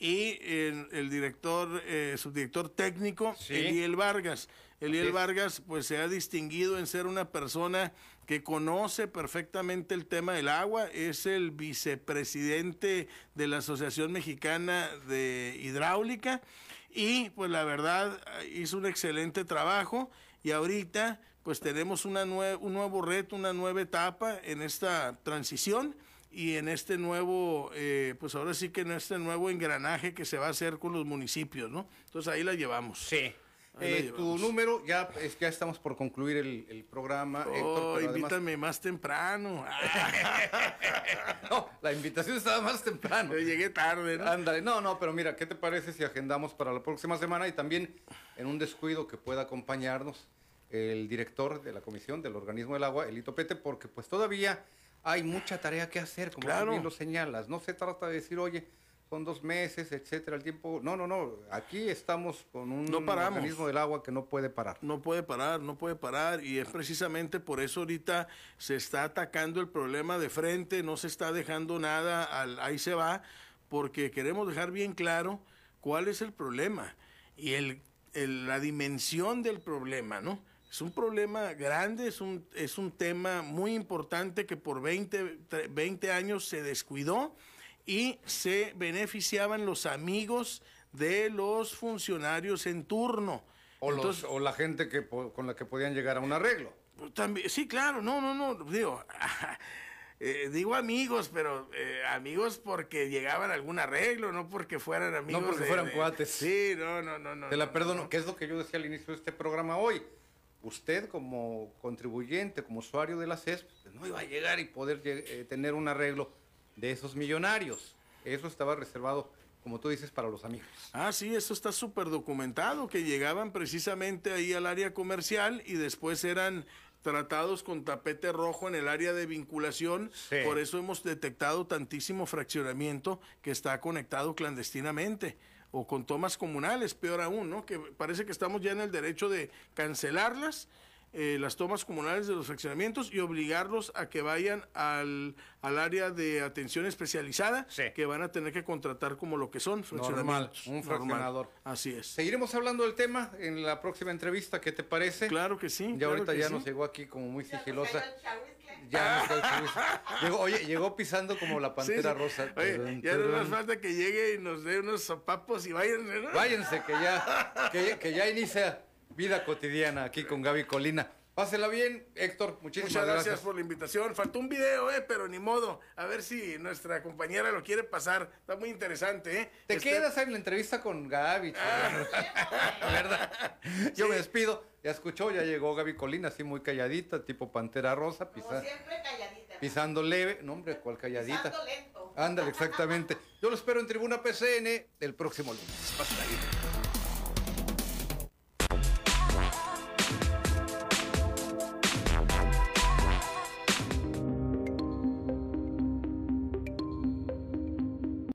Y el, el director, eh, subdirector técnico, Eliel Vargas. Eliel. Vargas pues se ha distinguido en ser una persona que conoce perfectamente el tema del agua, es el vicepresidente de la Asociación Mexicana de Hidráulica y pues la verdad hizo un excelente trabajo y ahorita pues tenemos una nue- un nuevo reto, una nueva etapa en esta transición y en este nuevo, eh, pues ahora sí que en este nuevo engranaje que se va a hacer con los municipios, ¿no? Entonces ahí la llevamos. Sí. Eh, tu número, ya, es, ya estamos por concluir el, el programa. Héctor, Oh, además- invítame más temprano. no, la invitación estaba más temprano. llegué tarde, ¿no? Ándale, no, no, pero mira, ¿qué te parece si agendamos para la próxima semana y también en un descuido que pueda acompañarnos el director de la comisión del organismo del agua, Elito Pete, porque pues todavía hay mucha tarea que hacer, como Claro. bien lo señalas. No se trata de decir, oye, son dos meses, etcétera, el tiempo. No, no, no. Aquí estamos con un No organismo del agua que no puede parar. No puede parar, no puede parar y es precisamente por eso ahorita se está atacando el problema de frente, no se está dejando nada al ahí se va, porque queremos dejar bien claro cuál es el problema y el, el- la dimensión del problema, ¿no? Es un problema grande, es un, es un tema muy importante que por 20, tre- 20 años se descuidó y se beneficiaban los amigos de los funcionarios en turno. O, los- o la gente que, con la que podían llegar a un arreglo. también, sí, claro, no, no, no, digo, eh, digo amigos, pero eh, amigos porque llegaban a algún arreglo, no porque fueran amigos. porque de- fueran de- cuates. Sí, no, no, no, no. Te la no, perdono, no. que es lo que yo decía al inicio de este programa hoy. Usted como contribuyente, como usuario de la CES, pues, no iba a llegar y poder eh, tener un arreglo de esos millonarios. Eso estaba reservado, como tú dices, para los amigos. Ah, sí, eso está súper documentado, que llegaban precisamente ahí al área comercial y después eran tratados con tapete rojo en el área de vinculación. Sí. Por eso hemos detectado tantísimo fraccionamiento que está conectado clandestinamente o con tomas comunales, peor aún, ¿no? Que parece que estamos ya en el derecho de cancelarlas, eh, las tomas comunales de los fraccionamientos y obligarlos a que vayan al, al área de atención especializada, que van a tener que contratar como lo que son Normal, un Normal. fraccionador. Así es. Seguiremos hablando del tema en la próxima entrevista, ¿qué te parece? Claro que sí. Ya claro ahorita ya sí. nos llegó aquí como muy sigilosa. Ya nos cayó el chahuizcle. llegó, oye, llegó pisando como la pantera Sí, rosa. Oye, Turun, ya no nos falta que llegue y nos dé unos sopapos y váyanse, ¿no? Váyanse, que ya, que, que ya inicia vida cotidiana aquí con Gaby Colina. Pásela bien, Héctor. Muchísimas Muchas gracias, gracias. por la invitación. Faltó un video, eh, pero ni modo. A ver si nuestra compañera lo quiere pasar. Está muy interesante, ¿eh? Te Este- quedas en la entrevista con Gaby. chingada. ¿Verdad? Yo me despido. Ya escuchó, ya llegó Gaby Colina, así muy calladita, tipo pantera rosa, pisa- Siempre calladita. pisando leve. No, hombre, ¿cuál calladita? Pisando lento. Ándale, exactamente. Yo lo espero en Tribuna PCN el próximo lunes. Pásala bien.